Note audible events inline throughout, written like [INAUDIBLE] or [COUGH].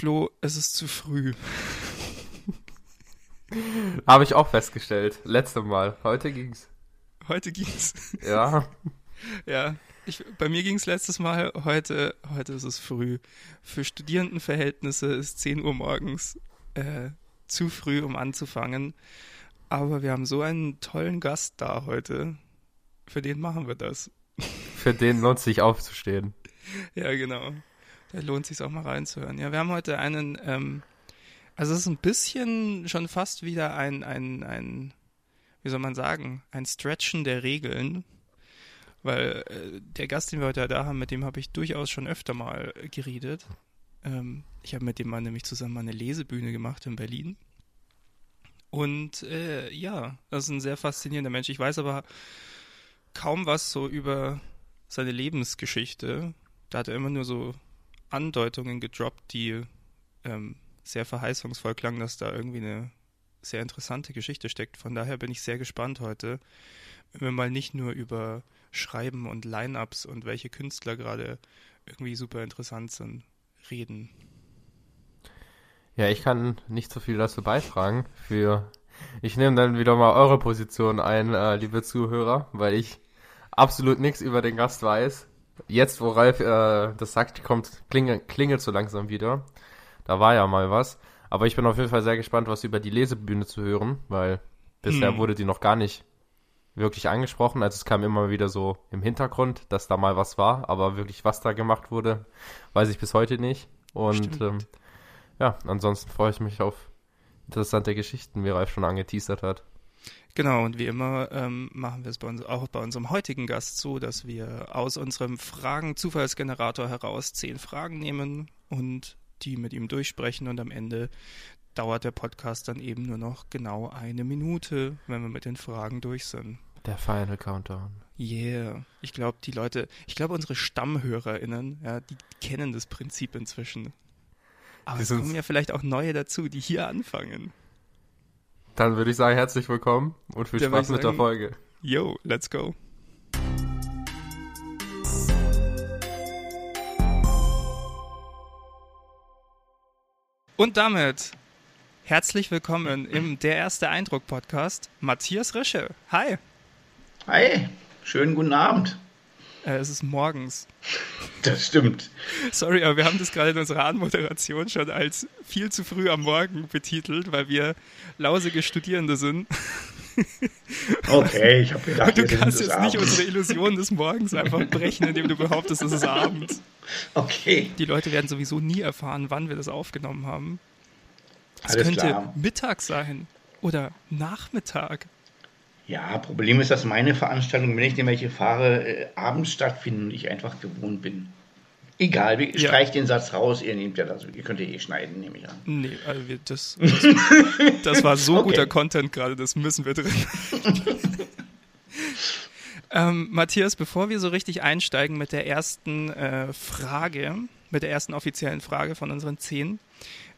Flo, es ist zu früh. [LAUGHS] Habe ich auch festgestellt. Letzte Mal. Heute ging's. Heute ging's. Ja. [LAUGHS] ja. Ich, bei mir ging's letztes Mal. Heute, heute ist es früh. Für Studierendenverhältnisse ist 10 Uhr morgens äh, zu früh, um anzufangen. Aber wir haben so einen tollen Gast da heute. Für den machen wir das. Für den lohnt es sich aufzustehen. [LAUGHS] Ja, genau. Da lohnt sich auch mal reinzuhören. Ja, wir haben heute einen, ähm, also es ist ein bisschen schon fast wieder ein, ein, ein, wie soll man sagen, ein Stretchen der Regeln. Weil äh, der Gast, den wir heute da haben, mit dem habe ich durchaus schon öfter mal geredet. Ähm, ich habe mit dem Mann nämlich zusammen eine Lesebühne gemacht in Berlin. Und äh, ja, das ist ein sehr faszinierender Mensch. Ich weiß aber kaum was so über seine Lebensgeschichte. Da hat er immer nur so Andeutungen gedroppt, die ähm, sehr verheißungsvoll klangen, dass da irgendwie eine sehr interessante Geschichte steckt. Von daher bin ich sehr gespannt heute, wenn wir mal nicht nur über Schreiben und Line-ups und welche Künstler gerade irgendwie super interessant sind, reden. Ja, ich kann nicht so viel dazu beitragen. Für ich nehme dann wieder mal eure Position ein, äh, liebe Zuhörer, weil ich absolut nichts über den Gast weiß. Jetzt, wo Ralf äh, das sagt, kommt klingelt, klingelt so langsam wieder. Da war ja mal was. Aber ich bin auf jeden Fall sehr gespannt, was über die Lesebühne zu hören, weil bisher hm. wurde die noch gar nicht wirklich angesprochen. Also es kam immer wieder so im Hintergrund, dass da mal was war, aber wirklich was da gemacht wurde, weiß ich bis heute nicht. Und ähm, ja, ansonsten freue ich mich auf interessante Geschichten, wie Ralf schon angeteasert hat. Genau, und wie immer ähm, machen wir es bei uns, auch bei unserem heutigen Gast so, dass wir aus unserem Fragen-Zufallsgenerator heraus zehn Fragen nehmen und die mit ihm durchsprechen und am Ende dauert der Podcast dann eben nur noch genau eine Minute, wenn wir mit den Fragen durch sind. Der Final Countdown. Yeah. Ich glaube, die Leute, ich glaube, unsere StammhörerInnen, ja, die kennen das Prinzip inzwischen. Aber es kommen ja vielleicht auch neue dazu, die hier anfangen. Dann würde ich sagen, herzlich willkommen und viel Spaß sagen, mit der Folge. Yo, let's go. Und damit herzlich willkommen im Der erste Eindruck Podcast, Matthias Rische. Hi. Hi, schönen guten Abend. Äh, es ist morgens. Das stimmt. Sorry, aber wir haben das gerade in unserer Anmoderation schon als viel zu früh am Morgen betitelt, weil wir lausige Studierende sind. [LAUGHS] Okay, ich habe gedacht, du kannst jetzt nicht unsere Illusion des Morgens einfach brechen, indem du behauptest, es ist Abend. [LAUGHS] Okay. Die Leute werden sowieso nie erfahren, wann wir das aufgenommen haben. Es könnte klar. Mittag sein oder Nachmittag. Ja, Problem ist, dass meine Veranstaltungen, wenn ich denn welche fahre, äh, abends stattfinden und ich einfach gewohnt bin. Egal, ich ja. streich den Satz raus, ihr nehmt ja das, ihr könnt ja eh schneiden, nehme ich an. Nee, also das, [LAUGHS] das, das war so okay. guter Content gerade, das müssen wir drin. [LAUGHS] ähm, Matthias, bevor wir so richtig einsteigen mit der ersten äh, Frage, mit der ersten offiziellen Frage von unseren zehn,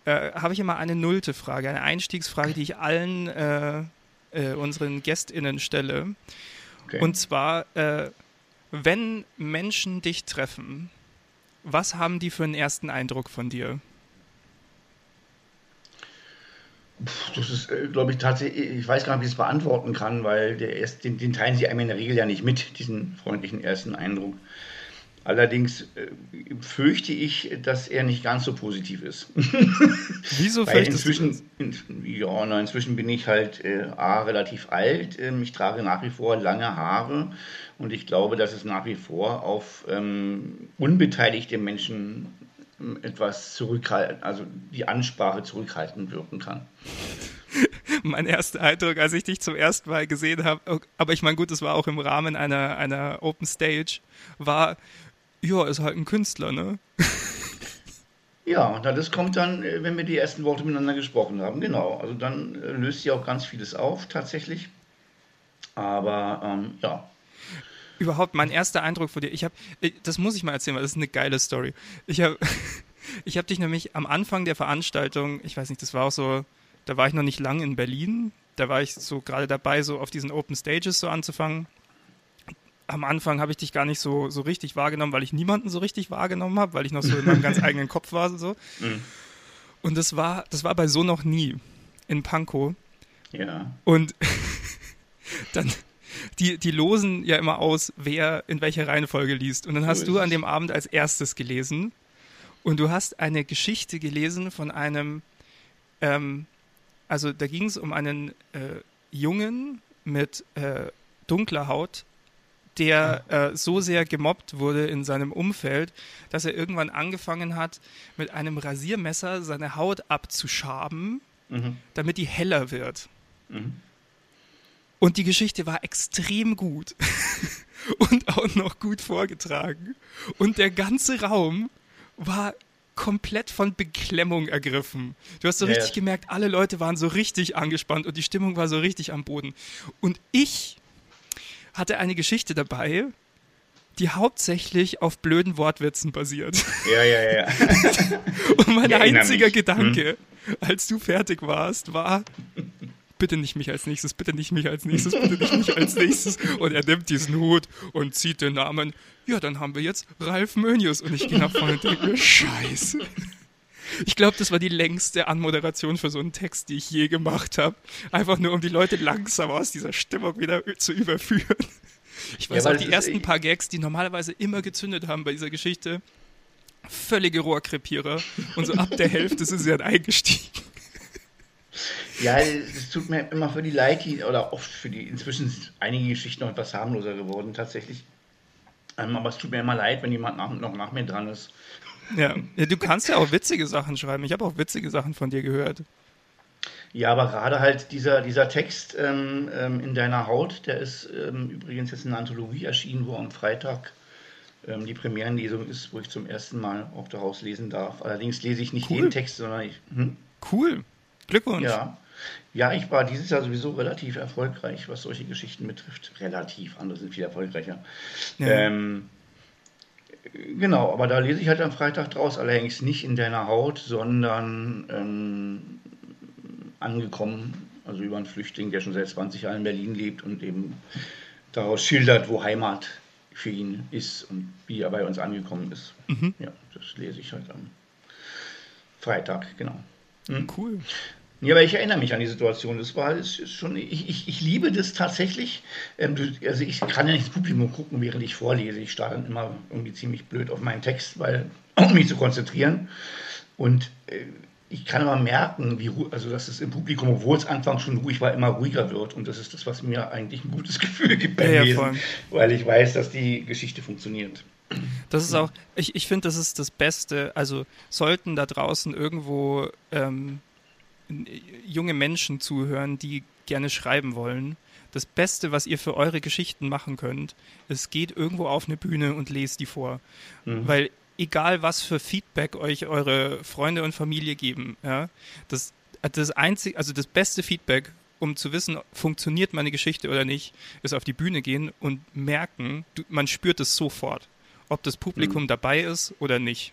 äh, habe ich immer eine nullte Frage, eine Einstiegsfrage, die ich allen äh, äh, unseren GästInnen stelle. Okay. Und zwar, äh, wenn Menschen dich treffen, was haben die für einen ersten Eindruck von dir? Das ist, äh, glaube ich, tatsächlich, ich weiß gar nicht, wie ich es beantworten kann, weil der erst, den, den, teilen sie einem in der Regel ja nicht mit, diesen freundlichen ersten Eindruck. Allerdings äh, fürchte ich, dass er nicht ganz so positiv ist. [LAUGHS] Wieso fürchtest inzwischen? In, ja, na, inzwischen bin ich halt äh, A, relativ alt. Ähm, ich trage nach wie vor lange Haare und ich glaube, dass es nach wie vor auf ähm, unbeteiligte Menschen ähm, etwas zurückhalten, also die Ansprache zurückhaltend wirken kann. [LAUGHS] mein erster Eindruck, als ich dich zum ersten Mal gesehen habe, oh, aber ich meine, gut, das war auch im Rahmen einer, einer Open Stage, war, ja, ist halt ein Künstler, ne? [LAUGHS] Ja, das kommt dann, äh, wenn wir die ersten Worte miteinander gesprochen haben, genau. Also dann äh, löst sie auch ganz vieles auf, tatsächlich. Aber ähm, ja. Überhaupt mein erster Eindruck von dir, ich habe, das muss ich mal erzählen, weil das ist eine geile Story. Ich habe [LAUGHS] ich hab dich nämlich am Anfang der Veranstaltung, ich weiß nicht, das war auch so, da war ich noch nicht lang in Berlin, da war ich so gerade dabei, so auf diesen Open Stages so anzufangen am Anfang habe ich dich gar nicht so, so richtig wahrgenommen, weil ich niemanden so richtig wahrgenommen habe, weil ich noch so in meinem ganz [LAUGHS] eigenen Kopf war. So. Mhm. Und das war, das war bei so noch nie in Pankow. Ja. Und [LAUGHS] dann, die, die losen ja immer aus, wer in welcher Reihenfolge liest. Und dann hast du an dem Abend als erstes gelesen. Und du hast eine Geschichte gelesen von einem, ähm, also da ging es um einen äh, Jungen mit äh, dunkler Haut, der äh, so sehr gemobbt wurde in seinem Umfeld, dass er irgendwann angefangen hat, mit einem Rasiermesser seine Haut abzuschaben, Mhm. damit die heller wird. Mhm. Und die Geschichte war extrem gut [LAUGHS] und auch noch gut vorgetragen. Und der ganze Raum war komplett von Beklemmung ergriffen. Du hast so Ja, richtig ja. gemerkt, alle Leute waren so richtig angespannt und die Stimmung war so richtig am Boden. Und ich hatte eine Geschichte dabei, die hauptsächlich auf blöden Wortwitzen basiert. Ja, ja, ja. [LAUGHS] Und mein erinnere einziger mich. Gedanke, als du fertig warst, war, bitte nicht mich als nächstes, bitte nicht mich als nächstes, bitte nicht mich als nächstes. Und er nimmt diesen Hut und zieht den Namen. Ja, dann haben wir jetzt Ralf Mönius. Und ich gehe nach vorne und denke mir, scheiße. Ich glaube, das war die längste Anmoderation für so einen Text, die ich je gemacht habe. Einfach nur, um die Leute langsam aus dieser Stimmung wieder zu überführen. Ich weiß Ja, auch, die ersten paar Gags, die normalerweise immer gezündet haben bei dieser Geschichte, völlige Rohrkrepierer. Und so ab der Hälfte sind sie dann eingestiegen. Ja, es tut mir immer für die Leid, oder oft für die, inzwischen sind einige Geschichten noch etwas harmloser geworden, tatsächlich. Ähm, aber es tut mir immer leid, wenn jemand nach, noch nach mir dran ist. Ja. ja, du kannst ja auch witzige Sachen schreiben. Ich habe auch witzige Sachen von dir gehört. Ja, aber gerade halt dieser, dieser Text ähm, ähm, in deiner Haut, der ist ähm, übrigens jetzt in einer Anthologie erschienen, wo am Freitag ähm, die Premierenlesung ist, wo ich zum ersten Mal auch daraus lesen darf. Allerdings lese ich nicht Cool. jeden Text, sondern ich. Hm? Cool. Glückwunsch. Ja. Ja, ich war dieses Jahr sowieso relativ erfolgreich, was solche Geschichten betrifft. Relativ, andere sind viel erfolgreicher. Ja. Ähm, genau, aber da lese ich halt am Freitag draus, allerdings nicht in deiner Haut, sondern ähm, angekommen, also über einen Flüchtling, der schon seit 20 Jahren in Berlin lebt und eben daraus schildert, wo Heimat für ihn ist und wie er bei uns angekommen ist. Mhm. Ja, das lese ich halt am Freitag, genau. Cool. Ja, aber ich erinnere mich an die Situation. Das war das ist schon. Ich, ich, ich liebe das tatsächlich. Ähm, du, also ich kann ja nicht ins Publikum gucken, während ich vorlese. Ich starre dann immer irgendwie ziemlich blöd auf meinen Text, weil [CLEARS THROAT] um mich zu konzentrieren. Und äh, ich kann aber merken, wie also dass es im Publikum, obwohl es anfangs schon ruhig war, immer ruhiger wird. Und das ist das, was mir eigentlich ein gutes [LAUGHS] Gefühl gibt beim Ja, Lesen, weil ich weiß, dass die Geschichte funktioniert. Das ist auch, ich, ich finde, das ist das Beste. Also sollten da draußen irgendwo ähm, junge Menschen zuhören, die gerne schreiben wollen. Das Beste, was ihr für eure Geschichten machen könnt, ist, geht irgendwo auf eine Bühne und lest die vor. Mhm. Weil egal was für Feedback euch eure Freunde und Familie geben, ja, das, das einzige, also das beste Feedback, um zu wissen, funktioniert meine Geschichte oder nicht, ist auf die Bühne gehen und merken, du, man spürt es sofort, ob das Publikum dabei ist oder nicht.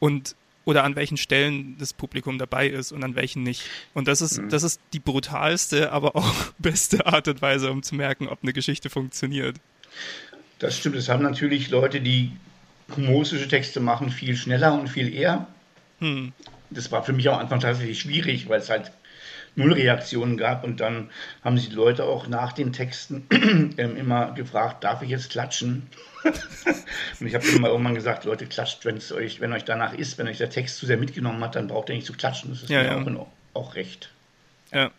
Und oder an welchen Stellen das Publikum dabei ist und an welchen nicht. Und das ist, das ist die brutalste, aber auch [LAUGHS] beste Art und Weise, um zu merken, ob eine Geschichte funktioniert. Das stimmt. Es haben natürlich Leute, die humoristische Texte machen, viel schneller und viel eher. Hm. Das war für mich am Anfang tatsächlich schwierig, weil es halt null Reaktionen gab. Und dann haben sich die Leute auch nach den Texten [CLEARS THROAT] ähm, immer gefragt, darf ich jetzt klatschen? [LAUGHS] und ich habe immer irgendwann gesagt, Leute, klatscht, wenn es euch, wenn euch danach ist, wenn euch der Text zu sehr mitgenommen hat, dann braucht ihr nicht zu klatschen. Das ist Ja, mir ja. Auch, auch recht. Ja.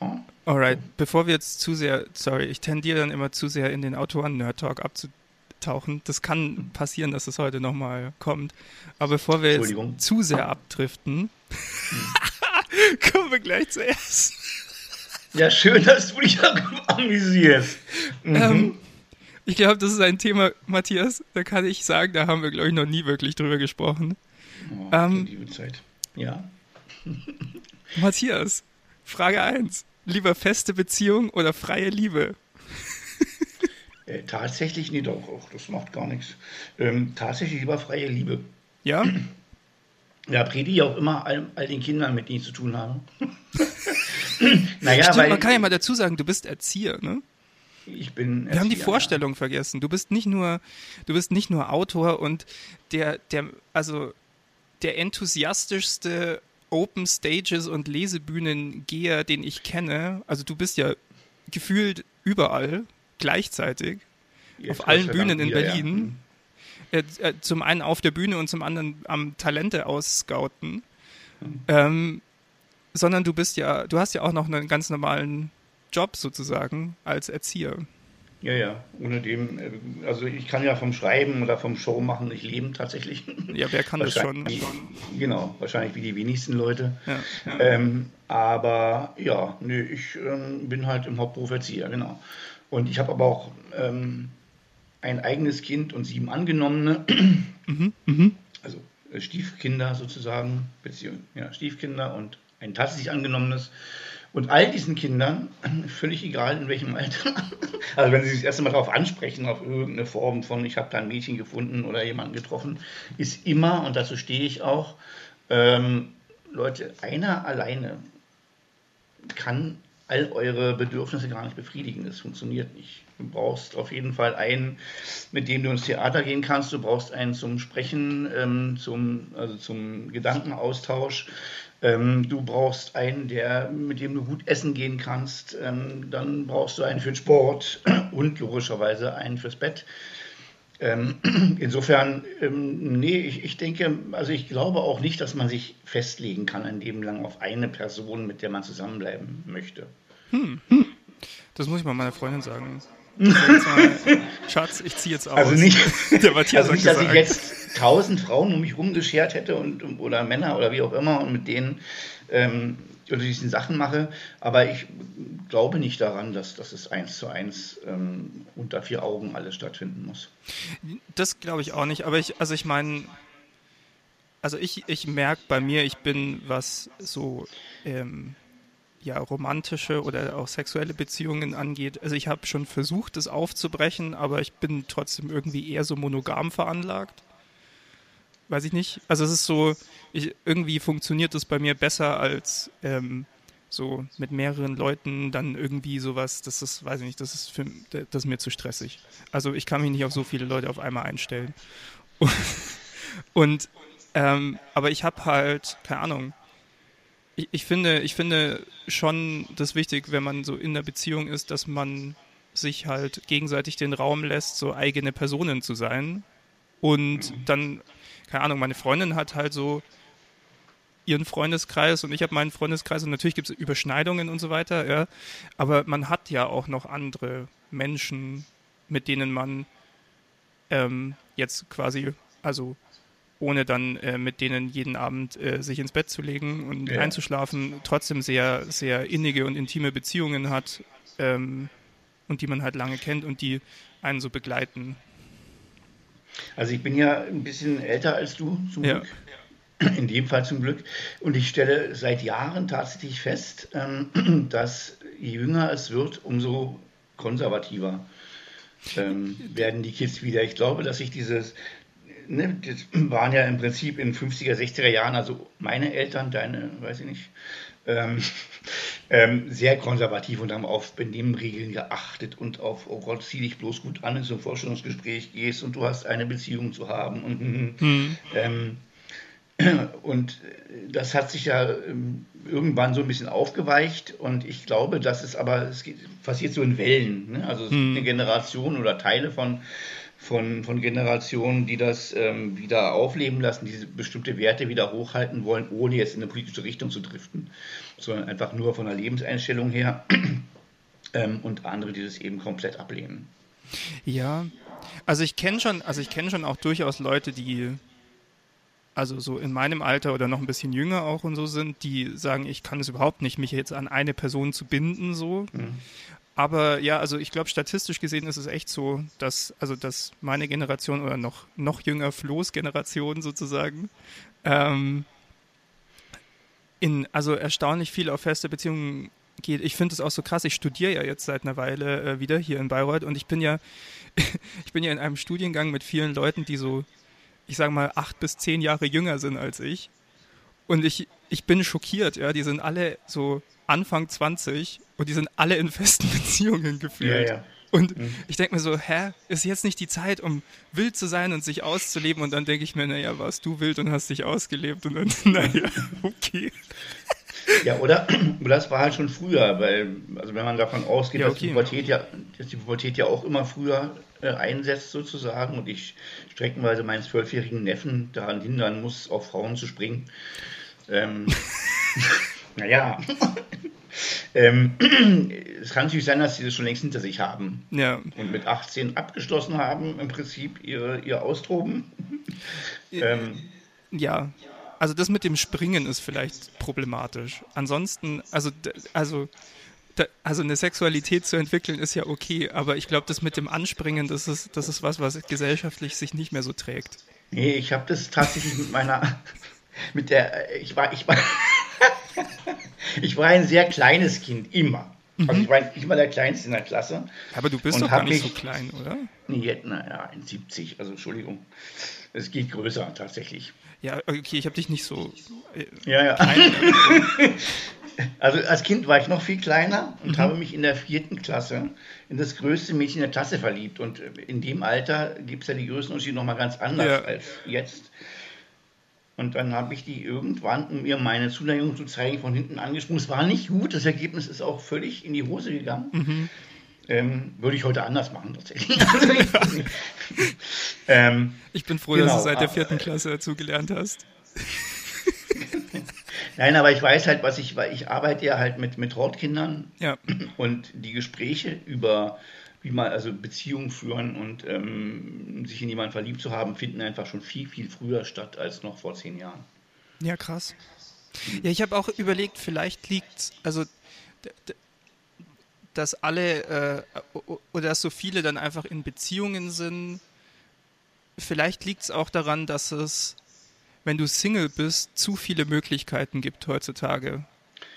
Ja. Alright, bevor wir jetzt zu sehr, sorry, ich tendiere dann immer zu sehr in den Autoren-Nerd-Talk abzutauchen. Das kann passieren, dass es heute nochmal kommt. Aber bevor wir jetzt zu sehr abdriften, [LAUGHS] [LAUGHS] kommen wir gleich zuerst. ja, schön, dass du dich amüsierst. Mhm. Ähm, ich glaube, das ist ein Thema, Matthias, da kann ich sagen, da haben wir, glaube ich, noch nie wirklich drüber gesprochen. Oh, ähm, liebe Zeit. Ja. [LAUGHS] Matthias, Frage 1. Lieber feste Beziehung oder freie Liebe? Äh, tatsächlich, nee, doch, auch, das macht gar nichts. Ähm, tatsächlich lieber freie Liebe. Ja? [CLEARS THROAT] Ja, predige ich auch immer all, all den Kindern, mit denen ich zu tun habe. [LAUGHS] naja, Stimmt, weil man kann ja mal dazu sagen, du bist Erzieher, ne? ich bin. Wir haben die Erzieher, Vorstellung vergessen. Du bist nicht nur, du bist nicht nur Autor und der, der, also der enthusiastischste Open Stages und Lesebühnengeher, den ich kenne. Also du bist ja gefühlt überall gleichzeitig. Jetzt auf allen Bühnen in wieder, ja. Äh, äh, zum einen auf der Bühne und zum anderen am Talente ausscouten. Ähm, sondern du bist ja, du hast ja auch noch einen ganz normalen Job sozusagen als Erzieher. Ja, ja. Ohne dem, äh, also ich kann ja vom Schreiben oder vom Show machen nicht leben tatsächlich. Ja, wer kann das schon? Genau, wahrscheinlich wie die wenigsten Leute. Ja. Ähm, aber ja, nö, ich ähm, bin halt im Hauptberuf Erzieher, genau. Und ich habe aber auch ähm, ein eigenes Kind und sieben angenommene, also äh, Stiefkinder sozusagen, beziehungsweise ja, Stiefkinder und ein tatsächlich angenommenes. Und all diesen Kindern, [CLEARS THROAT] völlig egal in welchem Alter, [LAUGHS] also wenn sie sich das erste Mal darauf ansprechen, auf irgendeine Form von, ich habe da ein Mädchen gefunden oder jemanden getroffen, ist immer, und dazu stehe ich auch, ähm, Leute, einer alleine kann all eure Bedürfnisse gar nicht befriedigen. Das funktioniert nicht. Du brauchst auf jeden Fall einen, mit dem du ins Theater gehen kannst. Du brauchst einen zum Sprechen, ähm, zum, also zum Gedankenaustausch. Ähm, du brauchst einen, der, mit dem du gut essen gehen kannst. Ähm, dann brauchst du einen für den Sport und logischerweise einen fürs Bett. Ähm, [CLEARS THROAT] insofern, ähm, nee, ich, ich denke, also ich glaube auch nicht, dass man sich festlegen kann ein Leben lang auf eine Person, mit der man zusammenbleiben möchte. Das muss ich mal meiner Freundin sagen. Ich [LAUGHS] Schatz, ich ziehe jetzt aus. Also nicht, [LAUGHS] Der Matthias also nicht dass ich gesagt. jetzt tausend Frauen um mich rumgeschert hätte und, oder Männer oder wie auch immer und mit denen ähm, oder diesen Sachen mache, aber ich glaube nicht daran, dass, dass es eins zu eins ähm, unter vier Augen alles stattfinden muss. Das glaube ich auch nicht, aber ich, also ich meine, also ich, ich merke bei mir, ich bin, was so ähm, ja, romantische oder auch sexuelle Beziehungen angeht, also ich habe schon versucht, das aufzubrechen, aber ich bin trotzdem irgendwie eher so monogam veranlagt. Weiß ich nicht. Also es ist so, ich, irgendwie funktioniert das bei mir besser als ähm, so mit mehreren Leuten dann irgendwie sowas, das ist, weiß ich nicht, das ist, für, das ist mir zu stressig. Also ich kann mich nicht auf so viele Leute auf einmal einstellen. Und, [LAUGHS] und ähm, aber ich habe halt, keine Ahnung, ich, ich finde, ich finde schon das wichtig, wenn man so in der Beziehung ist, dass man sich halt gegenseitig den Raum lässt, so eigene Personen zu sein. Und dann, keine Ahnung, meine Freundin hat halt so ihren Freundeskreis und ich habe meinen Freundeskreis und natürlich gibt es Überschneidungen und so weiter, ja. Aber man hat ja auch noch andere Menschen, mit denen man ähm, jetzt quasi, also ohne dann äh, mit denen jeden Abend äh, sich ins Bett zu legen und Ja. einzuschlafen, trotzdem sehr, sehr innige und intime Beziehungen hat ähm, und die man halt lange kennt und die einen so begleiten. Also ich bin ja ein bisschen älter als du, zum Ja. Glück. In dem Fall zum Glück. Und ich stelle seit Jahren tatsächlich fest, ähm, dass je jünger es wird, umso konservativer ähm, werden die Kids wieder. Ich glaube, dass sich dieses, ne, das waren ja im Prinzip in 50er, 60er Jahren, also meine Eltern, deine, weiß ich nicht, ähm, [LAUGHS] ähm, sehr konservativ und haben auf Benehmenregeln geachtet und auf, oh Gott, zieh dich bloß gut an, wenn du zum Vorstellungsgespräch gehst und du hast eine Beziehung zu haben. Und, ähm, [CLEARS THROAT] und das hat sich ja ähm, irgendwann so ein bisschen aufgeweicht und ich glaube, dass es aber, es passiert so in Wellen. Ne? Also es gibt eine Generation oder Teile von, von, von Generationen, die das ähm, wieder aufleben lassen, diese bestimmte Werte wieder hochhalten wollen, ohne jetzt in eine politische Richtung zu driften, sondern einfach nur von der Lebenseinstellung her. [CLEARS THROAT] ähm, und andere, die das eben komplett ablehnen. Ja, also ich kenne schon, also ich kenne schon auch durchaus Leute, die also so in meinem Alter oder noch ein bisschen jünger auch und so sind, die sagen, ich kann es überhaupt nicht, mich jetzt an eine Person zu binden, so. Aber ja, also ich glaube, statistisch gesehen ist es echt so, dass, also dass meine Generation oder noch, noch jünger Flo's Generation sozusagen, ähm, in, also erstaunlich viel auf feste Beziehungen geht. Ich finde es auch so krass. Ich studiere ja jetzt seit einer Weile äh, wieder hier in Bayreuth und ich bin ja, [LAUGHS] ich bin ja in einem Studiengang mit vielen Leuten, die so, ich sage mal, acht bis zehn Jahre jünger sind als ich. Und ich, ich bin schockiert, ja. Die sind alle so Anfang 20 und die sind alle in festen [LAUGHS] Beziehungen gefühlt. Ja, ja. Und mhm. ich denke mir so, hä, ist jetzt nicht die Zeit, um wild zu sein und sich auszuleben? Und dann denke ich mir, naja, warst du wild und hast dich ausgelebt? Und dann, [LAUGHS] naja, okay. Ja, oder? [CLEARS THROAT] Das war halt schon früher, weil, also wenn man davon ausgeht, ja, okay. dass, die Pubertät ja, dass die Pubertät ja auch immer früher äh, einsetzt sozusagen und ich streckenweise meinen zwölfjährigen Neffen daran hindern muss, auf Frauen zu springen. Ähm, [LAUGHS] naja. Ähm, [CLEARS THROAT] es kann natürlich sein, dass sie das schon längst hinter sich haben. Ja. Und mit 18 abgeschlossen haben, im Prinzip ihre, ihr Austoben. ähm, ja. Also das mit dem Springen ist vielleicht problematisch. Ansonsten, also, also, also eine Sexualität zu entwickeln ist ja okay, aber ich glaube, das mit dem Anspringen, das ist, das ist was, was gesellschaftlich sich nicht mehr so trägt. Nee, ich habe das tatsächlich mit meiner, [LAUGHS] mit der, ich war, ich war, [LAUGHS] ich war ein sehr kleines Kind, immer. Also mhm. ich war immer der Kleinste in der Klasse. Aber du bist doch gar nicht mich, so klein, oder? Nee, naja, 1,70, also Entschuldigung. Es geht größer tatsächlich. Ja, okay, ich habe dich nicht so. Äh, ja, ja. [LAUGHS] also als Kind war ich noch viel kleiner und mhm. habe mich in der vierten Klasse in das größte Mädchen der Klasse verliebt. Und in dem Alter gibt es ja die Größenunterschiede nochmal ganz anders ja. als jetzt. Und dann habe ich die irgendwann, um ihr meine Zuneigung zu zeigen, von hinten angesprungen. Es war nicht gut, das Ergebnis ist auch völlig in die Hose gegangen. Mhm. Ähm, würde ich heute anders machen, tatsächlich. [LAUGHS] ähm, ich bin froh, genau, dass du seit der vierten Klasse dazu gelernt hast. [LAUGHS] Nein, aber ich weiß halt, was ich, weil ich arbeite ja halt mit, mit Hortkindern ja. und die Gespräche über wie man also Beziehungen führen und ähm, sich in jemanden verliebt zu haben, finden einfach schon viel, viel früher statt als noch vor zehn Jahren. Ja, krass. Ja, ich habe auch überlegt, vielleicht liegt also dass alle äh, oder dass so viele dann einfach in Beziehungen sind. Vielleicht liegt es auch daran, dass es, wenn du Single bist, zu viele Möglichkeiten gibt heutzutage.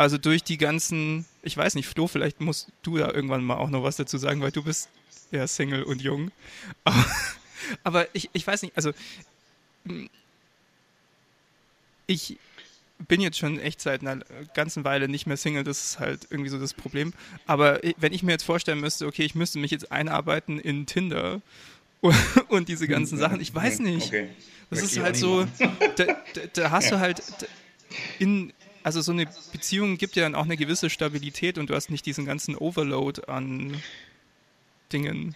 Also durch die ganzen, ich weiß nicht, Flo, vielleicht musst du da irgendwann mal auch noch was dazu sagen, weil du bist ja Single und jung. Aber, [LAUGHS] aber ich, ich weiß nicht, also ich, bin jetzt schon echt seit einer ganzen Weile nicht mehr Single, das ist halt irgendwie so das Problem. Aber wenn ich mir jetzt vorstellen müsste, okay, ich müsste mich jetzt einarbeiten in Tinder [LAUGHS] und diese ganzen Sachen, ich weiß nicht. Okay. Das ist halt so, da, da, da hast ja. du halt in, also so eine Beziehung gibt ja dann auch eine gewisse Stabilität und du hast nicht diesen ganzen Overload an Dingen.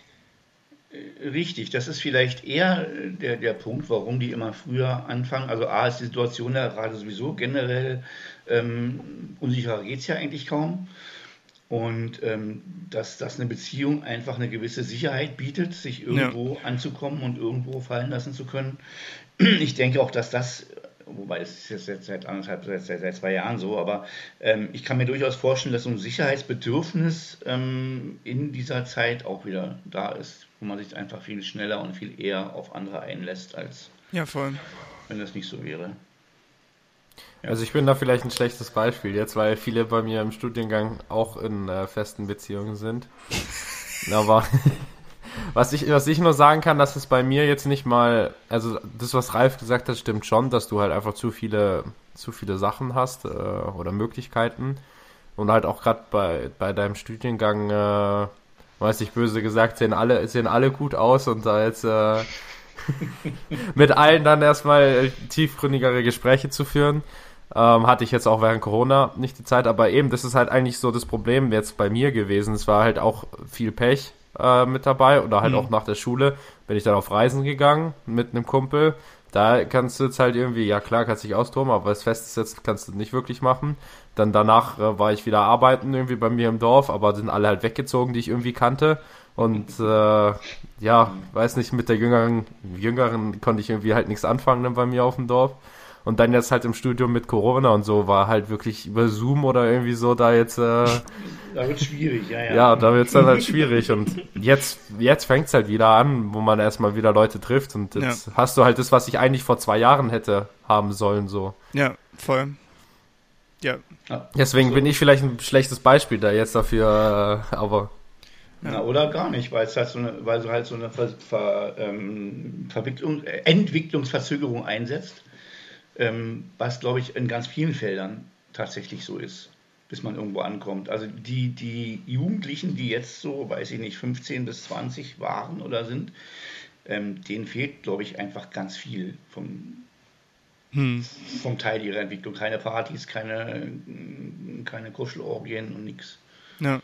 Richtig, das ist vielleicht eher äh, der, der Punkt, warum die immer früher anfangen. Also A ist die Situation ja gerade sowieso generell ähm, unsicherer geht es ja eigentlich kaum. Und ähm, dass, dass eine Beziehung einfach eine gewisse Sicherheit bietet, sich irgendwo ja. anzukommen und irgendwo fallen lassen zu können. [CLEARS THROAT] Ich denke auch, dass das wobei das ist jetzt seit anderthalb, seit, seit zwei Jahren so, aber ähm, ich kann mir durchaus vorstellen, dass so ein Sicherheitsbedürfnis ähm, in dieser Zeit auch wieder da ist, wo man sich einfach viel schneller und viel eher auf andere einlässt, als ja, voll. wenn das nicht so wäre. Ja. Also ich bin da vielleicht ein schlechtes Beispiel jetzt, weil viele bei mir im Studiengang auch in äh, festen Beziehungen sind. [LAUGHS] Aber was ich, was ich nur sagen kann, dass es bei mir jetzt nicht mal, also das, was Ralf gesagt hat, stimmt schon, dass du halt einfach zu viele, zu viele Sachen hast äh, oder Möglichkeiten. Und halt auch gerade bei, bei deinem Studiengang, äh, weiß ich böse gesagt, sehen alle, sehen alle gut aus und da jetzt äh, [LAUGHS] mit allen dann erstmal tiefgründigere Gespräche zu führen. Ähm, hatte ich jetzt auch während Corona nicht die Zeit, aber eben, das ist halt eigentlich so das Problem jetzt bei mir gewesen. Es war halt auch viel Pech äh, mit dabei oder halt mhm. auch nach der Schule bin ich dann auf Reisen gegangen mit einem Kumpel. Da kannst du jetzt halt irgendwie, ja klar, kannst dich austoben, aber das Fest jetzt kannst du nicht wirklich machen. Dann danach äh, war ich wieder arbeiten irgendwie bei mir im Dorf, aber sind alle halt weggezogen, die ich irgendwie kannte. Und äh, ja, weiß nicht, mit der jüngeren, jüngeren konnte ich irgendwie halt nichts anfangen dann bei mir auf dem Dorf. Und dann jetzt halt im Studium mit Corona und so war halt wirklich über Zoom oder irgendwie so da jetzt. Äh, da wird schwierig, ja, ja. Ja, da wird es dann halt schwierig. Und jetzt, jetzt fängt es halt wieder an, wo man erstmal wieder Leute trifft. Und jetzt ja. hast du halt das, was ich eigentlich vor zwei Jahren hätte haben sollen, so. Ja, voll. Ja. Deswegen so. bin ich vielleicht ein schlechtes Beispiel da jetzt dafür, äh, aber. Ja. oder gar nicht, weil es halt so eine, weil so halt so eine Ver, Ver, ähm, Entwicklungsverzögerung einsetzt ähm, was glaube ich in ganz vielen Feldern tatsächlich so ist. bis man irgendwo ankommt. Also die, die Jugendlichen, die jetzt so, weiß ich nicht, 15 bis 20 waren oder sind, ähm, denen fehlt, glaube ich, einfach ganz viel vom, hm. vom Teil ihrer Entwicklung. Keine Partys, keine, keine Kuschelorgien und nichts. Ja.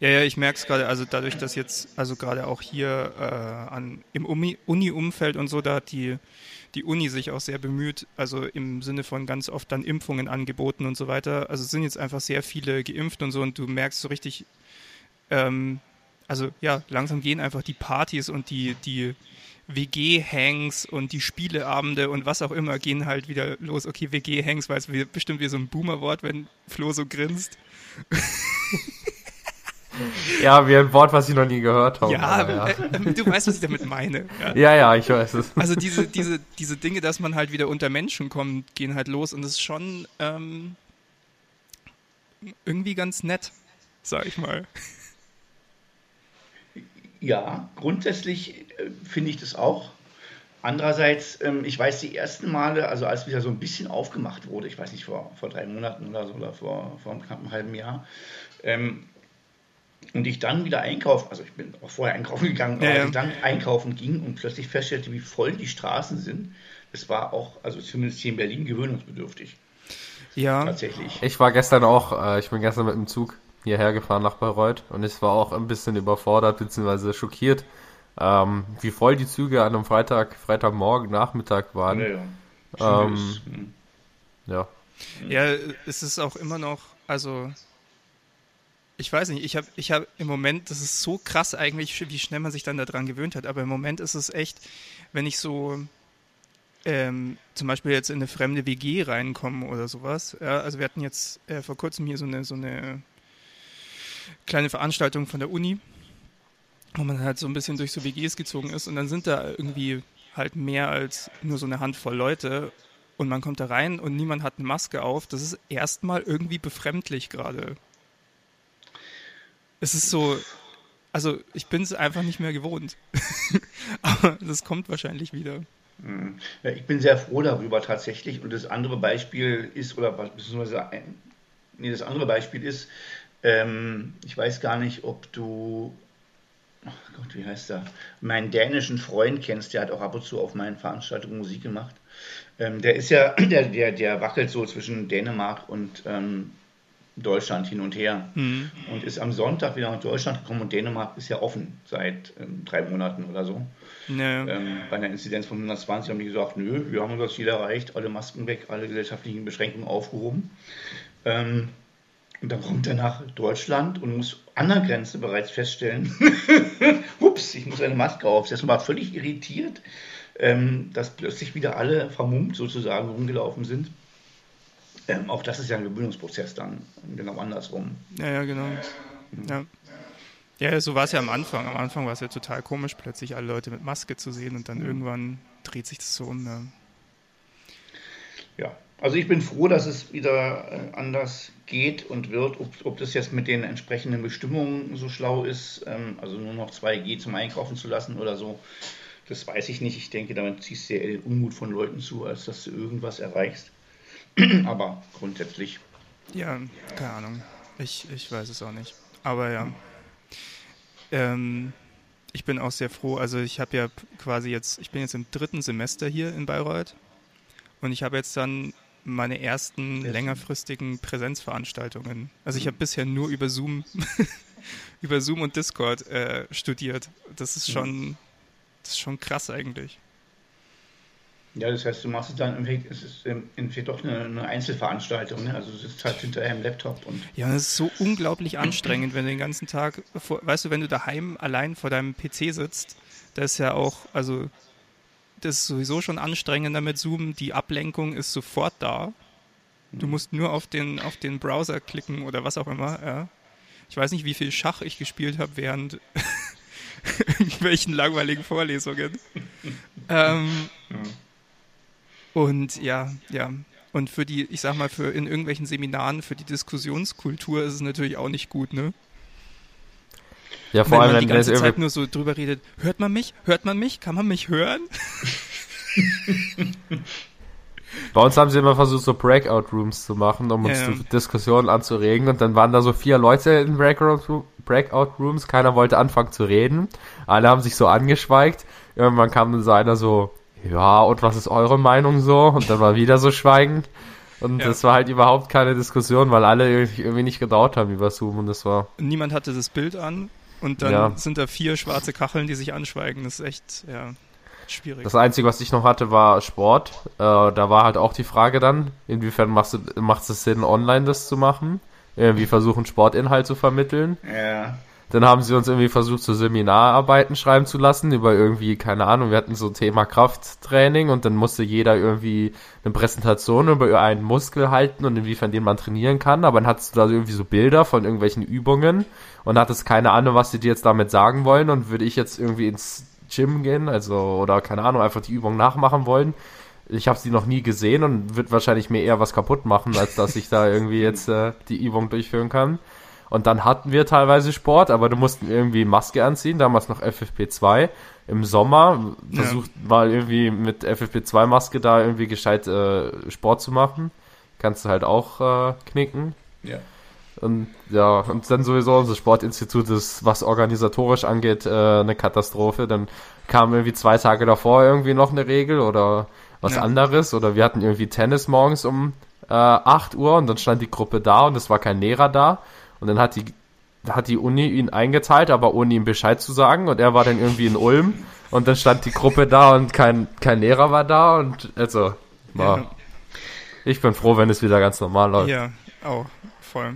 Ja, ja, ich merke es gerade, also dadurch, dass jetzt, also gerade auch hier äh, an, im Uni-Umfeld und so, da hat die, die Uni sich auch sehr bemüht, also im Sinne von ganz oft dann Impfungen angeboten und so weiter. Also es sind jetzt einfach sehr viele geimpft und so und du merkst so richtig, ähm, also ja, langsam gehen einfach die Partys und die, die WG-Hangs und die Spieleabende und was auch immer gehen halt wieder los. Okay, WG-Hangs, weil es bestimmt wie so ein Boomer-Wort, wenn Flo so grinst. [LAUGHS] Ja, wie ein Wort, was ich noch nie gehört habe. Ja, ja. Äh, du weißt, was ich damit meine. Ja. ja, ja, ich weiß es. Also diese, diese, diese Dinge, dass man halt wieder unter Menschen kommt, gehen halt los und das ist schon ähm, irgendwie ganz nett, sag ich mal. Ja, grundsätzlich äh, finde ich das auch. Andererseits, ähm, ich weiß die ersten Male, also als wieder so ein bisschen aufgemacht wurde, ich weiß nicht, vor, vor drei Monaten oder so, oder vor, vor einem knappen halben Jahr, ähm, und ich dann wieder einkaufen, also ich bin auch vorher einkaufen gegangen, aber ja, als ich dann einkaufen ging und plötzlich feststellte, wie voll die Straßen sind, das war auch, also zumindest hier in Berlin, gewöhnungsbedürftig. Ja. Tatsächlich. Ich war gestern auch, äh, ich bin gestern mit dem Zug hierher gefahren nach Bayreuth und ich war auch ein bisschen überfordert bzw. schockiert, ähm, wie voll die Züge an einem Freitag, Freitagmorgen, Nachmittag waren. Ja, ja. Ähm, hm. ja. ja, es ist auch immer noch, also ich weiß nicht, ich habe ich hab im Moment, das ist so krass eigentlich, wie schnell man sich dann daran gewöhnt hat, aber im Moment ist es echt, wenn ich so ähm, zum Beispiel jetzt in eine fremde WG reinkomme oder sowas. Ja, also wir hatten jetzt äh, vor kurzem hier so eine, so eine kleine Veranstaltung von der Uni, wo man halt so ein bisschen durch so WGs gezogen ist und dann sind da irgendwie halt mehr als nur so eine Handvoll Leute und man kommt da rein und niemand hat eine Maske auf. Das ist erstmal irgendwie befremdlich gerade. Es ist so, also ich bin es einfach nicht mehr gewohnt. [LAUGHS] Aber das kommt wahrscheinlich wieder. Hm. Ich bin sehr froh darüber tatsächlich. Und das andere Beispiel ist, oder beziehungsweise, nee, das andere Beispiel ist, ähm, ich weiß gar nicht, ob du, ach Gott, wie heißt der, meinen dänischen Freund kennst, der hat auch ab und zu auf meinen Veranstaltungen Musik gemacht. Ähm, der ist ja, [CLEARS THROAT] der, der, der wackelt so zwischen Dänemark und ähm, Deutschland hin und her mhm. und ist am Sonntag wieder nach Deutschland gekommen und Dänemark ist ja offen seit ähm, drei Monaten oder so. Nee. Ähm, bei einer Inzidenz von 120 haben die gesagt, nö, wir haben unser Ziel erreicht, alle Masken weg, alle gesellschaftlichen Beschränkungen aufgehoben. Ähm, und dann kommt er nach Deutschland und muss an der Grenze bereits feststellen, [LAUGHS] ups, ich muss eine Maske aufsetzen, war völlig irritiert, ähm, dass plötzlich wieder alle vermummt sozusagen rumgelaufen sind. Ähm, auch das ist ja ein Gewöhnungsprozess dann, genau andersrum. Ja, ja, genau. Ja. Ja, so war es ja am Anfang. Am Anfang war es ja total komisch, plötzlich alle Leute mit Maske zu sehen und dann mhm. irgendwann dreht sich das so um. Ja. ja, also ich bin froh, dass es wieder äh, anders geht und wird. Ob, ob das jetzt mit den entsprechenden Bestimmungen so schlau ist, ähm, also nur noch 2G zum Einkaufen zu lassen oder so, das weiß ich nicht. Ich denke, damit ziehst du ja den Unmut von Leuten zu, als dass du irgendwas erreichst. [CLEARS THROAT] Aber grundsätzlich. Ja, keine Ahnung. Ich, ich weiß es auch nicht. Aber ja. Ähm, ich bin auch sehr froh. Also ich habe ja quasi jetzt, ich bin jetzt im dritten Semester hier in Bayreuth und ich habe jetzt dann meine ersten längerfristigen Präsenzveranstaltungen. Also ich habe mhm. bisher nur über Zoom, [LAUGHS] über Zoom und Discord äh, studiert. Das ist schon, das ist schon krass eigentlich. Ja, das heißt, du machst es dann im Endeffekt, es ist im Endeffekt doch eine, eine Einzelveranstaltung, ne? Also du sitzt halt hinterher im Laptop und. Ja, das ist so unglaublich anstrengend, wenn du den ganzen Tag, vor, weißt du, wenn du daheim allein vor deinem PC sitzt, das ist ja auch, also das ist sowieso schon anstrengender mit Zoom, die Ablenkung ist sofort da. Du musst nur auf den, auf den Browser klicken oder was auch immer, ja. Ich weiß nicht, wie viel Schach ich gespielt habe während [LAUGHS] irgendwelchen langweiligen Vorlesungen. [LAUGHS] ähm, ja. Und ja, ja. Und für die, ich sag mal, für in irgendwelchen Seminaren, für die Diskussionskultur ist es natürlich auch nicht gut, ne? Ja, vor wenn allem, man die ganze Zeit nur so drüber redet, hört man mich? Hört man mich? Kann man mich hören? Bei uns haben sie immer versucht, so Breakout-Rooms zu machen, um uns die Diskussionen anzuregen. Und dann waren da so vier Leute in Breakout- Breakout-Rooms. Keiner wollte anfangen zu reden. Alle haben sich so angeschweigt. Irgendwann kam dann so einer so, ja, und was ist eure Meinung so? Und dann war wieder so Schweigen. Und Ja. das war halt überhaupt keine Diskussion, weil alle irgendwie nicht getraut haben über Zoom. Und das war, Niemand hatte das Bild an und dann Ja. sind da vier schwarze Kacheln, die sich anschweigen. Das ist echt, ja, schwierig. Das Einzige, was ich noch hatte, war Sport. Äh, da war halt auch die Frage dann, inwiefern machst du, macht es Sinn, online das zu machen? Irgendwie versuchen, Sportinhalt zu vermitteln. Ja. Dann haben sie uns irgendwie versucht, so Seminararbeiten schreiben zu lassen über irgendwie, keine Ahnung, wir hatten so Thema Krafttraining und dann musste jeder irgendwie eine Präsentation über einen Muskel halten und inwiefern den man trainieren kann. Aber dann hattest du da irgendwie so Bilder von irgendwelchen Übungen und hattest keine Ahnung, was sie dir jetzt damit sagen wollen und würde ich jetzt irgendwie ins Gym gehen, also oder keine Ahnung, einfach die Übung nachmachen wollen. Ich habe sie noch nie gesehen und wird wahrscheinlich mir eher was kaputt machen, als dass ich da irgendwie jetzt äh, die Übung durchführen kann. Und dann hatten wir teilweise Sport, aber du mussten irgendwie Maske anziehen, damals noch FFP2. Im Sommer Ja. versucht mal irgendwie mit FFP2-Maske da irgendwie gescheit äh, Sport zu machen. Kannst du halt auch äh, knicken. Ja. Und ja, und dann sowieso unser Sportinstitut ist, was organisatorisch angeht, äh, eine Katastrophe. Dann kam irgendwie zwei Tage davor irgendwie noch eine Regel oder was Ja. anderes. Oder wir hatten irgendwie Tennis morgens um äh, 8 Uhr und dann stand die Gruppe da und es war kein Lehrer da. Und dann hat die, hat die Uni ihn eingeteilt, aber ohne ihm Bescheid zu sagen. Und er war dann irgendwie in Ulm und dann stand die Gruppe da und kein, kein Lehrer war da und also, war, ja, ich bin froh, wenn es wieder ganz normal läuft. ja, auch, voll.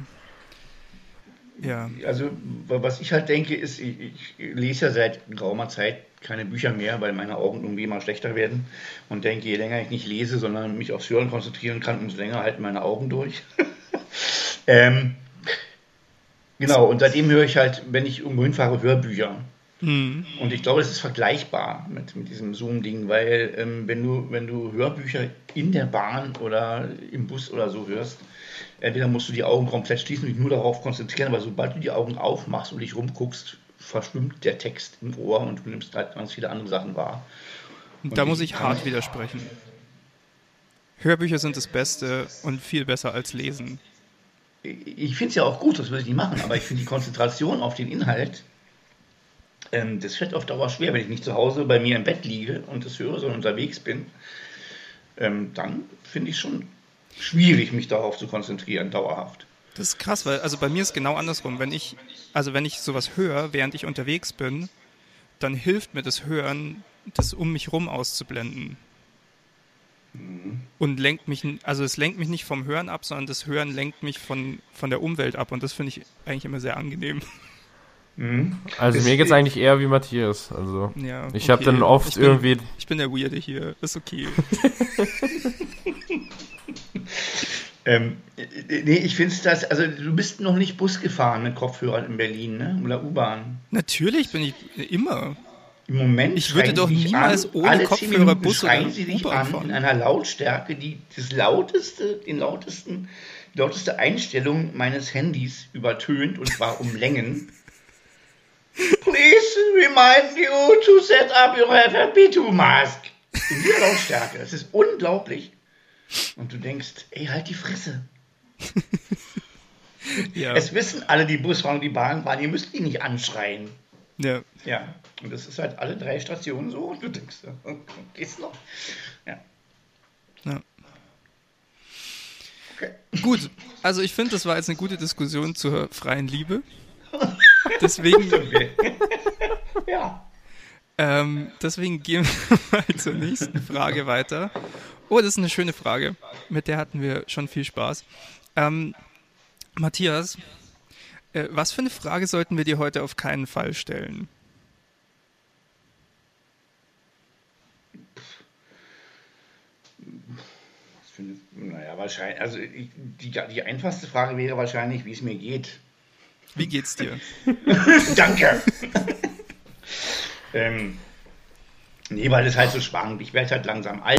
Ja, Also, wa- was ich halt denke, ist, ich, ich lese ja seit geraumer Zeit keine Bücher mehr, weil meine Augen irgendwie immer schlechter werden. Und denke, je länger ich nicht lese, sondern mich aufs Hören konzentrieren kann, umso länger halten meine Augen durch. [LAUGHS] ähm, genau, und seitdem höre ich halt, wenn ich irgendwo hinfahre, Hörbücher. hm, Und ich glaube, das ist vergleichbar mit, mit diesem Zoom-Ding, weil ähm, wenn, du, wenn du Hörbücher in der Bahn oder im Bus oder so hörst, entweder musst du die Augen komplett schließen und dich nur darauf konzentrieren, aber sobald du die Augen aufmachst und dich rumguckst, verschwimmt der Text im Ohr und du nimmst halt ganz viele andere Sachen wahr. da Und muss ich hart widersprechen. Hörbücher sind das Beste und viel besser als Lesen. Ich finde es ja auch gut, das würde ich nicht machen, aber ich finde die Konzentration auf den Inhalt, ähm, das fällt auf Dauer schwer, wenn ich nicht zu Hause bei mir im Bett liege und das höre, sondern unterwegs bin. Ähm, dann finde ich schon schwierig, mich darauf zu konzentrieren, dauerhaft. Das ist krass, weil also bei mir ist genau andersrum. Wenn ich, also wenn ich sowas höre, während ich unterwegs bin, dann hilft mir das Hören, das um mich rum auszublenden. Und lenkt mich, also es lenkt mich nicht vom Hören ab, sondern das Hören lenkt mich von, von der Umwelt ab und das finde ich eigentlich immer sehr angenehm. Also Das- mir geht's eigentlich eher wie Matthias. Also Ja, ich habe okay. dann oft ich bin, irgendwie Ich bin der Weirde hier, ist okay. [LAUGHS] Ähm, äh, nee, ich finde es das, also du bist noch nicht Bus gefahren mit Kopfhörern in Berlin, ne? Oder U-Bahn. Natürlich bin ich immer. Im Moment Ich würde doch niemals an, ohne Kopfhörer Bus oder schreien sie dich an fahren. in einer Lautstärke, die das lauteste, den lautesten, die lauteste Einstellung meines Handys übertönt und zwar um Längen. [LAUGHS] Please remind you to set up your FFP2 mask. In dieser Lautstärke. Das ist unglaublich. Und du denkst, ey, halt die Fresse. [LAUGHS] Ja, Es wissen alle, die Busfahrer und die Bahn fahren, ihr müsst die nicht anschreien. Ja. Ja, und das ist halt alle drei Stationen so und du denkst, geht's noch? Ja. ja. Okay. Gut, also ich finde, das war jetzt eine gute Diskussion zur freien Liebe. Deswegen, [LAUGHS] [LAUGHS] ja. ähm, deswegen gehen wir [LAUGHS] mal zur nächsten Frage weiter. Oh, das ist eine schöne Frage. Mit der hatten wir schon viel Spaß. Ähm, Matthias, was für eine Frage sollten wir dir heute auf keinen Fall stellen? Was für eine- Naja, wahrscheinlich, also ich, die, die einfachste Frage wäre wahrscheinlich, wie es mir geht. Wie geht's dir? [LAUGHS] Danke! [LAUGHS] ähm, nee, weil es halt so schwankt. Ich werde halt langsam alt.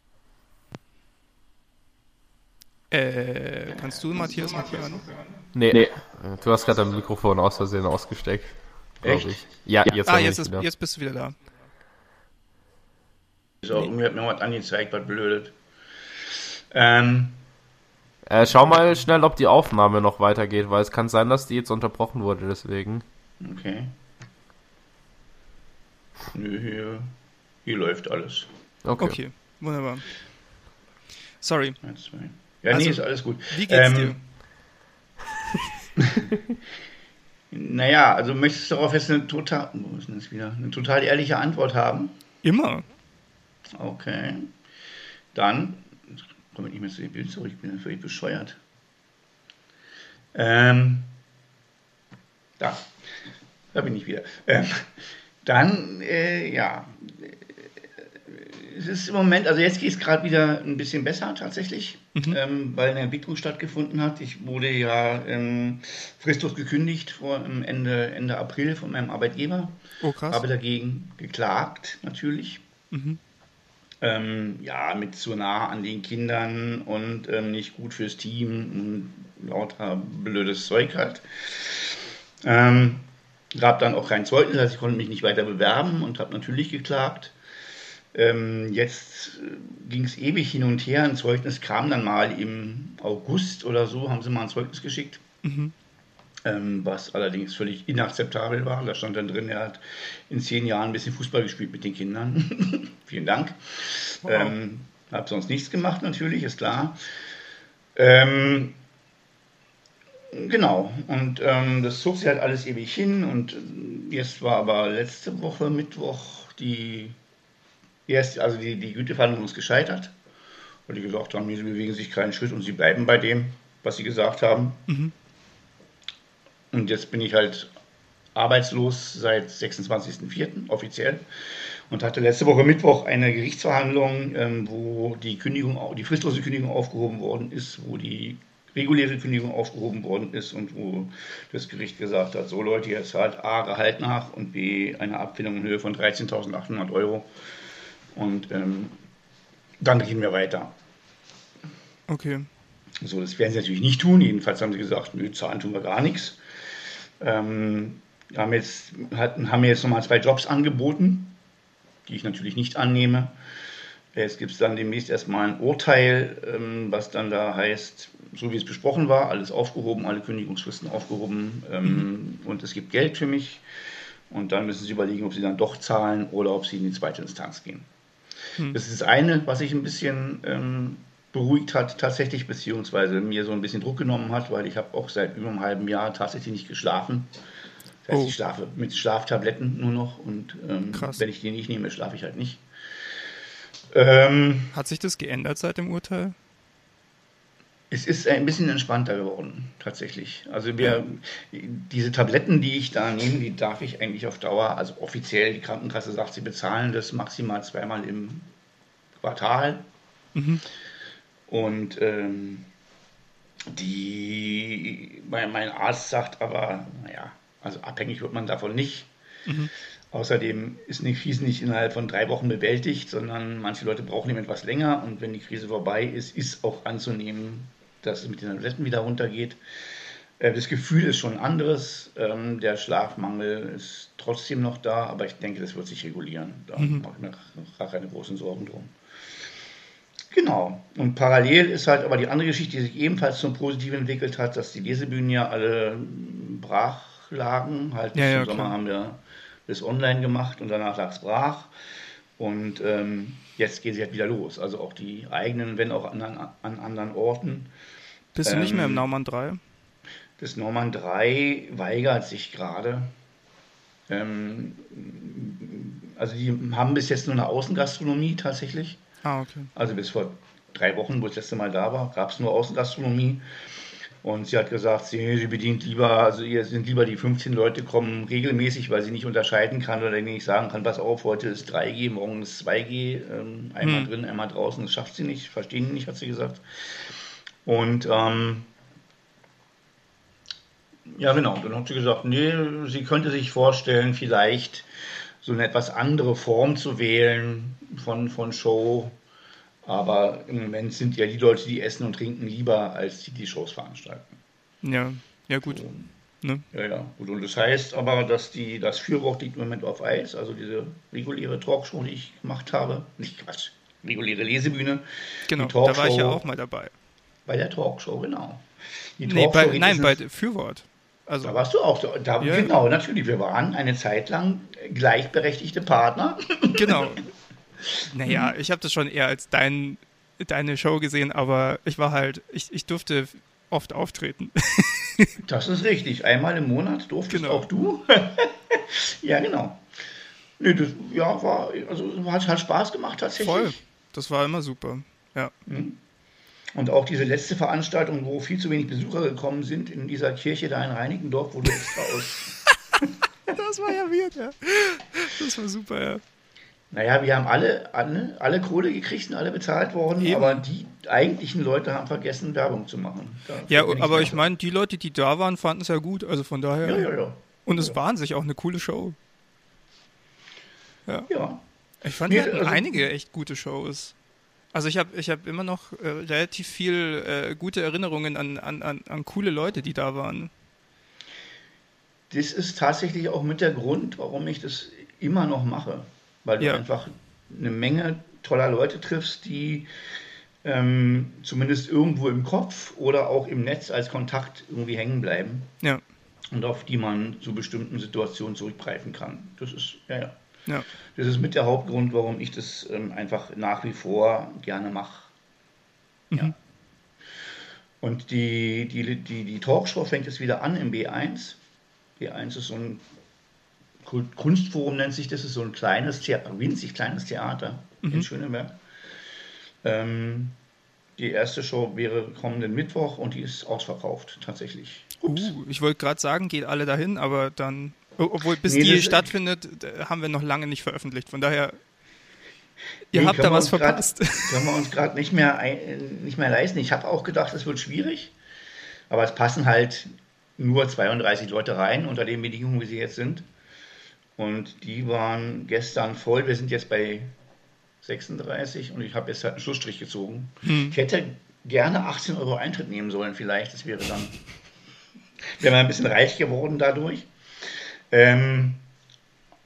Äh, kannst du Matthias noch hören? Nee, nee. Du hast gerade dein Mikrofon aus Versehen ausgesteckt. Echt? Ich. Ja, jetzt, Ah, jetzt, ist, jetzt bist du wieder da. So, mir hat mir was angezeigt, was blödet. Ähm, Äh, schau mal schnell, ob die Aufnahme noch weitergeht, weil es kann sein, dass die jetzt unterbrochen wurde, deswegen. okay. Nö, hier, hier läuft alles. Okay. Okay, wunderbar. Sorry, Eins, zwei. Ja, Also, nee, ist alles gut. wie geht's Ähm, [LAUGHS] Naja, also möchtest du darauf jetzt eine total, wo ist denn das wieder? Eine total ehrliche Antwort haben? Immer. Okay. Dann komme ich nicht mehr zu dem Bild zurück, ich bin ja völlig bescheuert. Ähm, da. Da bin ich wieder. Ähm, dann, äh, ja. Es ist im Moment, also jetzt geht es gerade wieder ein bisschen besser tatsächlich, ähm, weil eine Entwicklung stattgefunden hat. Ich wurde ja ähm, fristlos gekündigt vor ähm, Ende, Ende April von meinem Arbeitgeber. Oh, krass. Habe dagegen geklagt, natürlich. Ähm, ja, mit zu nah an den Kindern und ähm, nicht gut fürs Team und lauter blödes Zeug halt. Ähm, gab dann auch kein Zeugnis, also ich konnte mich nicht weiter bewerben und habe natürlich geklagt. Ähm, jetzt ging es ewig hin und her. Ein Zeugnis kam dann mal im August oder so, haben sie mal ein Zeugnis geschickt. Ähm, was allerdings völlig inakzeptabel war. Da stand dann drin, er hat in zehn Jahren ein bisschen Fußball gespielt mit den Kindern. [LAUGHS] Vielen Dank. Wow. Ähm, habe sonst nichts gemacht, natürlich, ist klar. Ähm, genau, und ähm, das zog sich halt alles ewig hin. Und äh, jetzt war aber letzte Woche Mittwoch die erste, also die, die Güteverhandlung ist gescheitert. Weil die gesagt haben, sie bewegen sich keinen Schritt und sie bleiben bei dem, was sie gesagt haben. Und jetzt bin ich halt arbeitslos seit 26.04. offiziell und hatte letzte Woche Mittwoch eine Gerichtsverhandlung, ähm, wo die Kündigung, die fristlose Kündigung aufgehoben worden ist, wo die reguläre Kündigung aufgehoben worden ist und wo das Gericht gesagt hat, so Leute, jetzt zahlt A Gehalt nach und B eine Abfindung in Höhe von 13.800 Euro und ähm, dann gehen wir weiter. Okay. So, das werden sie natürlich nicht tun. Jedenfalls haben sie gesagt, nö, zahlen tun wir gar nichts. Ähm, haben, jetzt, hatten, haben mir jetzt nochmal zwei Jobs angeboten, die ich natürlich nicht annehme. Jetzt gibt es dann demnächst erstmal ein Urteil, ähm, was dann da heißt, so wie es besprochen war, alles aufgehoben, alle Kündigungsfristen aufgehoben ähm, und es gibt Geld für mich. Und dann müssen sie überlegen, ob sie dann doch zahlen oder ob sie in die zweite Instanz gehen. Das ist das eine, was ich ein bisschen ähm, beruhigt hat tatsächlich, beziehungsweise mir so ein bisschen Druck genommen hat, weil ich habe auch seit über einem halben Jahr tatsächlich nicht geschlafen. Das heißt, Oh. ich schlafe mit Schlaftabletten nur noch und ähm, wenn ich die nicht nehme, schlafe ich halt nicht. Ähm, Hat sich das geändert seit dem Urteil? Es ist ein bisschen entspannter geworden, tatsächlich. Also wir, diese Tabletten, die ich da nehme, die darf ich eigentlich auf Dauer, also offiziell, die Krankenkasse sagt, sie bezahlen das maximal zweimal im Quartal. Und ähm, die, mein, mein Arzt sagt aber, naja, also abhängig wird man davon nicht. Außerdem ist eine Krise nicht innerhalb von drei Wochen bewältigt, sondern manche Leute brauchen eben etwas länger und wenn die Krise vorbei ist, ist auch anzunehmen, dass es mit den Tabletten wieder runtergeht. Äh, Das Gefühl ist schon anderes. Ähm, Der Schlafmangel ist trotzdem noch da, aber ich denke, das wird sich regulieren. Da mache ich mir gar keine großen Sorgen drum. Genau. Und parallel ist halt aber die andere Geschichte, die sich ebenfalls zum Positiven entwickelt hat, dass die Lesebühnen ja alle brach lagen. Halt Ja, ja, im Sommer klar. haben wir das online gemacht und danach lag es brach. Und ähm, jetzt geht sie halt wieder los. Also auch die eigenen, wenn auch an, an anderen Orten. Bist du nicht mehr im Ähm, Naumann 3? Das Norman 3 weigert sich gerade. Ähm, also die haben bis jetzt nur eine Außengastronomie tatsächlich. Ah, okay. Also bis vor drei Wochen, wo ich das letzte Mal da war, gab es nur Außengastronomie. Und sie hat gesagt, sie, sie bedient lieber, also ihr sind lieber die 15 Leute kommen regelmäßig, weil sie nicht unterscheiden kann oder nicht sagen kann, pass auf, heute ist 3G, morgen ist 2G, ähm, einmal Hm. drin, einmal draußen, das schafft sie nicht, verstehen nicht, hat sie gesagt. Und ähm, ja, genau, dann hat sie gesagt, nee, sie könnte sich vorstellen, vielleicht so eine etwas andere Form zu wählen von, von Show. Aber im Moment sind ja die Leute, die essen und trinken lieber, als die die Shows veranstalten. Ja, ja gut. Ne? Ja, ja, gut. Und das heißt aber, dass die, das Fürwort liegt im Moment auf Eis, also diese reguläre Talkshow, die ich gemacht habe. Nicht Quatsch, reguläre Lesebühne. Genau, da war ich ja auch mal dabei. Bei der Talkshow, genau. Nee, bei, nein, bei Fürwort. Also, da warst du auch so. Da, ja. Genau, natürlich. Wir waren eine Zeit lang gleichberechtigte Partner. Genau. [LAUGHS] Naja, ich habe das schon eher als dein, deine Show gesehen, aber ich war halt, ich, ich durfte oft auftreten. [LAUGHS] Das ist richtig. Einmal im Monat durftest genau. auch du. [LAUGHS] ja, genau. Nee, das, ja, war, also hat, hat Spaß gemacht tatsächlich. Voll. Das war immer super. Ja. Mhm. Und auch diese letzte Veranstaltung, wo viel zu wenig Besucher gekommen sind, in dieser Kirche da in Reinickendorf, wo du extra aus. [LAUGHS] das war ja weird, ja. Das war super, ja. Naja, wir haben alle, alle, alle Kohle gekriegt und alle bezahlt worden, Eben. aber die eigentlichen Leute haben vergessen, Werbung zu machen. Dafür ja, aber ich meine, die Leute, die da waren, fanden es ja gut, also von daher. Ja, ja, ja. Und es ja. war an sich auch eine coole Show. Ja. ja. Ich fand, nee, also, einige echt gute Shows. Also ich habe ich hab immer noch äh, relativ viel äh, gute Erinnerungen an, an, an, an coole Leute, die da waren. Das ist tatsächlich auch mit der Grund, warum ich das immer noch mache weil du ja. einfach eine Menge toller Leute triffst, die ähm, zumindest irgendwo im Kopf oder auch im Netz als Kontakt irgendwie hängen bleiben. Ja. Und auf die man zu bestimmten Situationen zurückgreifen kann. Das ist, ja, ja. Ja. Das ist mit der Hauptgrund, warum ich das ähm, einfach nach wie vor gerne mache. Mhm. Ja. Und die, die, die, die Talkshow fängt jetzt wieder an im B1. B1 ist so ein Kunstforum nennt sich das, ist so ein kleines, winzig kleines Theater mhm. in Schöneberg. Ähm, die erste Show wäre kommenden Mittwoch und die ist ausverkauft, tatsächlich. Uh, ich wollte gerade sagen, geht alle dahin, aber dann, obwohl bis nee, die stattfindet, haben wir noch lange nicht veröffentlicht. Von daher, ihr nee, habt da was verpasst. Grad, [LAUGHS] können wir uns gerade nicht, mehr nicht mehr leisten. Ich habe auch gedacht, es wird schwierig, aber es passen halt nur 32 Leute rein, unter den Bedingungen, wie sie jetzt sind. Und die waren gestern voll. Wir sind jetzt bei 36 und ich habe jetzt halt einen Schlussstrich gezogen. Hm. Ich hätte gerne 18 Euro Eintritt nehmen sollen, vielleicht. Das wäre dann, wäre man ein bisschen reich geworden dadurch. Ähm,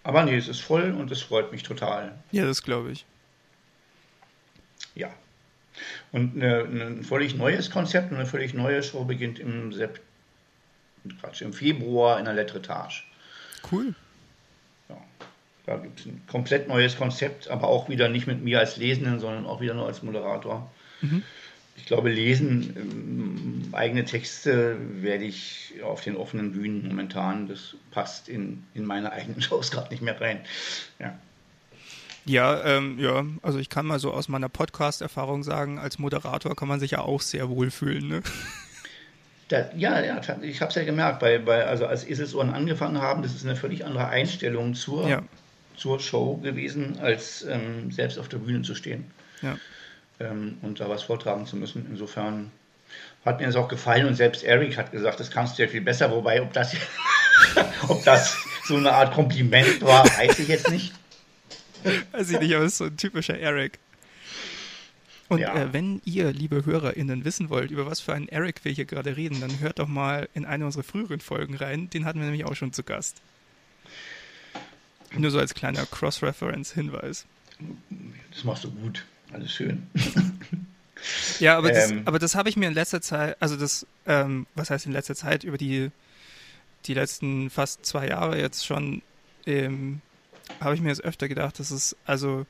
aber nee, es ist voll und es freut mich total. Ja, das glaube ich. Ja. Und eine, ein völlig neues Konzept und eine völlig neue Show beginnt im, Sept im Februar in der Letretage. Cool. Da gibt es ein komplett neues Konzept, aber auch wieder nicht mit mir als Lesenden, sondern auch wieder nur als Moderator. Mhm. Ich glaube, lesen ähm, eigene Texte werde ich auf den offenen Bühnen momentan. Das passt in, in meine eigenen [LAUGHS] Shows gerade nicht mehr rein. Ja. Ja, ähm, ja, also ich kann mal so aus meiner Podcast-Erfahrung sagen, als Moderator kann man sich ja auch sehr wohlfühlen. Ne? Da, ja, ja, ich habe es ja gemerkt, bei, bei, also als Eselsohren angefangen haben, das ist eine völlig andere Einstellung zur, ja zur Show gewesen, als ähm, selbst auf der Bühne zu stehen ja. Ähm, und da was vortragen zu müssen. Insofern hat mir das auch gefallen und selbst Eric hat gesagt, das kannst du ja viel besser. Wobei, ob das, [LAUGHS] ob das so eine Art Kompliment war, weiß ich jetzt nicht. Weiß ich nicht, aber es ist so ein typischer Eric. Und ja. äh, wenn ihr, liebe HörerInnen, wissen wollt, über was für einen Eric wir hier gerade reden, dann hört doch mal in eine unserer früheren Folgen rein. Den hatten wir nämlich auch schon zu Gast. Nur so als kleiner Cross-Reference-Hinweis. Das machst du gut. Alles schön. [LAUGHS] ja, aber das, ähm, aber das habe ich mir in letzter Zeit, also das, ähm, was heißt in letzter Zeit, über die, die letzten fast zwei Jahre jetzt schon, ähm, habe ich mir jetzt öfter gedacht, dass es also,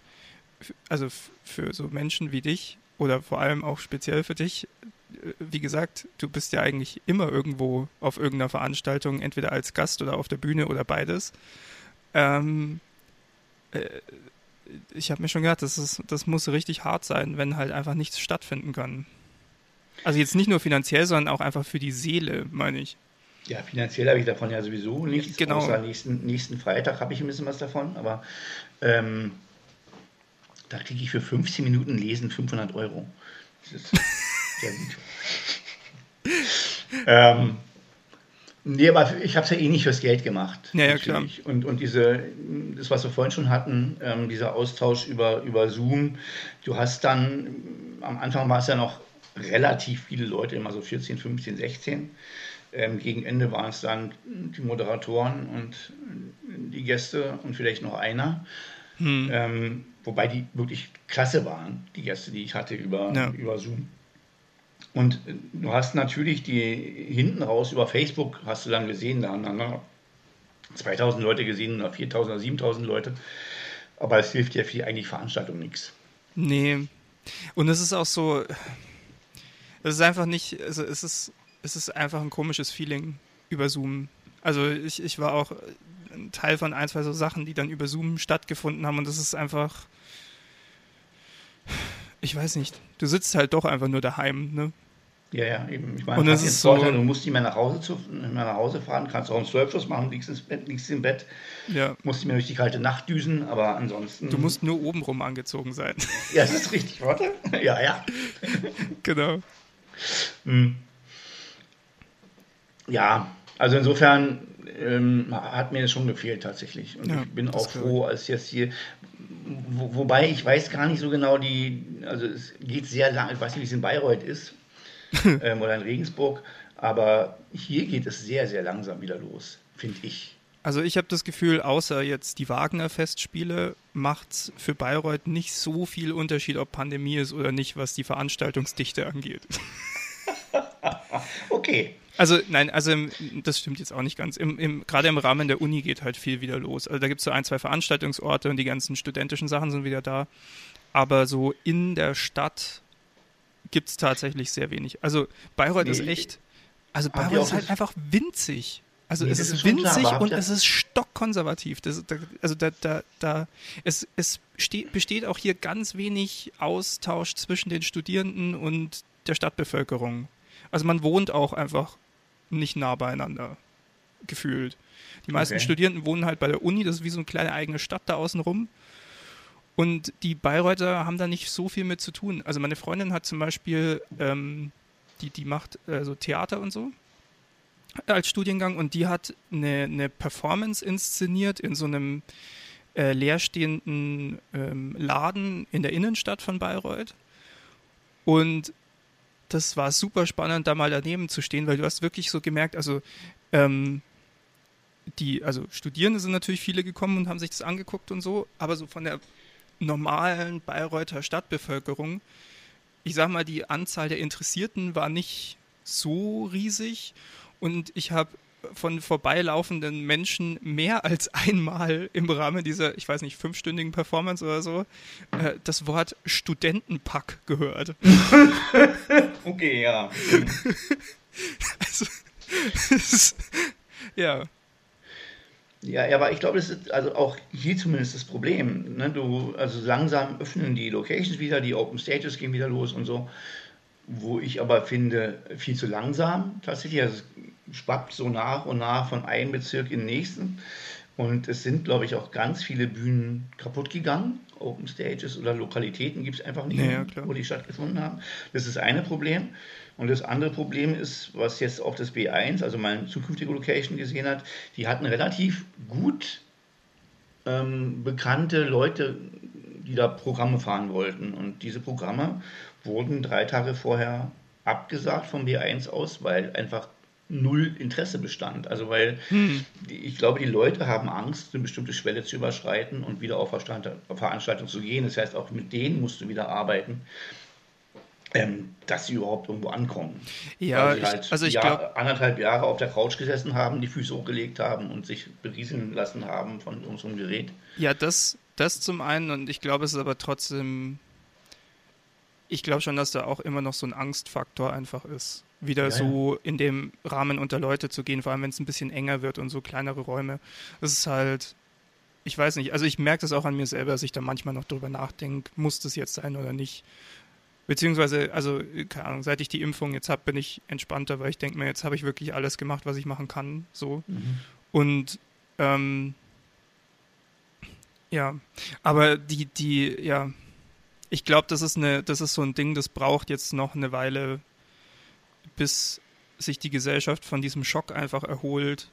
also für so Menschen wie dich oder vor allem auch speziell für dich, äh, wie gesagt, du bist ja eigentlich immer irgendwo auf irgendeiner Veranstaltung, entweder als Gast oder auf der Bühne oder beides. Ähm, äh, ich habe mir schon gedacht, das, ist, das muss richtig hart sein, wenn halt einfach nichts stattfinden kann. Also jetzt nicht nur finanziell, sondern auch einfach für die Seele, meine ich. Ja, finanziell habe ich davon ja sowieso nichts. Genau. Außer nächsten, nächsten Freitag habe ich ein bisschen was davon, aber ähm, da kriege ich für 15 Minuten Lesen 500 Euro. Das ist sehr gut. [LAUGHS] ähm, Nee, aber ich habe es ja eh nicht fürs Geld gemacht. Ja, ja klar. Und, und diese, das, was wir vorhin schon hatten, ähm, dieser Austausch über, über Zoom, du hast dann, am Anfang war es ja noch relativ viele Leute, immer so 14, 15, 16. Ähm, gegen Ende waren es dann die Moderatoren und die Gäste und vielleicht noch einer. Hm. Ähm, wobei die wirklich klasse waren, die Gäste, die ich hatte über, ja. über Zoom. Und du hast natürlich die hinten raus über Facebook, hast du dann gesehen, da haben dann 2000 Leute gesehen oder 4000 oder 7000 Leute. Aber es hilft ja für die eigentliche Veranstaltung nichts. Nee. Und es ist auch so, es ist einfach nicht, also es ist, es ist einfach ein komisches Feeling über Zoom. Also ich, ich war auch ein Teil von ein, zwei so Sachen, die dann über Zoom stattgefunden haben und das ist einfach, ich weiß nicht, du sitzt halt doch einfach nur daheim, ne? Ja, ja, eben. Ich meine, und das ist so, Vorteil, du musst nicht mehr nach Hause, zu, mehr nach Hause fahren, kannst auch einen Surfschuss machen, liegst, ins Bett, liegst im Bett, ja. musst nicht mehr durch die kalte Nacht düsen, aber ansonsten... Du musst nur obenrum angezogen sein. [LAUGHS] Ja, das ist richtig, warte. [LAUGHS] Ja, ja. [LAUGHS] genau. Hm. Ja, also insofern ähm, hat mir das schon gefehlt tatsächlich. Und ja, ich bin auch froh, als jetzt hier wo, wobei ich weiß gar nicht so genau die, also es geht sehr lang, ich weiß nicht, wie es in Bayreuth ist, [LAUGHS] ähm, oder in Regensburg. Aber hier geht es sehr, sehr langsam wieder los, finde ich. Also ich habe das Gefühl, außer jetzt die Wagner-Festspiele, macht es für Bayreuth nicht so viel Unterschied, ob Pandemie ist oder nicht, was die Veranstaltungsdichte angeht. [LAUGHS] okay. Also nein, also das stimmt jetzt auch nicht ganz. Im, im, gerade im Rahmen der Uni geht halt viel wieder los. Also da gibt es so ein, zwei Veranstaltungsorte und die ganzen studentischen Sachen sind wieder da. Aber so in der Stadt gibt es tatsächlich sehr wenig. Also Bayreuth nee, ist echt, also Bayreuth ist halt einfach winzig. Also nee, es ist, ist winzig klar, und es ist stockkonservativ. Das, da, also da, da, da, es, es steht, besteht auch hier ganz wenig Austausch zwischen den Studierenden und der Stadtbevölkerung. Also man wohnt auch einfach nicht nah beieinander gefühlt. Die meisten okay. Studierenden wohnen halt bei der Uni, das ist wie so eine kleine eigene Stadt da außen rum. Und die Bayreuther haben da nicht so viel mit zu tun. Also meine Freundin hat zum Beispiel, ähm, die, die macht äh, so Theater und so als Studiengang und die hat eine, eine Performance inszeniert in so einem äh, leerstehenden ähm, Laden in der Innenstadt von Bayreuth. Und das war super spannend, da mal daneben zu stehen, weil du hast wirklich so gemerkt, also ähm, die, also Studierende sind natürlich viele gekommen und haben sich das angeguckt und so, aber so von der normalen Bayreuther Stadtbevölkerung, ich sag mal, die Anzahl der Interessierten war nicht so riesig und ich habe von vorbeilaufenden Menschen mehr als einmal im Rahmen dieser, ich weiß nicht, fünfstündigen Performance oder so, äh, das Wort Studentenpack gehört. [LAUGHS] okay, ja. [LAUGHS] also, ist, ja. Ja, ja, aber ich glaube, das ist also auch hier zumindest das Problem. Ne? Du, also langsam öffnen die Locations wieder, die Open Stages gehen wieder los und so. Wo ich aber finde, viel zu langsam tatsächlich. Also schwappt so nach und nach von einem Bezirk in den nächsten. Und es sind, glaube ich, auch ganz viele Bühnen kaputt gegangen. Open Stages oder Lokalitäten gibt es einfach nicht, ja, wo die stattgefunden haben. Das ist das eine Problem. Und das andere Problem ist, was jetzt auch das B1, also meine zukünftige Location gesehen hat, die hatten relativ gut ähm, bekannte Leute, die da Programme fahren wollten. Und diese Programme wurden drei Tage vorher abgesagt vom B1 aus, weil einfach null Interesse bestand. Also weil hm. ich glaube, die Leute haben Angst, eine bestimmte Schwelle zu überschreiten und wieder auf Veranstaltung zu gehen. Das heißt, auch mit denen musst du wieder arbeiten ähm, dass sie überhaupt irgendwo ankommen. Ja, Weil sie halt ich, also ich glaube. Anderthalb Jahre auf der Couch gesessen haben, die Füße hochgelegt haben und sich berieseln lassen haben von unserem Gerät. Ja, das, das zum einen und ich glaube, es ist aber trotzdem. Ich glaube schon, dass da auch immer noch so ein Angstfaktor einfach ist. Wieder ja, so in dem Rahmen unter Leute zu gehen, vor allem wenn es ein bisschen enger wird und so kleinere Räume. Das ist halt. Ich weiß nicht, also ich merke das auch an mir selber, dass ich da manchmal noch drüber nachdenke, muss das jetzt sein oder nicht. Beziehungsweise, also, keine Ahnung, seit ich die Impfung jetzt habe, bin ich entspannter, weil ich denke mir, jetzt habe ich wirklich alles gemacht, was ich machen kann. So. Mhm. Und ähm, ja, aber die, die, ja, ich glaube, das ist eine, das ist so ein Ding, das braucht jetzt noch eine Weile, bis sich die Gesellschaft von diesem Schock einfach erholt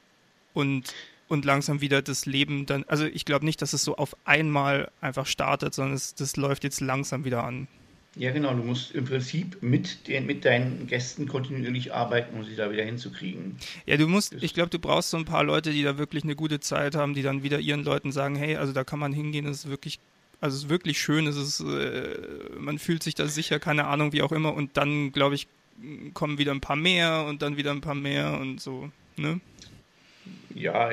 und und langsam wieder das Leben dann, also ich glaube nicht, dass es so auf einmal einfach startet, sondern es, das läuft jetzt langsam wieder an. Ja, genau. Du musst im Prinzip mit, den, mit deinen Gästen kontinuierlich arbeiten, um sie da wieder hinzukriegen. Ja, du musst, ich glaube, du brauchst so ein paar Leute, die da wirklich eine gute Zeit haben, die dann wieder ihren Leuten sagen, hey, also da kann man hingehen, das ist wirklich, also es ist wirklich schön, es ist, äh, man fühlt sich da sicher, keine Ahnung, wie auch immer. Und dann, glaube ich, kommen wieder ein paar mehr und dann wieder ein paar mehr und so, ne? Ja,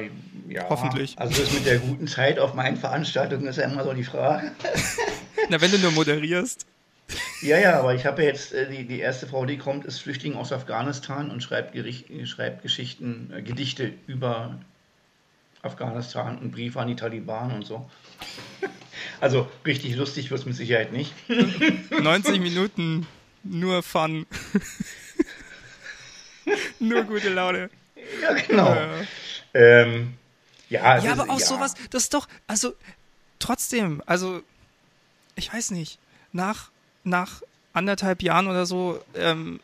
ja. Hoffentlich. Also das mit der guten Zeit auf meinen Veranstaltungen ist ja immer so die Frage. [LAUGHS] Na, wenn du nur moderierst. Ja, ja, aber ich habe ja jetzt, äh, die, die erste Frau, die kommt, ist Flüchtling aus Afghanistan und schreibt, Gericht, schreibt Geschichten, äh, Gedichte über Afghanistan und Briefe an die Taliban und so. [LAUGHS] Also richtig lustig wird es mit Sicherheit nicht. [LAUGHS] 90 Minuten nur Fun. [LAUGHS] nur gute Laune. Ja, genau. Äh. Ähm, ja, ja, aber auch ja. sowas, das ist doch, also trotzdem, also ich weiß nicht, nach, nach anderthalb Jahren oder so ähm,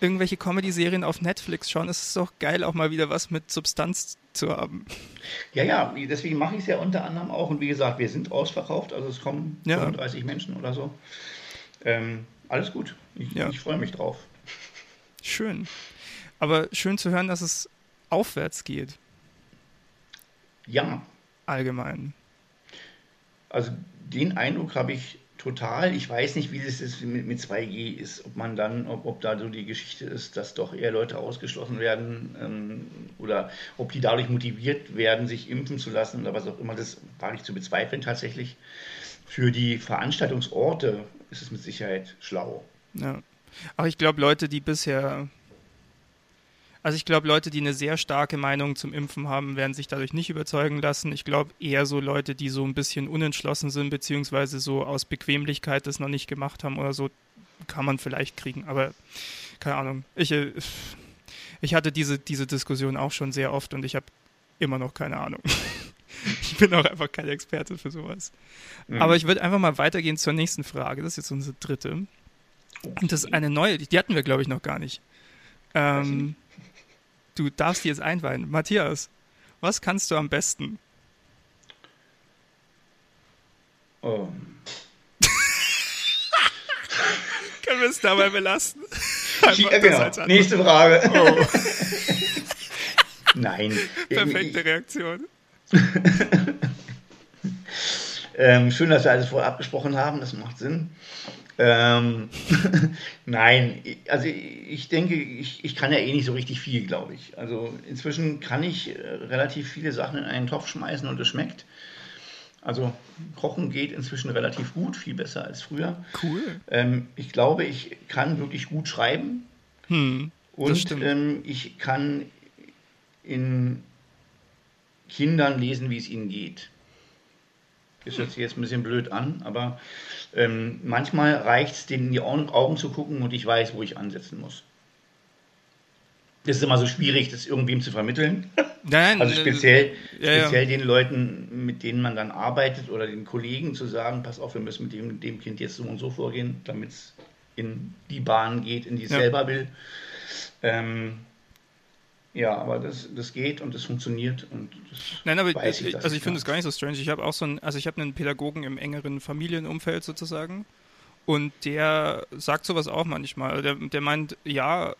irgendwelche Comedy-Serien auf Netflix schauen, ist es doch geil, auch mal wieder was mit Substanz zu haben. Ja, ja, deswegen mache ich es ja unter anderem auch. Und wie gesagt, wir sind ausverkauft, also es kommen ja. 35 Menschen oder so. Ähm, alles gut. Ich, ja. ich freue mich drauf. Schön. Aber schön zu hören, dass es aufwärts geht. Ja. Allgemein. Also den Eindruck habe ich total. Ich weiß nicht, wie das ist mit, mit 2G ist, ob man dann, ob, ob da so die Geschichte ist, dass doch eher Leute ausgeschlossen werden ähm, oder ob die dadurch motiviert werden, sich impfen zu lassen oder was auch immer. Das war ich zu bezweifeln tatsächlich. Für die Veranstaltungsorte ist es mit Sicherheit schlau. Ja. Aber ich glaube, Leute, die bisher also ich glaube, Leute, die eine sehr starke Meinung zum Impfen haben, werden sich dadurch nicht überzeugen lassen. Ich glaube eher so Leute, die so ein bisschen unentschlossen sind, beziehungsweise so aus Bequemlichkeit das noch nicht gemacht haben oder so, kann man vielleicht kriegen. Aber keine Ahnung. Ich, äh, ich hatte diese, diese Diskussion auch schon sehr oft und ich habe immer noch keine Ahnung. [LAUGHS] [LAUGHS] ich bin auch einfach kein Experte für sowas. Mhm. Aber ich würde einfach mal weitergehen zur nächsten Frage. Das ist jetzt unsere dritte. Und das ist eine neue, die hatten wir, glaube ich, noch gar nicht. Ähm, Du darfst dir jetzt einweihen. Matthias, was kannst du am besten? Oh. [LAUGHS] Können wir es dabei belassen? [LAUGHS] ja, genau. Nächste Frage. Oh. Nein. Perfekte Reaktion. [LAUGHS] ähm, schön, dass wir alles vorher abgesprochen haben. Das macht Sinn. Ähm, [LAUGHS] Nein, also ich denke, ich, ich kann ja eh nicht so richtig viel, glaube ich. Also inzwischen kann ich äh, relativ viele Sachen in einen Topf schmeißen und es schmeckt. Also Kochen geht inzwischen relativ gut, viel besser als früher. Cool. Ähm, ich glaube, ich kann wirklich gut schreiben. Hm, und ähm, ich kann in Kindern lesen, wie es ihnen geht. Das hört sich jetzt ein bisschen blöd an, aber ähm, manchmal reicht es, denen in die Augen zu gucken und ich weiß, wo ich ansetzen muss. Das ist immer so schwierig, das irgendwem zu vermitteln. [LAUGHS] Nein, also speziell, ja, speziell ja. den Leuten, mit denen man dann arbeitet oder den Kollegen zu sagen, pass auf, wir müssen mit dem, dem Kind jetzt so und so vorgehen, damit es in die Bahn geht, in die es ja. selber will. Ähm, ja, aber das, das geht und das funktioniert und das Nein, aber weiß ich, also ich finde es gar nicht so strange. Ich habe auch so einen, also ich habe einen Pädagogen im engeren Familienumfeld sozusagen und der sagt sowas auch manchmal. Der, der meint, ja,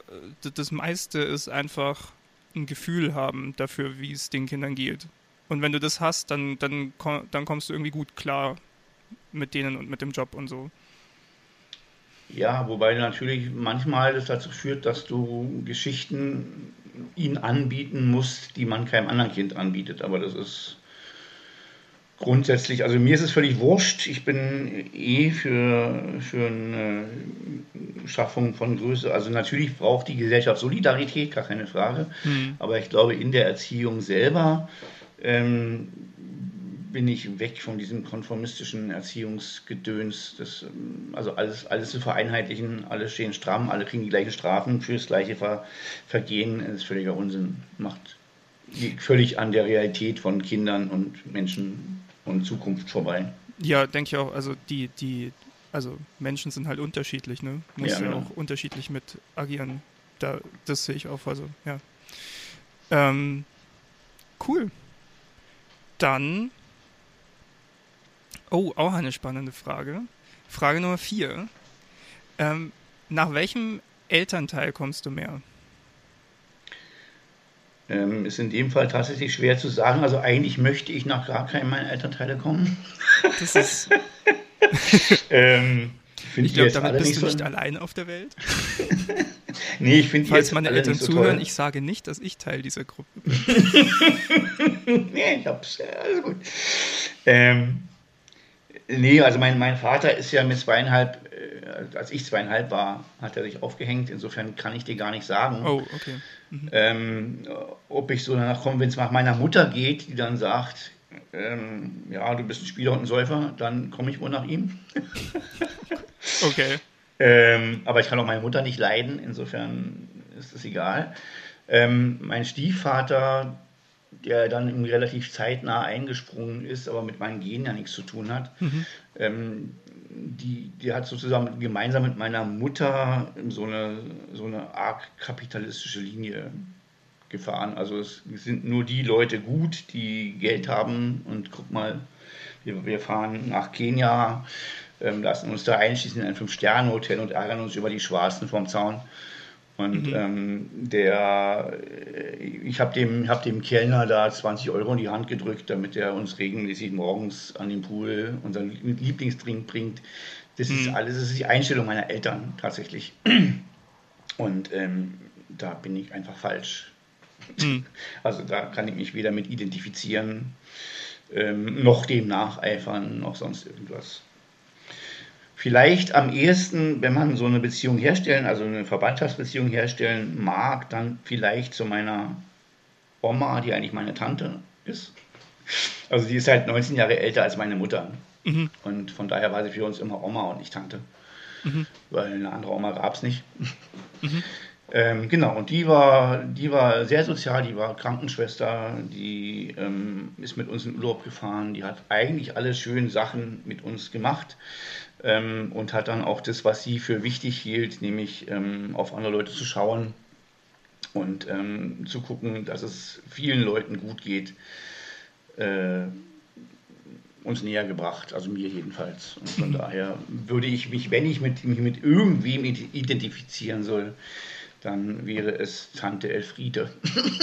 das meiste ist einfach ein Gefühl haben dafür, wie es den Kindern geht. Und wenn du das hast, dann, dann, dann kommst du irgendwie gut klar mit denen und mit dem Job und so. Ja, wobei natürlich manchmal das dazu führt, dass du Geschichten ihnen anbieten muss, die man keinem anderen Kind anbietet. Aber das ist grundsätzlich, also mir ist es völlig wurscht. Ich bin eh für, für eine Schaffung von Größe. Also natürlich braucht die Gesellschaft Solidarität, gar keine Frage. Mhm. Aber ich glaube, in der Erziehung selber ähm, bin ich weg von diesem konformistischen Erziehungsgedöns. Das, ähm, also alles, alles zu vereinheitlichen, alle stehen stramm, alle kriegen die gleichen Strafen fürs gleiche Ver Vergehen, das ist völliger Unsinn. Macht völlig an der Realität von Kindern und Menschen und Zukunft vorbei. Ja, denke ich auch. Also die, die, also Menschen sind halt unterschiedlich, ne? Muss ja, ja genau. auch unterschiedlich mit agieren. Da, das sehe ich auch. Also, ja. Ähm, cool. Dann Oh, auch eine spannende Frage. Frage Nummer vier. Ähm, nach welchem Elternteil kommst du mehr? Ähm, ist in dem Fall tatsächlich schwer zu sagen. Also eigentlich möchte ich nach gar keinem meiner Elternteile kommen. Das ist. [LAUGHS] ähm, ich glaube, damit bist du so nicht allein auf der Welt. [LAUGHS] nee, ich finde Falls meine Eltern so zuhören, toll. ich sage nicht, dass ich Teil dieser Gruppe [LAUGHS] bin. nee, ich hab's. Alles gut. Ähm, nee, also mein, mein Vater ist ja mit zweieinhalb, äh, als ich zweieinhalb war, hat er sich aufgehängt. Insofern kann ich dir gar nicht sagen. Oh, okay. Mhm. Ähm, ob ich so danach komme, wenn es nach meiner Mutter geht, die dann sagt, ähm, ja, du bist ein Spieler und ein Säufer, dann komme ich wohl nach ihm. [LAUGHS] okay. Ähm, aber ich kann auch meine Mutter nicht leiden, insofern ist es egal. Ähm, mein Stiefvater, der dann relativ zeitnah eingesprungen ist, aber mit meinen Genen ja nichts zu tun hat, mhm. ähm, die, die hat sozusagen gemeinsam mit meiner Mutter so eine, so eine arg kapitalistische Linie gefahren. Also es sind nur die Leute gut, die Geld haben und guck mal, wir, wir fahren nach Kenia, ähm, lassen uns da einschließen in ein Fünf-Sterne-Hotel und ärgern uns über die Schwarzen vom Zaun. Und mhm. ähm, der, äh, ich habe dem, hab dem Kellner da 20 Euro in die Hand gedrückt, damit er uns regelmäßig morgens an den Pool unseren Lieblingsdrink bringt. Das mhm. ist alles, das ist die Einstellung meiner Eltern tatsächlich. Und ähm, da bin ich einfach falsch. Mhm. [LAUGHS] Also da kann ich mich weder mit identifizieren, ähm, noch dem nacheifern, noch sonst irgendwas. Vielleicht am ehesten, wenn man so eine Beziehung herstellen, also eine Verwandtschaftsbeziehung herstellen mag, dann vielleicht zu meiner Oma, die eigentlich meine Tante ist. Also die ist halt 19 Jahre älter als meine Mutter. Mhm. Und von daher war sie für uns immer Oma und nicht Tante. Mhm. Weil eine andere Oma gab es nicht. Mhm. Ähm, genau, und die war, die war sehr sozial, die war Krankenschwester, die ähm, ist mit uns in Urlaub gefahren, die hat eigentlich alle schönen Sachen mit uns gemacht ähm, und hat dann auch das, was sie für wichtig hielt, nämlich ähm, auf andere Leute zu schauen und ähm, zu gucken, dass es vielen Leuten gut geht, äh, uns näher gebracht, also mir jedenfalls. Und von daher würde ich mich, wenn ich mit, mich mit irgendwem identifizieren soll, dann wäre es Tante Elfriede.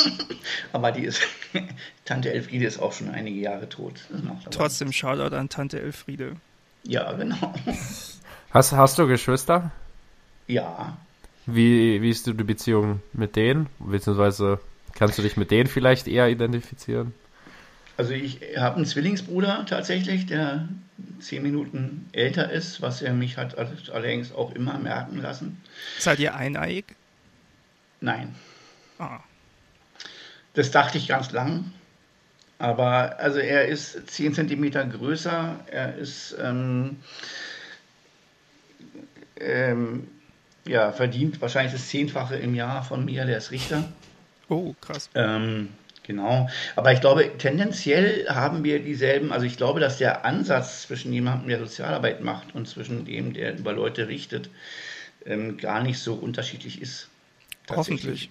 [LAUGHS] Aber die ist, [LAUGHS] Tante Elfriede ist auch schon einige Jahre tot. Trotzdem Shoutout an Tante Elfriede. Ja, genau. [LAUGHS] Hast, hast du Geschwister? Ja. Wie, wie ist die Beziehung mit denen? Beziehungsweise kannst du dich mit denen vielleicht eher identifizieren? Also ich habe einen Zwillingsbruder tatsächlich, der zehn Minuten älter ist, was er mich hat allerdings auch immer merken lassen. Seid ihr eineig? Nein. Ah. Das dachte ich ganz lang. Aber also er ist 10 cm größer, er ist ähm, ähm, ja, verdient wahrscheinlich das Zehnfache im Jahr von mir, der ist Richter. Oh, krass. Ähm, genau. Aber ich glaube, tendenziell haben wir dieselben, also ich glaube, dass der Ansatz zwischen jemandem, der Sozialarbeit macht und zwischen dem, der über Leute richtet, ähm, gar nicht so unterschiedlich ist. Hoffentlich.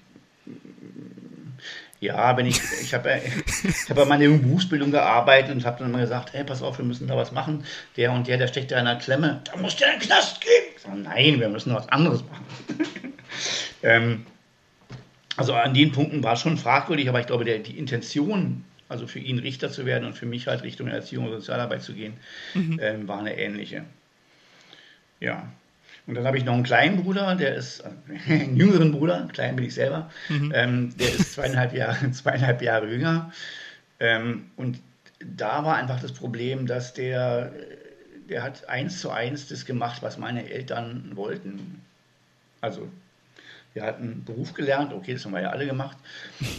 Ja, wenn ich, ich habe ich hab bei meiner Berufsbildung gearbeitet und habe dann immer gesagt, hey, pass auf, wir müssen da was machen. Der und der, der steckt da in der Klemme, da muss der in den Knast gehen. Ich sage, nein, wir müssen was anderes machen. [LAUGHS] ähm, also an den Punkten war es schon fragwürdig, aber ich glaube, der, die Intention, also für ihn Richter zu werden und für mich halt Richtung Erziehung und Sozialarbeit zu gehen, mhm. ähm, war eine ähnliche. Ja. Und dann habe ich noch einen kleinen Bruder, der ist, äh, [LAUGHS] einen jüngeren Bruder, klein bin ich selber, mhm. ähm, der ist zweieinhalb Jahre, [LAUGHS] zweieinhalb Jahre jünger. Ähm, und da war einfach das Problem, dass der, der hat eins zu eins das gemacht, was meine Eltern wollten. Also der hat einen Beruf gelernt, okay, das haben wir ja alle gemacht.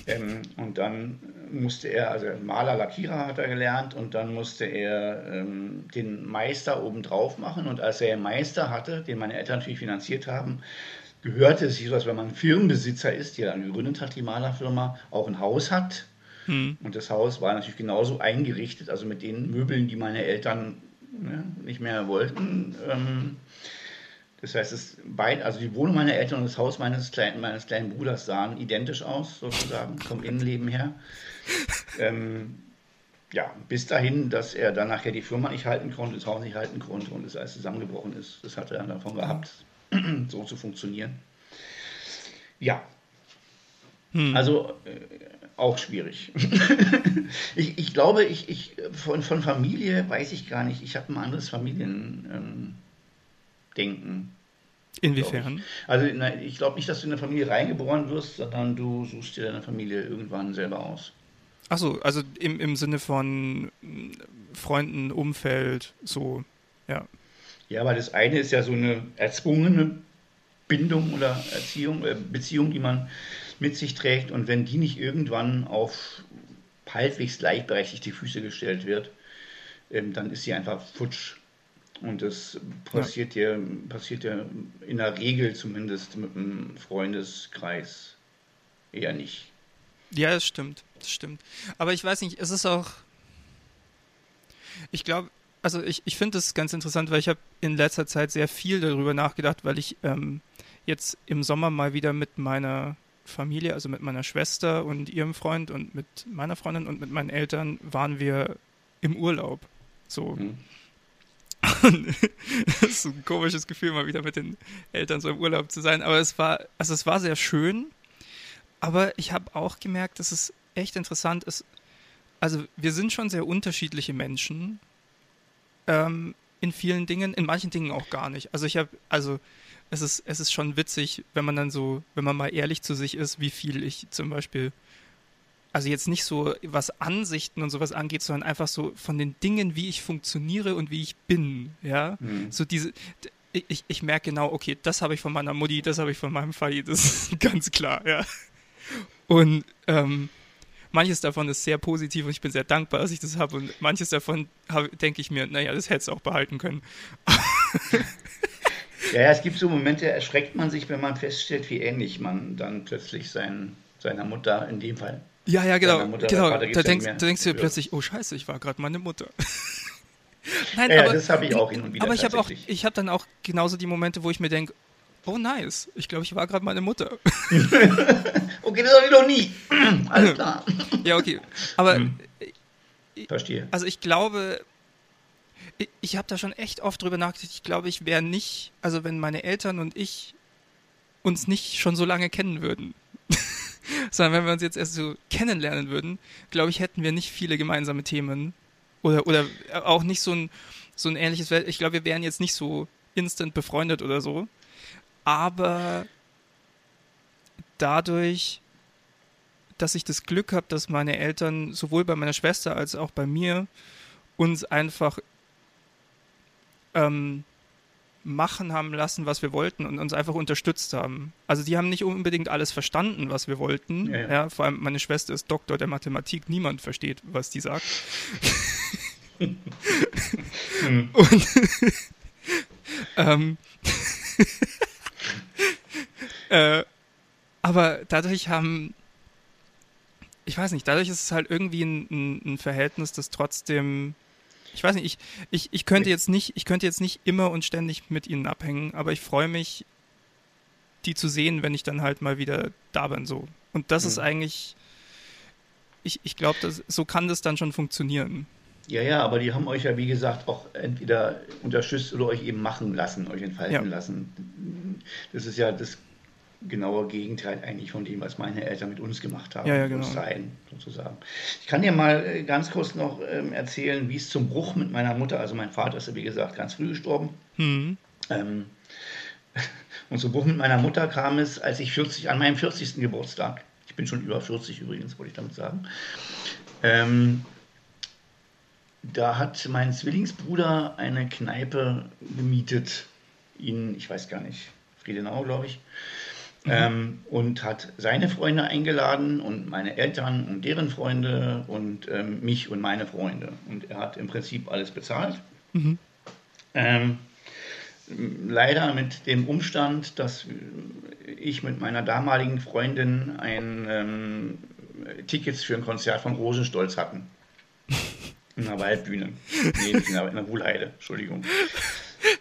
Ähm, und dann musste er, also Maler, Lackierer hat er gelernt und dann musste er ähm, den Meister obendrauf machen. Und als er den Meister hatte, den meine Eltern natürlich finanziert haben, gehörte es sich so, dass wenn man Firmenbesitzer ist, der dann gegründet hat, die Malerfirma, auch ein Haus hat. Hm. Und das Haus war natürlich genauso eingerichtet, also mit den Möbeln, die meine Eltern ne, nicht mehr wollten. Ähm, das heißt, es beid, also die Wohnung meiner Eltern und das Haus meines kleinen, meines kleinen Bruders sahen identisch aus, sozusagen, vom Innenleben her. ähm, ja, bis dahin, dass er dann nachher die Firma nicht halten konnte, das Haus nicht halten konnte und es alles zusammengebrochen ist. Das hat er dann davon gehabt. [CLEARS THROAT] so zu funktionieren. Ja. Hm. Also äh, auch schwierig. [LAUGHS] ich, ich glaube, ich, ich, von, von Familie weiß ich gar nicht. Ich habe ein anderes Familiendenken. Ähm, Inwiefern? Also na, ich glaube nicht, dass du in eine Familie reingeboren wirst, sondern du suchst dir deine Familie irgendwann selber aus. Achso, also im, im Sinne von Freunden, Umfeld, so, ja. Ja, weil das eine ist ja so eine erzwungene Bindung oder Erziehung, äh, Beziehung, die man mit sich trägt. Und wenn die nicht irgendwann auf halbwegs gleichberechtigte Füße gestellt wird, ähm, dann ist sie einfach futsch. Und das passiert ja. dir, passiert ja in der Regel zumindest mit einem Freundeskreis eher nicht. Ja, das stimmt. Das stimmt. Aber ich weiß nicht, es ist auch. Ich glaube, also ich, ich finde das ganz interessant, weil ich habe in letzter Zeit sehr viel darüber nachgedacht, weil ich ähm, jetzt im Sommer mal wieder mit meiner Familie, also mit meiner Schwester und ihrem Freund und mit meiner Freundin und mit meinen Eltern waren wir im Urlaub. So. Mhm. Das [LAUGHS] ist ein komisches Gefühl, mal wieder mit den Eltern so im Urlaub zu sein. Aber es war, also es war sehr schön. Aber ich habe auch gemerkt, dass es echt interessant ist. Also wir sind schon sehr unterschiedliche Menschen. Ähm, in vielen Dingen, in manchen Dingen auch gar nicht. Also ich habe, also es ist, es ist schon witzig, wenn man dann so, wenn man mal ehrlich zu sich ist, wie viel ich zum Beispiel also jetzt nicht so was Ansichten und sowas angeht, sondern einfach so von den Dingen, wie ich funktioniere und wie ich bin, ja. Mhm. So diese, ich, ich merke genau, okay, das habe ich von meiner Mutti, das habe ich von meinem Vati, das ist [LAUGHS] ganz klar, ja. Und ähm, manches davon ist sehr positiv und ich bin sehr dankbar, dass ich das habe und manches davon denke ich mir, naja, das hätte es auch behalten können. [LAUGHS] ja, ja, es gibt so Momente, erschreckt man sich, wenn man feststellt, wie ähnlich man dann plötzlich sein, seiner Mutter in dem Fall ja, ja, genau. Mutter, genau. Da, denkst, da denkst du dir plötzlich, oh Scheiße, ich war gerade meine Mutter. [LAUGHS] Nein, ja, aber, das habe ich auch hin und wieder. Aber ich habe auch, ich habe dann auch genauso die Momente, wo ich mir denke, oh nice, ich glaube, ich war gerade meine Mutter. [LAUGHS] okay, das habe ich noch nie. [CLEARS THROAT] Alles klar. [LAUGHS] ja, okay. Aber hm. Verstehe. Also ich glaube, ich, ich habe da schon echt oft drüber nachgedacht. Ich glaube, ich wäre nicht, also wenn meine Eltern und ich uns nicht schon so lange kennen würden, sondern wenn wir uns jetzt erst so kennenlernen würden, glaube ich, hätten wir nicht viele gemeinsame Themen. Oder, oder auch nicht so ein, so ein ähnliches, ich glaube, wir wären jetzt nicht so instant befreundet oder so, aber dadurch, dass ich das Glück habe, dass meine Eltern sowohl bei meiner Schwester als auch bei mir uns einfach ähm, machen haben lassen, was wir wollten und uns einfach unterstützt haben. Also die haben nicht unbedingt alles verstanden, was wir wollten. Ja, ja. ja vor allem meine Schwester ist Doktor der Mathematik, niemand versteht, was die sagt. [LAUGHS] hm. Und [LAUGHS] ähm, [LAUGHS] äh, aber dadurch haben, ich weiß nicht, dadurch ist es halt irgendwie ein, ein, ein Verhältnis, das trotzdem ich weiß nicht, ich, ich, ich könnte jetzt nicht, ich könnte jetzt nicht immer und ständig mit ihnen abhängen, aber ich freue mich, die zu sehen, wenn ich dann halt mal wieder da bin, so. Und das mhm. ist eigentlich, ich, ich glaube, so kann das dann schon funktionieren. Ja, ja, aber die haben euch ja, wie gesagt, auch entweder unterstützt oder euch eben machen lassen, euch entfalten ja. lassen. Das ist ja das genaue Gegenteil eigentlich von dem, was meine Eltern mit uns gemacht haben. Ja, ja, genau. Sein, sozusagen. Ich kann dir mal äh, ganz kurz noch ähm, erzählen, wie es zum Bruch mit meiner Mutter, also mein Vater ist ja wie gesagt ganz früh gestorben. Mhm. Ähm, [LAUGHS] und zum Bruch mit meiner Mutter kam es, als ich 40, an meinem 40. Geburtstag, ich bin schon über 40 übrigens, wollte ich damit sagen, ähm, da hat mein Zwillingsbruder eine Kneipe gemietet, in, ich weiß gar nicht, Friedenau, glaube ich. Mhm. Ähm, und hat seine Freunde eingeladen und meine Eltern und deren Freunde und ähm, mich und meine Freunde. Und er hat im Prinzip alles bezahlt. Mhm. Ähm, leider mit dem Umstand, dass ich mit meiner damaligen Freundin ein ähm, Tickets für ein Konzert von Rosenstolz hatten. [LAUGHS] In der Waldbühne. Nee, in der, in der Wuhlheide, Entschuldigung.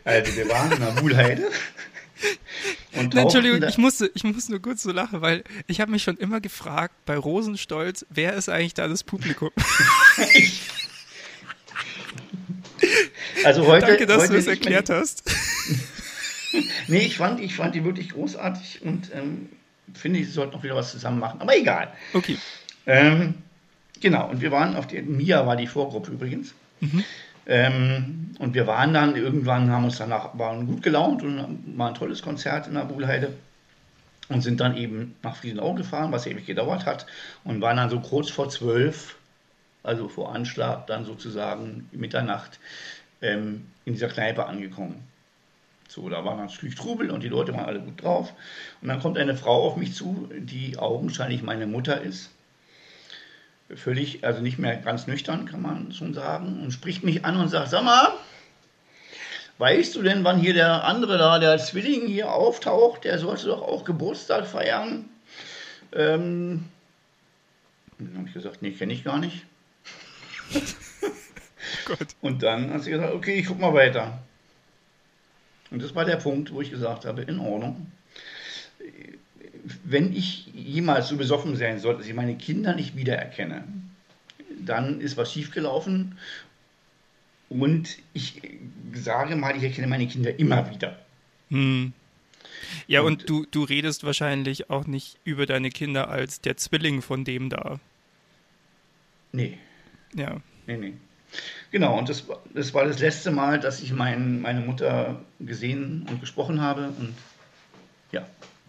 Also wir waren in der Wuhlheide [LAUGHS] Nein, Entschuldigung, ich musste, ich muss nur kurz so lachen, weil ich habe mich schon immer gefragt, bei Rosenstolz, wer ist eigentlich da das Publikum? [LAUGHS] also heute, Danke, dass heute du es erklärt hast. [LAUGHS] nee, ich fand, ich fand die wirklich großartig und ähm, finde, sie sollten noch wieder was zusammen machen. Aber egal. Okay. Ähm, genau, und wir waren auf der, Mia war die Vorgruppe übrigens. Mhm. Ähm, und wir waren dann, irgendwann haben uns danach, waren gut gelaunt und war ein tolles Konzert in der Buhlheide und sind dann eben nach Friesenau gefahren, was ewig gedauert hat und waren dann so kurz vor zwölf, also vor Anschlag, dann sozusagen Mitternacht ähm, in dieser Kneipe angekommen. So, da war natürlich Trubel und die Leute waren alle gut drauf. Und dann kommt eine Frau auf mich zu, die augenscheinlich meine Mutter ist. Völlig, also nicht mehr ganz nüchtern, kann man schon sagen. Und spricht mich an und sagt, sag mal, weißt du denn, wann hier der andere da, der Zwilling hier auftaucht? Der sollte doch auch Geburtstag feiern. Ähm, dann habe ich gesagt, nee, kenne ich gar nicht. [LAUGHS] und dann hat sie gesagt, okay, ich guck mal weiter. Und das war der Punkt, wo ich gesagt habe, in Ordnung. Wenn ich jemals so besoffen sein sollte, dass ich meine Kinder nicht wiedererkenne, dann ist was schiefgelaufen. Und ich sage mal, ich erkenne meine Kinder immer wieder. Hm. Ja, und, und, du, du redest wahrscheinlich auch nicht über deine Kinder als der Zwilling von dem da. Nee. Ja. Nee, nee. Genau, und das, das war das letzte Mal, dass ich mein, meine Mutter gesehen und gesprochen habe. Und ja,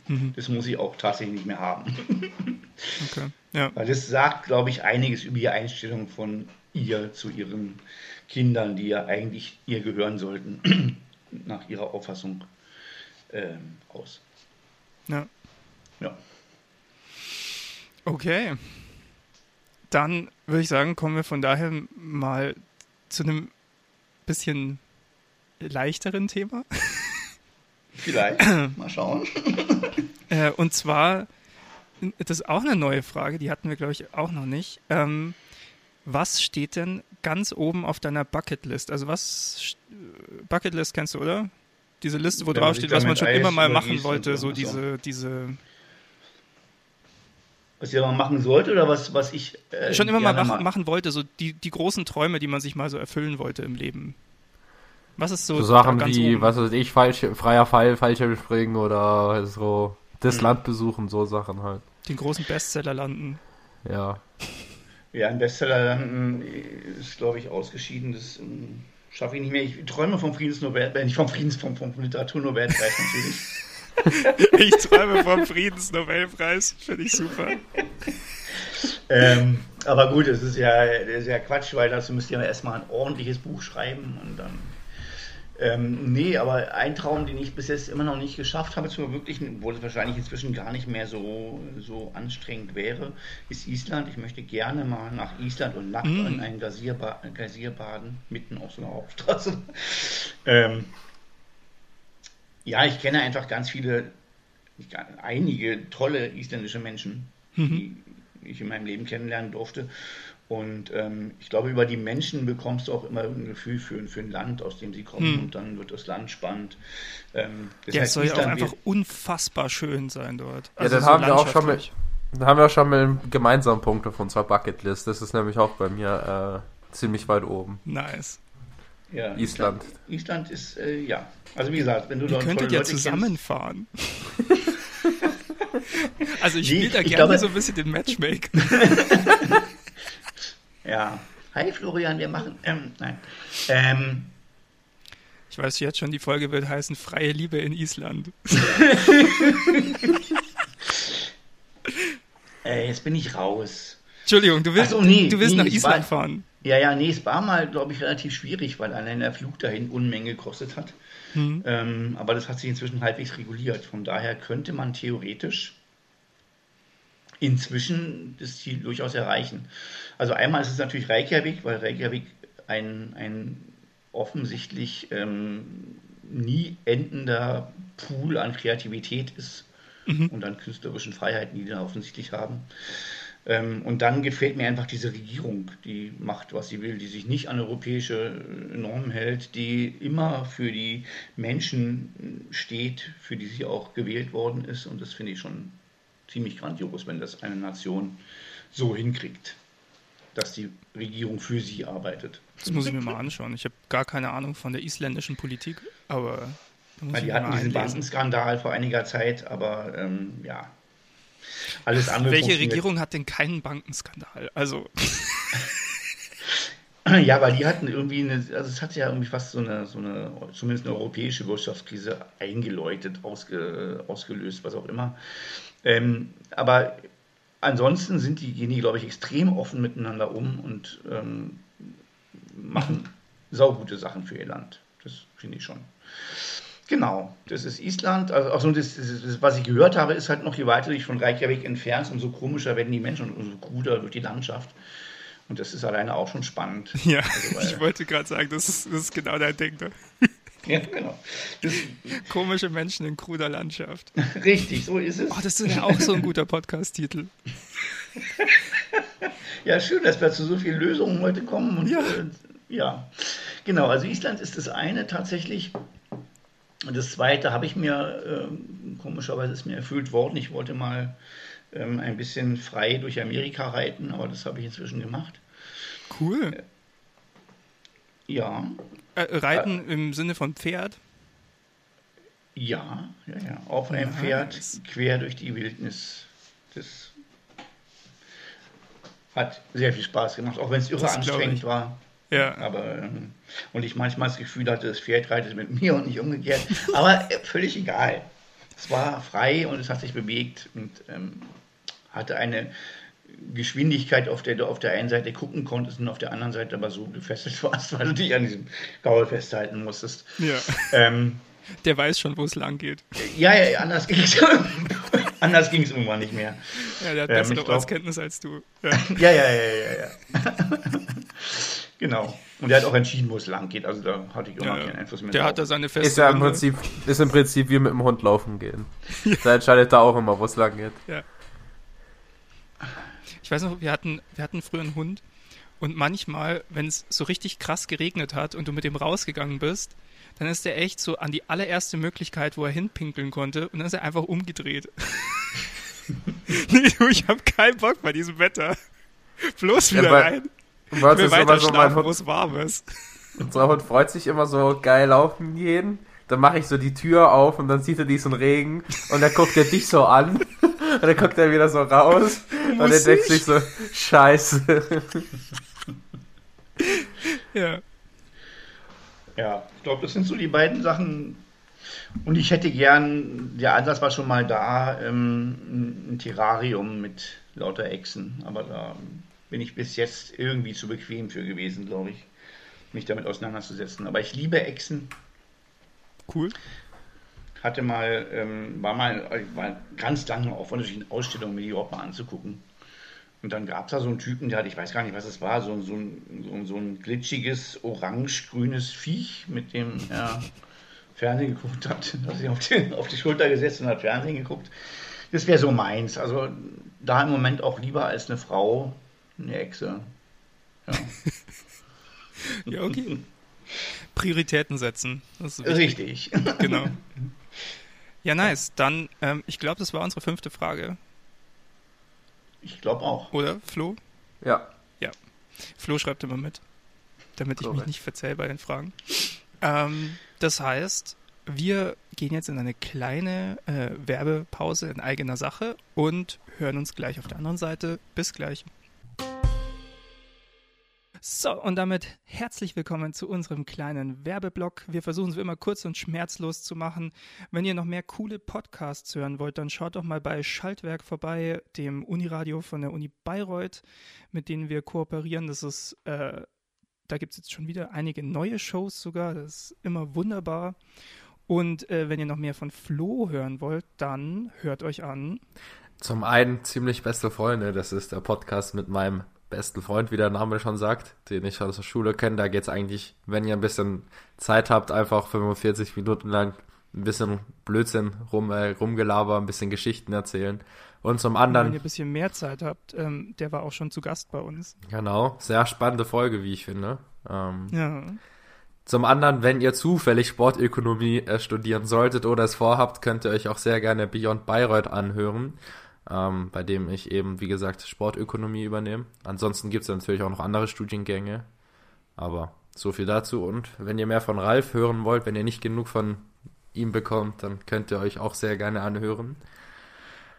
mhm. das muss ich auch tatsächlich nicht mehr haben. [LAUGHS] okay. ja. Weil das sagt, glaube ich, einiges über die Einstellung von ihr zu ihren Kindern, die ja eigentlich ihr gehören sollten, [CLEARS THROAT] nach ihrer Auffassung äh, aus. Ja. Ja. Okay. Dann würde ich sagen, kommen wir von daher mal zu einem bisschen leichteren Thema. [LAUGHS] Vielleicht. [CLEARS THROAT] Mal schauen. [LAUGHS] Äh, und zwar, das ist auch eine neue Frage, die hatten wir, glaube ich, auch noch nicht. Ähm, was steht denn ganz oben auf deiner Bucketlist? Also was Bucketlist kennst du, oder? Diese Liste, wo drauf steht, was man schon immer mal machen wollte, so diese, diese was ich aber machen sollte oder was, was ich. Äh, Schon immer mal machen, machen wollte, so die, die großen Träume, die man sich mal so erfüllen wollte im Leben. Was ist so. So Sachen wie, oben? was weiß ich, falsch, freier Fall, Fallschirmspringen oder so das hm. Land besuchen, so Sachen halt. Den großen Bestseller landen. Ja. Ja, ein Bestseller landen ist, glaube ich, ausgeschieden. Das um, ähm, schaffe ich nicht mehr. Ich träume vom Friedensnobel, äh, nicht vom Friedens, vom, vom Literaturnobelpreis natürlich. [LAUGHS] ich träume vom Friedensnobelpreis. Finde ich super. [LAUGHS] Ähm, aber gut, es ist ja, das ist ja Quatsch, weil dazu müsst ihr ja erstmal ein ordentliches Buch schreiben und dann. Ähm, nee, aber ein Traum, den ich bis jetzt immer noch nicht geschafft habe, zu verwirklichen, obwohl es wahrscheinlich inzwischen gar nicht mehr so, so anstrengend wäre, ist Island. Ich möchte gerne mal nach Island und nackt mm. in ein Gazierba baden, mitten auf so einer Hauptstraße. [LAUGHS] ähm, ja, ich kenne einfach ganz viele, einige tolle isländische Menschen, mhm. die ich in meinem Leben kennenlernen durfte. Und ähm, ich glaube, über die Menschen bekommst du auch immer ein Gefühl für, für ein Land, aus dem sie kommen. Hm. Und dann wird das Land spannend. Ähm, das ja, es soll ja auch einfach unfassbar schön sein dort. Also ja, dann so haben wir auch schon mit, dann haben wir auch schon mit gemeinsamen Punkt auf unserer Bucketlist. Das ist nämlich auch bei mir äh, ziemlich weit oben. Nice. Ja, Island. Island ist, äh, ja. Also wie gesagt, wenn du Ihr könntet ja zusammenfahren. [LAUGHS] also ich spiele da gerne glaube, so ein bisschen den Matchmaker. [LAUGHS] ja. Hi Florian, wir machen. Ähm, nein. Ähm, ich weiß jetzt schon, die Folge wird heißen Freie Liebe in Island. [LAUGHS] äh, jetzt bin ich raus. Entschuldigung, du willst, so, nee, du willst nee, nach Island war, fahren. Ja, ja, nee, es war mal, glaube ich, relativ schwierig, weil allein der Flug dahin Unmenge gekostet hat. Mhm. Ähm, aber das hat sich inzwischen halbwegs reguliert. Von daher könnte man theoretisch inzwischen das Ziel durchaus erreichen. Also einmal ist es natürlich Reykjavik, weil Reykjavik ein, ein offensichtlich ähm, nie endender Pool an Kreativität ist mhm. und an künstlerischen Freiheiten, die die da offensichtlich haben. Ähm, und dann gefällt mir einfach diese Regierung, die macht, was sie will, die sich nicht an europäische Normen hält, die immer für die Menschen steht, für die sie auch gewählt worden ist. Und das finde ich schon ziemlich grandios, wenn das eine Nation so hinkriegt, dass die Regierung für sie arbeitet. Das muss ich mir mal anschauen. Ich habe gar keine Ahnung von der isländischen Politik, aber Ja, die hatten diesen Bankenskandal vor einiger Zeit, aber ähm, ja. Alles andere. Welche Regierung hat denn keinen Bankenskandal? Also. [LAUGHS] Ja, weil die hatten irgendwie eine, also es hat ja irgendwie fast so eine, so eine zumindest eine europäische Wirtschaftskrise eingeläutet, ausge, ausgelöst, was auch immer. Ähm, aber ansonsten sind die, gehen die, glaube ich, extrem offen miteinander um und ähm, machen saugute Sachen für ihr Land. Das finde ich schon. Genau, das ist Island. Also, also das, das, das, was ich gehört habe, ist halt noch, je weiter ich von Reykjavik entfernt, umso komischer werden die Menschen und umso kruder durch die Landschaft. Und das ist alleine auch schon spannend. Ja, also, [LAUGHS] ich wollte gerade sagen, das ist, das ist genau dein Ding. Ne? [LAUGHS] Ja, genau. Das, Komische Menschen in kruder Landschaft. [LAUGHS] Richtig, so ist es. Oh, das ist ja auch so ein guter Podcast-Titel. [LAUGHS] ja, schön, dass wir zu so vielen Lösungen heute kommen. Und, ja. Äh, ja, genau. Also Island ist das eine tatsächlich. Und das zweite habe ich mir, äh, komischerweise ist mir erfüllt worden. Ich wollte mal ähm, ein bisschen frei durch Amerika reiten, aber das habe ich inzwischen gemacht. Cool. Ja. Äh, reiten äh, im Sinne von Pferd? Ja, ja, ja. Auf einem Pferd quer durch die Wildnis. Das hat sehr viel Spaß gemacht, auch wenn es irre anstrengend war. Ja. Aber, ähm, und ich manchmal das Gefühl hatte, das Pferd reitet mit mir und nicht umgekehrt. [LAUGHS] Aber äh, völlig egal. Es war frei und es hat sich bewegt und ähm, hatte eine Geschwindigkeit, auf der du auf der einen Seite gucken konntest und auf der anderen Seite aber so gefesselt [LAUGHS] warst, weil du dich an diesem Gaul festhalten musstest. Ja. Ähm, der weiß schon, wo es lang geht. Ja, ja, anders ging es [LAUGHS] anders ging's irgendwann nicht mehr. Ja, der hat bessere ähm, Ortskenntnis als du. [LAUGHS] Ja. ja, ja, ja, ja, ja. genau. Und er hat auch entschieden, wo es lang geht. Also da hatte ich immer ja, keinen Einfluss mehr. Der drauf. hat da seine feste ist ja im Prinzip, ist im Prinzip wie mit dem Hund laufen gehen. Da entscheidet er auch immer, wo es lang geht. Ja. Ich weiß noch, wir hatten, wir hatten früher einen Hund und manchmal, wenn es so richtig krass geregnet hat und du mit dem rausgegangen bist, dann ist er echt so an die allererste Möglichkeit, wo er hinpinkeln konnte und dann ist er einfach umgedreht. [LAUGHS] nee, du, ich habe keinen Bock bei diesem Wetter. Bloß wieder ja, bei, rein. Was ist immer so mein Hund, wo es warm ist. Unser Hund freut sich immer so geil laufen gehen. Dann mache ich so die Tür auf und dann sieht er diesen Regen und dann guckt er dich so an und dann guckt er wieder so raus Muss [LAUGHS] und er denkt sich so, scheiße. [LAUGHS] ja. Ja, ich glaube, das sind so die beiden Sachen. Und ich hätte gern, der Ansatz war schon mal da, ähm, ein Terrarium mit lauter Echsen. Aber da bin ich bis jetzt irgendwie zu bequem für gewesen, glaube ich, mich damit auseinanderzusetzen. Aber ich liebe Echsen. Cool hatte mal, ähm, war mal, war ganz lange auf unterschiedlichen Ausstellungen mir die überhaupt mal anzugucken. Und dann gab es da so einen Typen, der hat, ich weiß gar nicht, was es war, so, so, ein, so, so ein glitschiges, orange-grünes Viech, mit dem er Fernsehen geguckt hat. [LAUGHS] Hat sich auf die, auf die Schulter gesetzt und hat Fernsehen geguckt. Das wäre so meins. Also da im Moment auch lieber als eine Frau, eine Echse. Ja, [LAUGHS] ja okay. Prioritäten setzen. Richtig. Genau. [LAUGHS] Ja, nice. Dann, ähm, ich glaube, das war unsere fünfte Frage. Ich glaube auch. Oder, Flo? Ja. Ja. Flo schreibt immer mit, damit ich mich nicht verzähle bei den Fragen. Ähm, das heißt, wir gehen jetzt in eine kleine äh, Werbepause in eigener Sache und hören uns gleich auf der anderen Seite. Bis gleich. So, und damit herzlich willkommen zu unserem kleinen Werbeblock. Wir versuchen es immer kurz und schmerzlos zu machen. Wenn ihr noch mehr coole Podcasts hören wollt, dann schaut doch mal bei Schaltwerk vorbei, dem Uniradio von der Uni Bayreuth, mit denen wir kooperieren. Das ist, äh, da gibt es jetzt schon wieder einige neue Shows sogar. Das ist immer wunderbar. Und äh, wenn ihr noch mehr von Flo hören wollt, dann hört euch an. Zum einen ziemlich beste Freunde, das ist der Podcast mit meinem besten Freund, wie der Name schon sagt, den ich aus der Schule kenne. Da geht es eigentlich, wenn ihr ein bisschen Zeit habt, einfach 45 Minuten lang ein bisschen Blödsinn rum, äh, rumgelaber, ein bisschen Geschichten erzählen. Und zum anderen. wenn ihr ein bisschen mehr Zeit habt, ähm, der war auch schon zu Gast bei uns. Genau, sehr spannende Folge, wie ich finde. Ähm, ja. Zum anderen, wenn ihr zufällig Sportökonomie äh, studieren solltet oder es vorhabt, könnt ihr euch auch sehr gerne Beyond Bayreuth anhören ähm, bei dem ich eben, wie gesagt, Sportökonomie übernehme. Ansonsten gibt es natürlich auch noch andere Studiengänge, aber so viel dazu. Und wenn ihr mehr von Ralf hören wollt, wenn ihr nicht genug von ihm bekommt, dann könnt ihr euch auch sehr gerne anhören.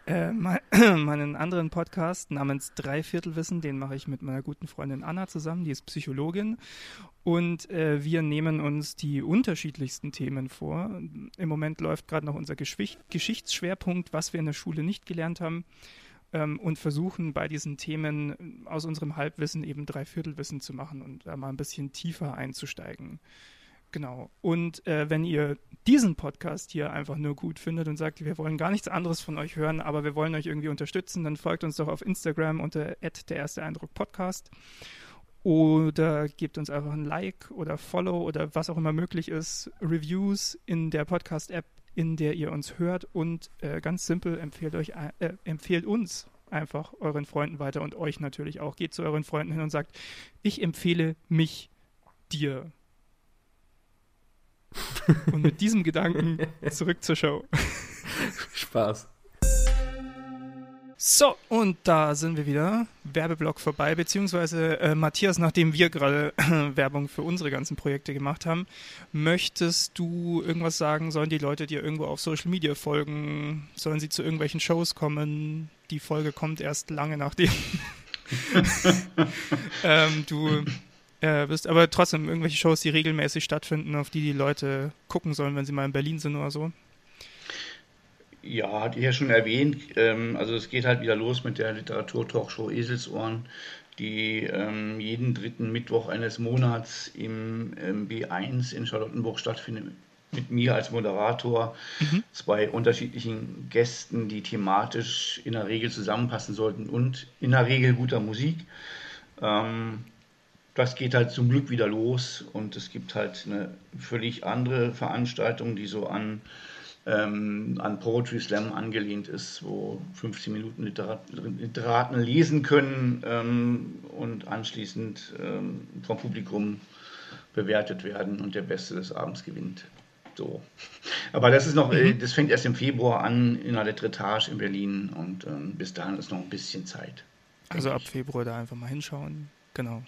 Äh, [CLEARS THROAT] meinen anderen Podcast namens Dreiviertelwissen, den mache ich mit meiner guten Freundin Anna zusammen, die ist Psychologin. Und äh, wir nehmen uns die unterschiedlichsten Themen vor. Im Moment läuft gerade noch unser Geschicht Geschichtsschwerpunkt, was wir in der Schule nicht gelernt haben. Ähm, und versuchen bei diesen Themen aus unserem Halbwissen eben Dreiviertelwissen zu machen und da mal ein bisschen tiefer einzusteigen. Genau. Und äh, wenn ihr diesen Podcast hier einfach nur gut findet und sagt, wir wollen gar nichts anderes von euch hören, aber wir wollen euch irgendwie unterstützen, dann folgt uns doch auf Instagram unter der erste Eindruck Podcast oder gebt uns einfach ein Like oder Follow oder was auch immer möglich ist, Reviews in der Podcast-App, in der ihr uns hört und äh, ganz simpel empfehlt euch äh, empfehlt uns einfach euren Freunden weiter und euch natürlich auch. Geht zu euren Freunden hin und sagt, ich empfehle mich dir. Und mit diesem Gedanken zurück zur Show. [LAUGHS] Spaß. So, und da sind wir wieder. Werbeblock vorbei, beziehungsweise äh, Matthias, nachdem wir gerade äh, Werbung für unsere ganzen Projekte gemacht haben, möchtest du irgendwas sagen? Sollen die Leute dir irgendwo auf Social Media folgen? Sollen sie zu irgendwelchen Shows kommen? Die Folge kommt erst lange nachdem [LAUGHS] [LAUGHS] ähm, du äh, bist, aber trotzdem irgendwelche Shows, die regelmäßig stattfinden, auf die die Leute gucken sollen, wenn sie mal in Berlin sind oder so. Ja, hatte ich ja schon erwähnt. Ähm, also es geht halt wieder los mit der Literatur-Talkshow Eselsohren, die ähm, jeden dritten Mittwoch eines Monats im ähm, B1 in Charlottenburg stattfindet. Mit mir als Moderator, mhm. zwei unterschiedlichen Gästen, die thematisch in der Regel zusammenpassen sollten und in der Regel guter Musik. Ähm, das geht halt zum Glück wieder los und es gibt halt eine völlig andere Veranstaltung, die so an, ähm, an Poetry Slam angelehnt ist, wo 15 Minuten Literat Literaten lesen können ähm, und anschließend ähm, vom Publikum bewertet werden und der Beste des Abends gewinnt. So. Aber das ist noch, mhm. das fängt erst im Februar an in der Letretage in Berlin und ähm, bis dahin ist noch ein bisschen Zeit. Also ab Februar da einfach mal hinschauen. Genau.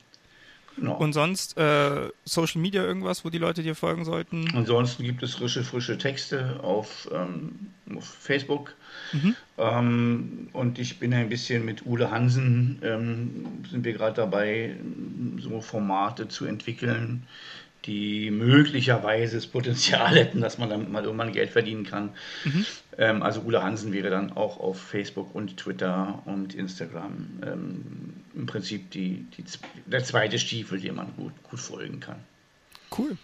Genau. Und sonst äh, Social Media irgendwas, wo die Leute dir folgen sollten? Ansonsten gibt es frische, frische Texte auf, ähm, auf Facebook. Mhm. Ähm, und ich bin ein bisschen mit Ude Hansen, ähm, sind wir gerade dabei, so Formate zu entwickeln, die möglicherweise das Potenzial [LAUGHS] hätten, dass man damit mal irgendwann Geld verdienen kann. Mhm. Ähm, also Ulla Hansen wäre dann auch auf Facebook und Twitter und Instagram ähm, im Prinzip die, die, der zweite Stiefel, dem man gut, gut folgen kann. Cool.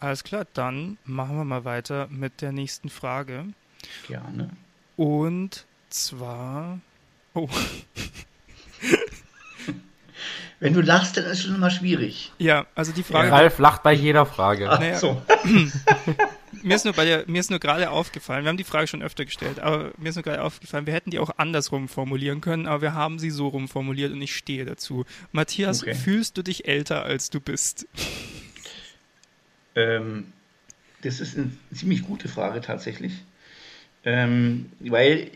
Alles klar, dann machen wir mal weiter mit der nächsten Frage. Gerne. Und zwar. Oh. [LAUGHS] Wenn du lachst, dann ist es schon immer schwierig. Ja, also die Frage. Ralf lacht bei jeder Frage. Ach, naja, so. [LAUGHS] mir ist nur bei der, mir ist nur gerade aufgefallen, wir haben die Frage schon öfter gestellt, aber mir ist nur gerade aufgefallen, wir hätten die auch andersrum formulieren können, aber wir haben sie so rum formuliert und ich stehe dazu. Matthias, okay. fühlst du dich älter, als du bist? Ähm, das ist eine ziemlich gute Frage tatsächlich. Ähm, weil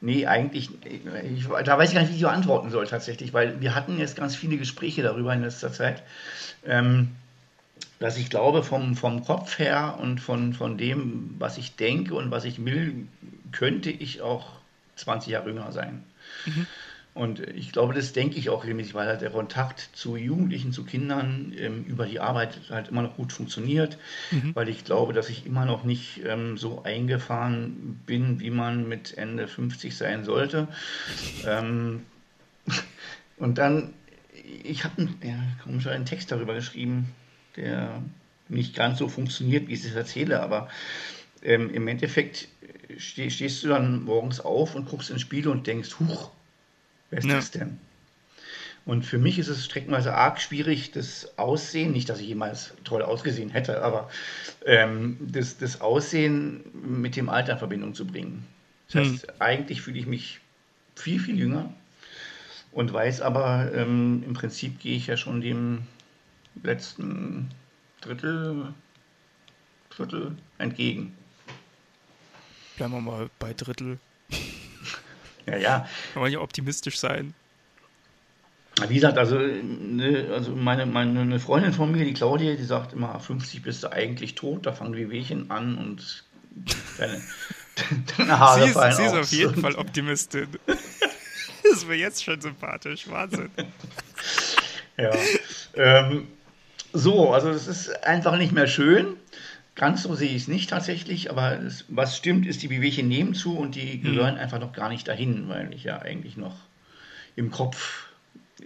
Nee, eigentlich, ich, da weiß ich gar nicht, wie ich antworten soll tatsächlich, weil wir hatten jetzt ganz viele Gespräche darüber in letzter Zeit, ähm, dass ich glaube, vom, vom Kopf her und von, von dem, was ich denke und was ich will, könnte ich auch 20 Jahre jünger sein. Mhm. Und ich glaube, das denke ich auch regelmäßig, weil halt der Kontakt zu Jugendlichen, zu Kindern ähm, über die Arbeit halt immer noch gut funktioniert, mhm. weil ich glaube, dass ich immer noch nicht ähm, so eingefahren bin, wie man mit Ende 50 sein sollte. Ähm, [LAUGHS] und dann, ich habe einen, ja, einen Text darüber geschrieben, der nicht ganz so funktioniert, wie ich es erzähle, aber ähm, im Endeffekt steh, stehst du dann morgens auf und guckst ins Spiel und denkst, huch, Wer ist ja. das denn? Und für mich ist es streckenweise arg schwierig, das Aussehen, nicht, dass ich jemals toll ausgesehen hätte, aber ähm, das, das Aussehen mit dem Alter in Verbindung zu bringen. Das heißt, hm. eigentlich fühle ich mich viel, viel jünger und weiß aber, ähm, im Prinzip gehe ich ja schon dem letzten Drittel, Viertel entgegen. Bleiben wir mal bei Drittel. Ja, ja. Wir wollen ja optimistisch sein. Wie gesagt, also, ne, also meine, meine eine Freundin von mir, die Claudia, die sagt immer, 50 bist du eigentlich tot, da fangen die Wehchen an und deine, deine Haare sie ist, fallen Sie ist auf jeden Fall Optimistin. das [LAUGHS] ist mir jetzt schon sympathisch, Wahnsinn. ja. Ähm, so, also es ist einfach nicht mehr schön. Ganz so sehe ich es nicht tatsächlich, aber es, was stimmt, ist, die Wehwehchen nehmen zu und die mhm. gehören einfach noch gar nicht dahin, weil ich ja eigentlich noch im Kopf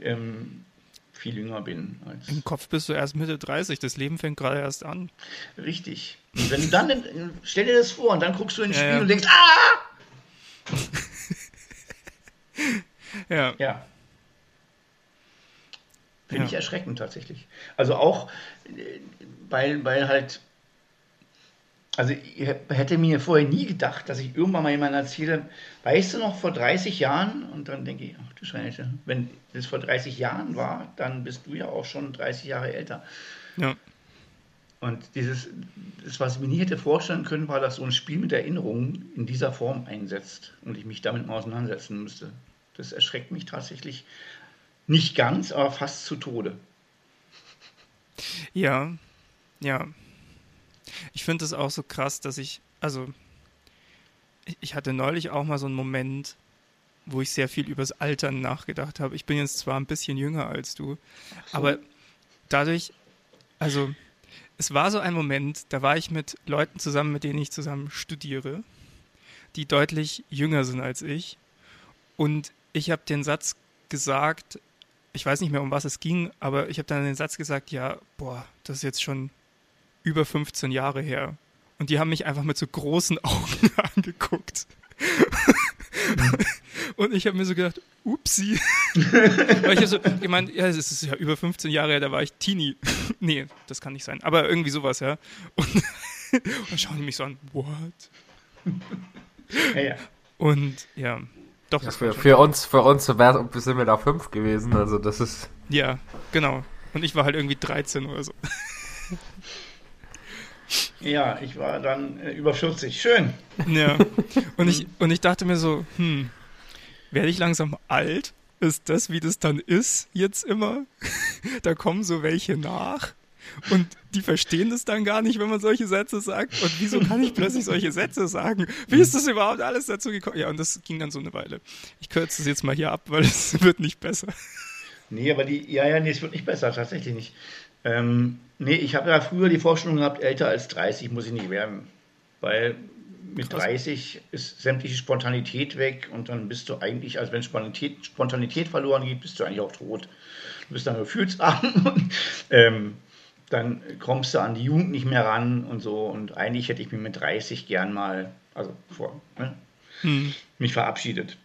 ähm, viel jünger bin. Im Kopf bist du erst Mitte 30, das Leben fängt gerade erst an. Richtig. Und wenn du dann, stell dir das vor und dann guckst du ins ja, Spiel ja. und denkst, ah! [LAUGHS] ja. Ja. Finde ja. ich erschreckend tatsächlich. Also auch, äh, weil, weil halt also ich hätte mir vorher nie gedacht, dass ich irgendwann mal jemandem erzähle, weißt du noch, vor 30 Jahren, und dann denke ich, ach du Scheiße, wenn das vor 30 Jahren war, dann bist du ja auch schon 30 Jahre älter. Ja. Und dieses, das, was ich mir nie hätte vorstellen können, war, dass so ein Spiel mit Erinnerungen in dieser Form einsetzt und ich mich damit mal auseinandersetzen müsste. Das erschreckt mich tatsächlich nicht ganz, aber fast zu Tode. Ja, ja. Ich finde es auch so krass, dass ich, also, ich hatte neulich auch mal so einen Moment, wo ich sehr viel übers Altern nachgedacht habe. Ich bin jetzt zwar ein bisschen jünger als du, aber dadurch, also, es war so ein Moment, da war ich mit Leuten zusammen, mit denen ich zusammen studiere, die deutlich jünger sind als ich. Und ich habe den Satz gesagt, ich weiß nicht mehr, um was es ging, aber ich habe dann den Satz gesagt, ja, boah, das ist jetzt schon über 15 Jahre her. Und die haben mich einfach mit so großen [LAUGHS] Augen angeguckt. Und ich habe mir so gedacht, upsi. [LAUGHS] Weil ich habe so gemeint, ja, es ist ja über 15 Jahre her, da war ich Teenie. [LAUGHS] nee, das kann nicht sein. Aber irgendwie sowas, ja. Und, und dann schauen die mich so an, what? Ja, ja. Und ja, doch. Ja, für, für uns, für uns sind wir da fünf gewesen, also das ist. Ja, genau. Und ich war halt irgendwie 13 oder so. Ja, ich war dann äh, über 40. Schön. Ja. [LAUGHS] Und ich, und ich dachte mir so, hm, werde ich langsam alt? Ist das, wie das dann ist, jetzt immer? [LAUGHS] da kommen so welche nach. Und die verstehen das dann gar nicht, wenn man solche Sätze sagt. Und wieso kann ich plötzlich solche Sätze sagen? Wie ist das überhaupt alles dazu gekommen? Ja, und das ging dann so eine Weile. Ich kürze es jetzt mal hier ab, weil es [LAUGHS] wird nicht besser. Nee, aber die, ja, ja, nee, es wird nicht besser, tatsächlich nicht. Ähm, nee, ich habe ja früher die Vorstellung gehabt, älter als 30 muss ich nicht werden. Weil mit Krass. 30 ist sämtliche Spontanität weg und dann bist du eigentlich, also wenn Spontanität, Spontanität verloren geht, bist du eigentlich auch tot. Du bist dann gefühlsarm [LAUGHS] und ähm, dann kommst du an die Jugend nicht mehr ran und so. Und eigentlich hätte ich mich mit 30 gern mal, also vor, ne, hm. mich verabschiedet.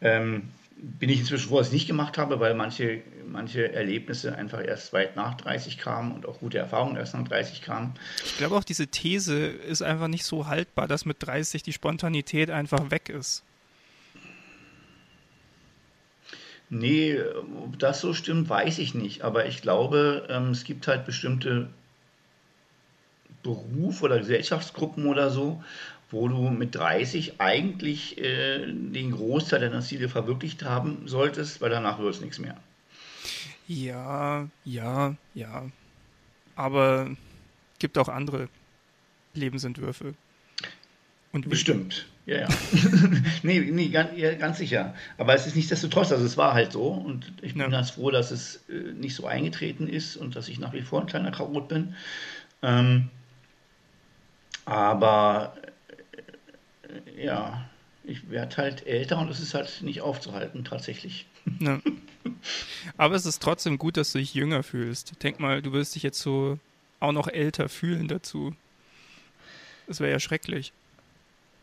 Ähm, bin ich inzwischen froh, dass ich es nicht gemacht habe, weil manche, manche Erlebnisse einfach erst weit nach 30 kamen und auch gute Erfahrungen erst nach 30 kamen. Ich glaube auch, diese These ist einfach nicht so haltbar, dass mit 30 die Spontanität einfach weg ist. Nee, ob das so stimmt, weiß ich nicht. Aber ich glaube, ähm, es gibt halt bestimmte Beruf oder Gesellschaftsgruppen oder so, wo du mit 30 eigentlich äh, den Großteil deiner Ziele verwirklicht haben solltest, weil danach wird es nichts mehr. Ja, ja, ja. Aber gibt auch andere Lebensentwürfe. Und Bestimmt, ja, ja. [LAUGHS] nee, nee ganz, ja, ganz, sicher. Aber es ist nichtsdestotrotz, also es war halt so und ich bin ja. ganz froh, dass es äh, nicht so eingetreten ist und dass ich nach wie vor ein kleiner Chaot bin. Ähm, aber ja, ich werde halt älter und es ist halt nicht aufzuhalten, tatsächlich. [LAUGHS] Ja. Aber es ist trotzdem gut, dass du dich jünger fühlst. Denk mal, du wirst dich jetzt so auch noch älter fühlen dazu. Das wäre ja schrecklich.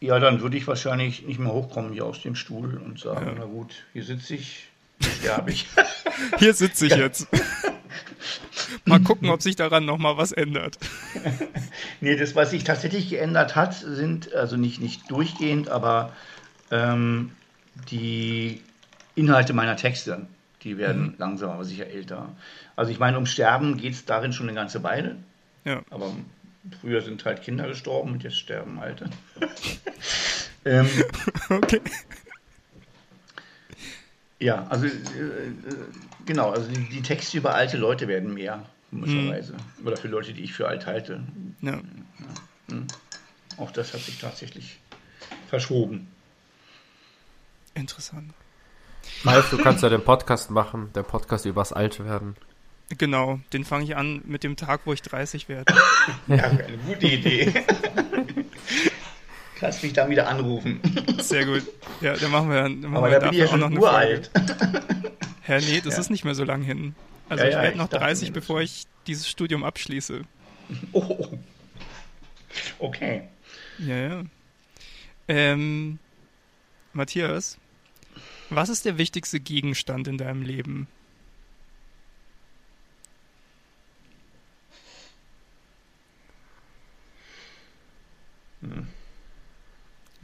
Ja, dann würde ich wahrscheinlich nicht mehr hochkommen hier aus dem Stuhl und sagen, ja. na gut, hier sitze ich, hier sterbe ich. [LAUGHS] hier sitze ich jetzt. [LAUGHS] [LAUGHS] Mal gucken, ob sich daran nochmal was ändert. [LAUGHS] nee, das, was sich tatsächlich geändert hat, sind, also nicht, nicht durchgehend, aber ähm, die Inhalte meiner Texte, die werden mhm. langsam aber sicher älter. Also ich meine, um Sterben geht es darin schon eine ganze Weile. Ja. Aber früher sind halt Kinder gestorben und jetzt sterben Alte. [LAUGHS] ähm, okay. Ja, also äh, genau, also die, die, Texte über alte Leute werden mehr, komischerweise. Mhm. Oder für Leute, die ich für alt halte. Ja. ja. Hm. Auch das hat sich tatsächlich verschoben. Interessant. Ralf, du kannst ja den Podcast machen, der Podcast übers Altwerden. Genau, den fange ich an mit dem Tag, wo ich 30 werde. [LAUGHS] ja, eine gute Idee. Kannst mich dann wieder anrufen. Sehr gut. Ja, dann machen wir, dann machen Aber wir da bin ich ja schon noch uralt. [LAUGHS] Herr, nee, das ja. ist nicht mehr so lang hin. Also ja, ich werde noch 30, bevor ich dieses Studium abschließe. [LAUGHS] Oh. Okay. Ja, ja. Ähm, Matthias, was ist der wichtigste Gegenstand in deinem Leben? Hm.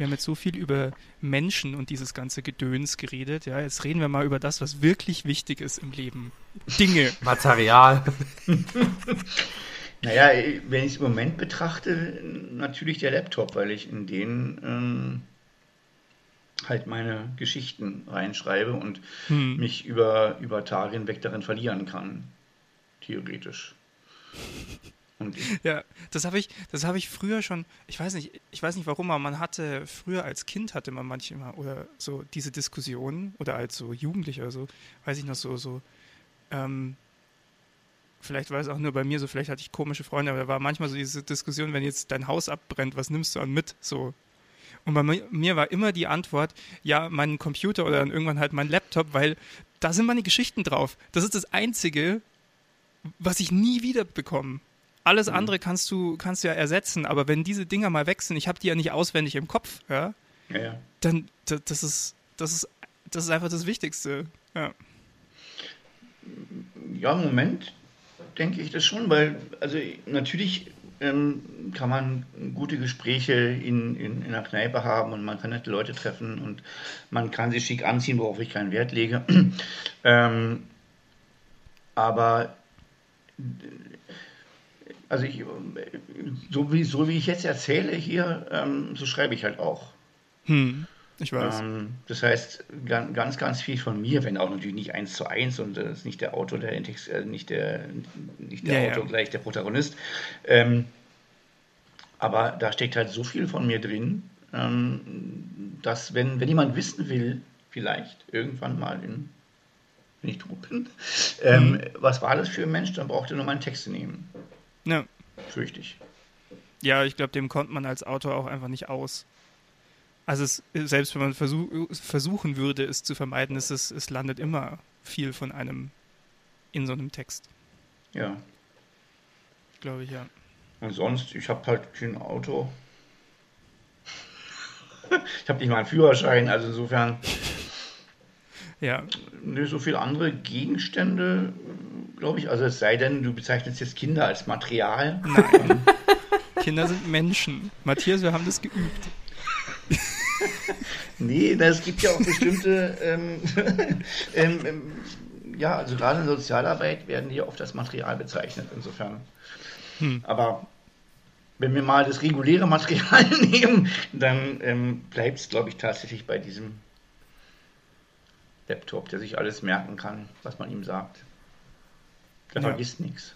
Wir haben jetzt so viel über Menschen und dieses ganze Gedöns geredet. Ja, jetzt reden wir mal über das, was wirklich wichtig ist im Leben. Dinge. [LAUGHS] Material. [LAUGHS] naja, wenn ich es im Moment betrachte, natürlich der Laptop, weil ich in den ähm, halt meine Geschichten reinschreibe und hm. mich über, über Tage hinweg darin verlieren kann. Theoretisch. Ja, das habe ich, das habe ich früher schon, ich weiß nicht, ich weiß nicht warum, aber man hatte, früher als Kind hatte man manchmal oder so diese Diskussionen oder als so Jugendlicher oder so, weiß ich noch so, so, ähm, vielleicht war es auch nur bei mir so, vielleicht hatte ich komische Freunde, aber da war manchmal so diese Diskussion, wenn jetzt dein Haus abbrennt, was nimmst du an mit? So. Und bei mir war immer die Antwort, ja, mein Computer oder dann irgendwann halt mein Laptop, weil da sind meine Geschichten drauf. Das ist das Einzige, was ich nie wieder bekomme. Alles mhm. andere kannst du, kannst du ja ersetzen, aber wenn diese Dinger mal weg sind, ich habe die ja nicht auswendig im Kopf, ja, ja, ja. dann das, ist, das, ist, das ist einfach das Wichtigste. Ja, ja im Moment denke ich das schon, weil, also natürlich ähm, kann man gute Gespräche in, in, in einer Kneipe haben und man kann nette Leute treffen und man kann sich schick anziehen, worauf ich keinen Wert lege. [CLEARS THROAT] ähm, aber also ich, so, wie, so wie ich jetzt erzähle hier, ähm, so schreibe ich halt auch. Hm, ich weiß. Ähm, das heißt, ganz, ganz viel von mir, wenn auch natürlich nicht eins zu eins und das ist nicht der Autor, der äh, nicht der, nicht der ja, Autor ja. gleich der Protagonist. Ähm, aber da steckt halt so viel von mir drin, ähm, dass wenn, wenn jemand wissen will, vielleicht irgendwann mal in wenn ich tot bin, ähm, mhm. was war das für ein Mensch, dann braucht er nur meinen Text zu nehmen. Ja. Fürchte ich. Ja, ich glaube, dem kommt man als Autor auch einfach nicht aus. Also es, selbst wenn man versuch, versuchen würde, es zu vermeiden, ist es, es landet immer viel von einem in so einem Text. Ja. Glaube ich, ja. Und sonst, ich habe halt kein Auto. [LAUGHS] ich habe nicht mal einen Führerschein, also insofern. Ja. So viele andere Gegenstände glaube ich. Also es sei denn, du bezeichnest jetzt Kinder als Material. Nein. [LAUGHS] Kinder sind Menschen. Matthias, wir haben das geübt. [LAUGHS] nee, es gibt ja auch bestimmte, ähm, [LAUGHS] ähm, ähm, ja, also gerade in Sozialarbeit werden die oft als Material bezeichnet, insofern. Hm. Aber wenn wir mal das reguläre Material nehmen, dann ähm, bleibt es, glaube ich, tatsächlich bei diesem Laptop, der sich alles merken kann, was man ihm sagt. Der ja. vergisst nichts.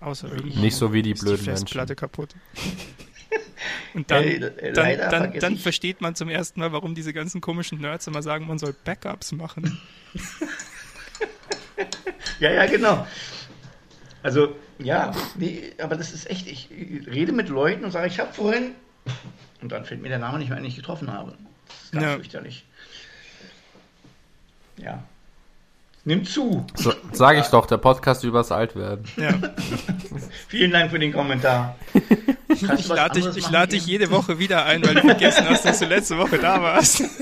Außer Nicht so wie die blöden die Festplatte Menschen. kaputt. [LAUGHS] Und dann, äh, dann, dann, dann versteht man zum ersten Mal, warum diese ganzen komischen Nerds immer sagen, man soll Backups machen. [LAUGHS] ja, ja, genau. Also, ja, nee, aber das ist echt, ich rede mit Leuten und sage, ich habe vorhin, und dann fällt mir der Name nicht mehr, den ich getroffen habe. Das ist ganz ja. fürchterlich. Ja. Nimmt zu. So, Sage ich doch, der Podcast übers Altwerden. Ja. [LAUGHS] Vielen Dank für den Kommentar. Ich lade dich, ich lad dich jede Woche wieder ein, weil du vergessen hast, dass du letzte Woche da warst. [LAUGHS]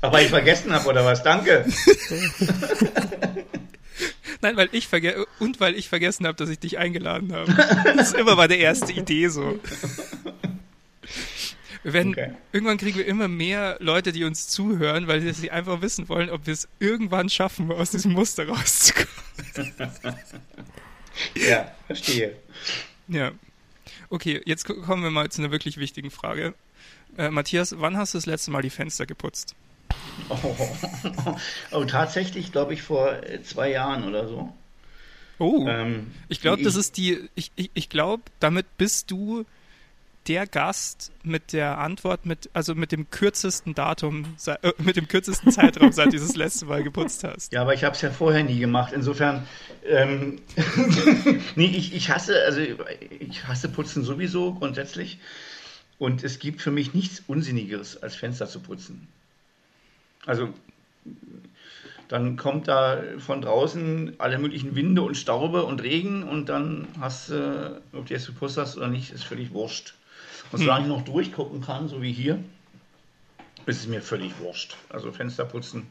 Aber ich vergessen habe, oder was? Danke. [LAUGHS] Nein, weil ich verge und weil ich vergessen habe, dass ich dich eingeladen habe. Das ist immer meine erste Idee so. Wir werden, okay. irgendwann kriegen wir immer mehr Leute, die uns zuhören, weil sie einfach wissen wollen, ob wir es irgendwann schaffen, aus diesem Muster rauszukommen. [LAUGHS] ja, verstehe. Ja. Okay, jetzt kommen wir mal zu einer wirklich wichtigen Frage. Äh, Matthias, wann hast du das letzte Mal die Fenster geputzt? [LAUGHS] Oh, oh, tatsächlich, glaube ich, vor äh, zwei Jahren oder so. Oh, ähm, ich glaube, das ist die, ich, ich, ich glaube, damit bist du der Gast mit der Antwort mit, also mit dem kürzesten Datum, äh, mit dem kürzesten Zeitraum, seit du dieses letzte Mal geputzt hast. Ja, aber ich habe es ja vorher nie gemacht. Insofern, ähm, [LAUGHS] nee, ich, ich hasse, also ich hasse Putzen sowieso grundsätzlich. Und es gibt für mich nichts Unsinnigeres, als Fenster zu putzen. Also dann kommt da von draußen alle möglichen Winde und Staube und Regen und dann hast du, ob du jetzt geputzt hast oder nicht, ist völlig wurscht. Und solange hm. ich noch durchgucken kann, so wie hier, ist es mir völlig wurscht. Also Fenster putzen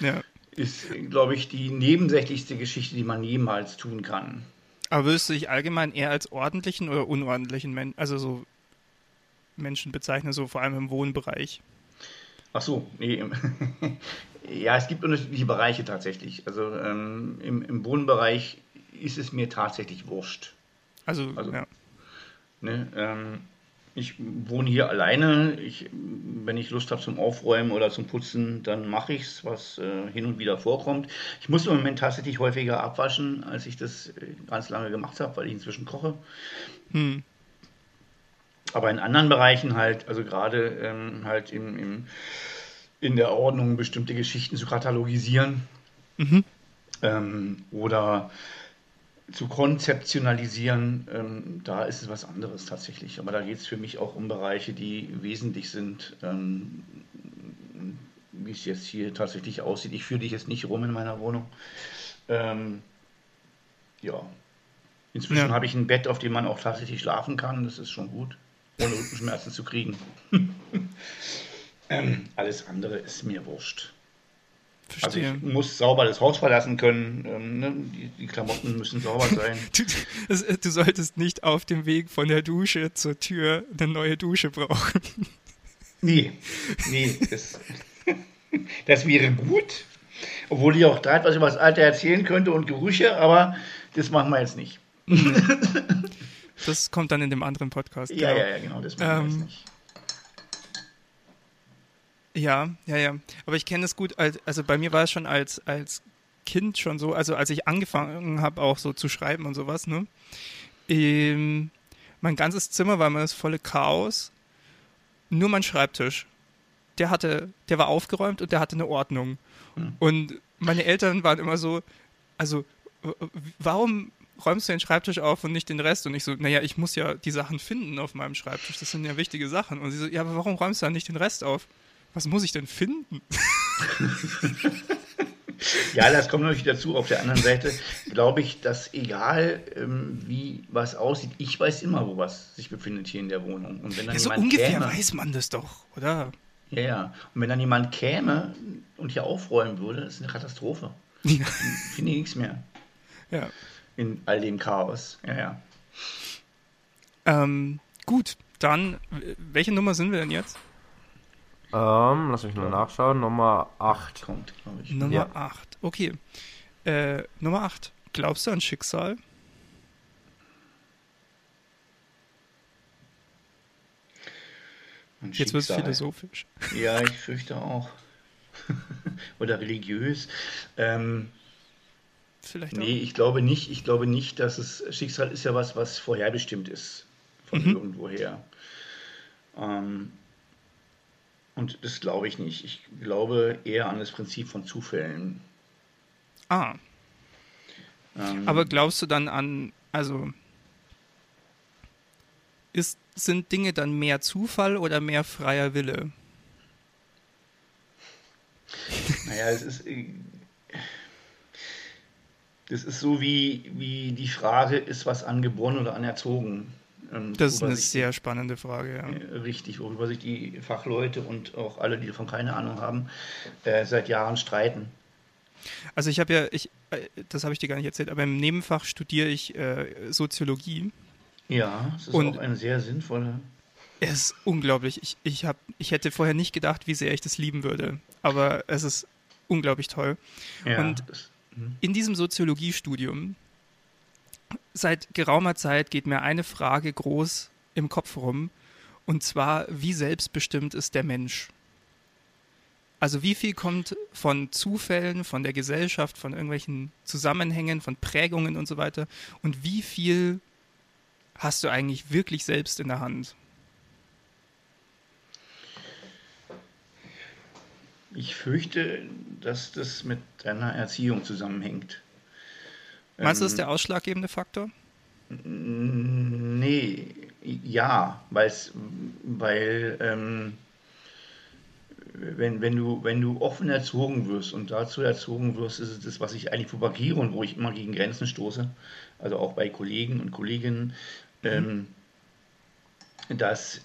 ja. ist, glaube ich, die nebensächlichste Geschichte, die man jemals tun kann. Aber würdest du dich allgemein eher als ordentlichen oder unordentlichen Menschen, also so Menschen bezeichnen, so vor allem im Wohnbereich? Ach so, nee. [LAUGHS] ja, es gibt unterschiedliche Bereiche tatsächlich. Also ähm, im, im Wohnbereich ist es mir tatsächlich wurscht. Also, also ja. Ne, ähm, ich wohne hier alleine. Ich, wenn ich Lust habe zum Aufräumen oder zum Putzen, dann mache ich es, was äh, hin und wieder vorkommt. Ich muss im Moment tatsächlich häufiger abwaschen, als ich das äh, ganz lange gemacht habe, weil ich inzwischen koche. Hm. Aber in anderen Bereichen halt, also gerade ähm, halt im, im, in der Ordnung bestimmte Geschichten zu katalogisieren mhm. ähm, oder zu konzeptionalisieren, ähm, da ist es was anderes tatsächlich. Aber da geht es für mich auch um Bereiche, die wesentlich sind, ähm, wie es jetzt hier tatsächlich aussieht. Ich führe dich jetzt nicht rum in meiner Wohnung. Ähm, ja. Inzwischen ja. habe ich ein Bett, auf dem man auch tatsächlich schlafen kann. Das ist schon gut, ohne Rückenschmerzen zu kriegen. [LAUGHS] Ähm, alles andere ist mir wurscht. Verstehe. Also ich muss sauber das Haus verlassen können. Ähm, ne? die, die, Klamotten müssen sauber [LAUGHS] sein. du, äh, du, solltest nicht auf dem Weg von der Dusche zur Tür eine neue Dusche brauchen. [LAUGHS] Nee, nee, das, [LAUGHS] das wäre gut. Obwohl ich auch da etwas über das Alter erzählen könnte und Gerüche, aber das machen wir jetzt nicht. Das kommt dann in dem anderen Podcast. Ja, genau. ja, ja, genau, das machen wir jetzt ähm, nicht. Ja, ja, ja. Aber ich kenne es gut, als, also bei mir war es schon als, als Kind schon so, also als ich angefangen habe, auch so zu schreiben und sowas, ne? Ähm, mein ganzes Zimmer war immer das volle Chaos. Nur mein Schreibtisch. Der hatte, der war aufgeräumt und der hatte eine Ordnung. Mhm. Und meine Eltern waren immer so, also warum räumst du den Schreibtisch auf und nicht den Rest? Und ich so, naja, ich muss ja die Sachen finden auf meinem Schreibtisch. Das sind ja wichtige Sachen. Und sie so, ja, aber warum räumst du dann nicht den Rest auf? Was muss ich denn finden? [LAUGHS] ja, das kommt natürlich dazu. Auf der anderen Seite glaube ich, dass egal ähm, wie was aussieht, ich weiß immer, wo was sich befindet hier in der Wohnung. Und wenn dann ja, so ungefähr käme, weiß man das doch, oder? Ja, ja. Und wenn dann jemand käme und hier aufräumen würde, das ist eine Katastrophe. Ja. Finde ich nichts mehr. Ja. In all dem Chaos. Ja, ja. Ähm, gut, dann, welche Nummer sind wir denn jetzt? Ähm, lass mich nur nachschauen. Nummer 8. Kommt, glaube ich. Nummer ja. 8. Okay. Äh, Nummer 8. Glaubst du an Schicksal? An Jetzt wird es philosophisch. Ja, ich fürchte auch. [LAUGHS] Oder religiös. Ähm, Vielleicht auch. Nee, ich glaube nicht. Ich glaube nicht, dass es Schicksal ist ja was, was vorherbestimmt ist von mhm. irgendwoher. Ähm, und das glaube ich nicht. Ich glaube eher an das Prinzip von Zufällen. Ah. Ähm, Aber glaubst du dann an, also ist, sind Dinge dann mehr Zufall oder mehr freier Wille? Naja, es ist. Äh, das ist so wie, wie die Frage, ist was angeboren oder anerzogen? Ähm, das ist eine sehr spannende Frage, ja. Äh, richtig, worüber sich die Fachleute und auch alle, die davon keine Ahnung haben, äh, seit Jahren streiten. Also ich habe ja, ich, äh, das habe ich dir gar nicht erzählt, aber im Nebenfach studiere ich äh, Soziologie. Ja, das ist und auch eine sehr sinnvolle. Es ist unglaublich. Ich, ich, hab, ich hätte vorher nicht gedacht, wie sehr ich das lieben würde. Aber es ist unglaublich toll. Ja, und das, hm. in diesem Soziologiestudium seit geraumer Zeit geht mir eine Frage groß im Kopf rum, und zwar, wie selbstbestimmt ist der Mensch? Also wie viel kommt von Zufällen, von der Gesellschaft, von irgendwelchen Zusammenhängen, von Prägungen und so weiter und wie viel hast du eigentlich wirklich selbst in der Hand? Ich fürchte, dass das mit deiner Erziehung zusammenhängt. Meinst du, das ist ähm, der ausschlaggebende Faktor? Nee, ja, weil's, weil ähm, wenn, wenn, du, wenn du offen erzogen wirst und dazu erzogen wirst, ist es das, was ich eigentlich propagiere und wo ich immer gegen Grenzen stoße, also auch bei Kollegen und Kolleginnen, ähm, dass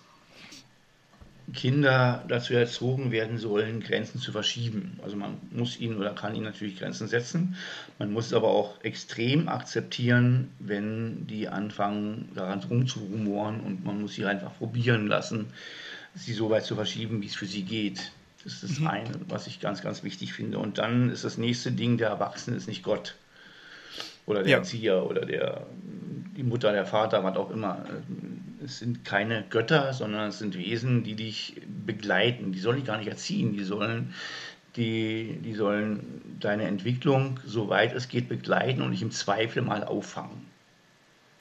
Kinder dazu erzogen werden sollen, Grenzen zu verschieben. Also man muss ihnen oder kann ihnen natürlich Grenzen setzen. Man muss aber auch extrem akzeptieren, wenn die anfangen, daran rumzurumoren und man muss sie einfach probieren lassen, sie so weit zu verschieben, wie es für sie geht. Das ist das mhm. eine, was ich ganz, ganz wichtig finde. Und dann ist das nächste Ding, der Erwachsene ist nicht Gott. Oder der ja. Erzieher oder der, die Mutter, der Vater, was auch immer. Es sind keine Götter, sondern es sind Wesen, die dich begleiten. Die sollen dich gar nicht erziehen. Die sollen, die, die sollen deine Entwicklung, soweit es geht, begleiten und dich im Zweifel mal auffangen.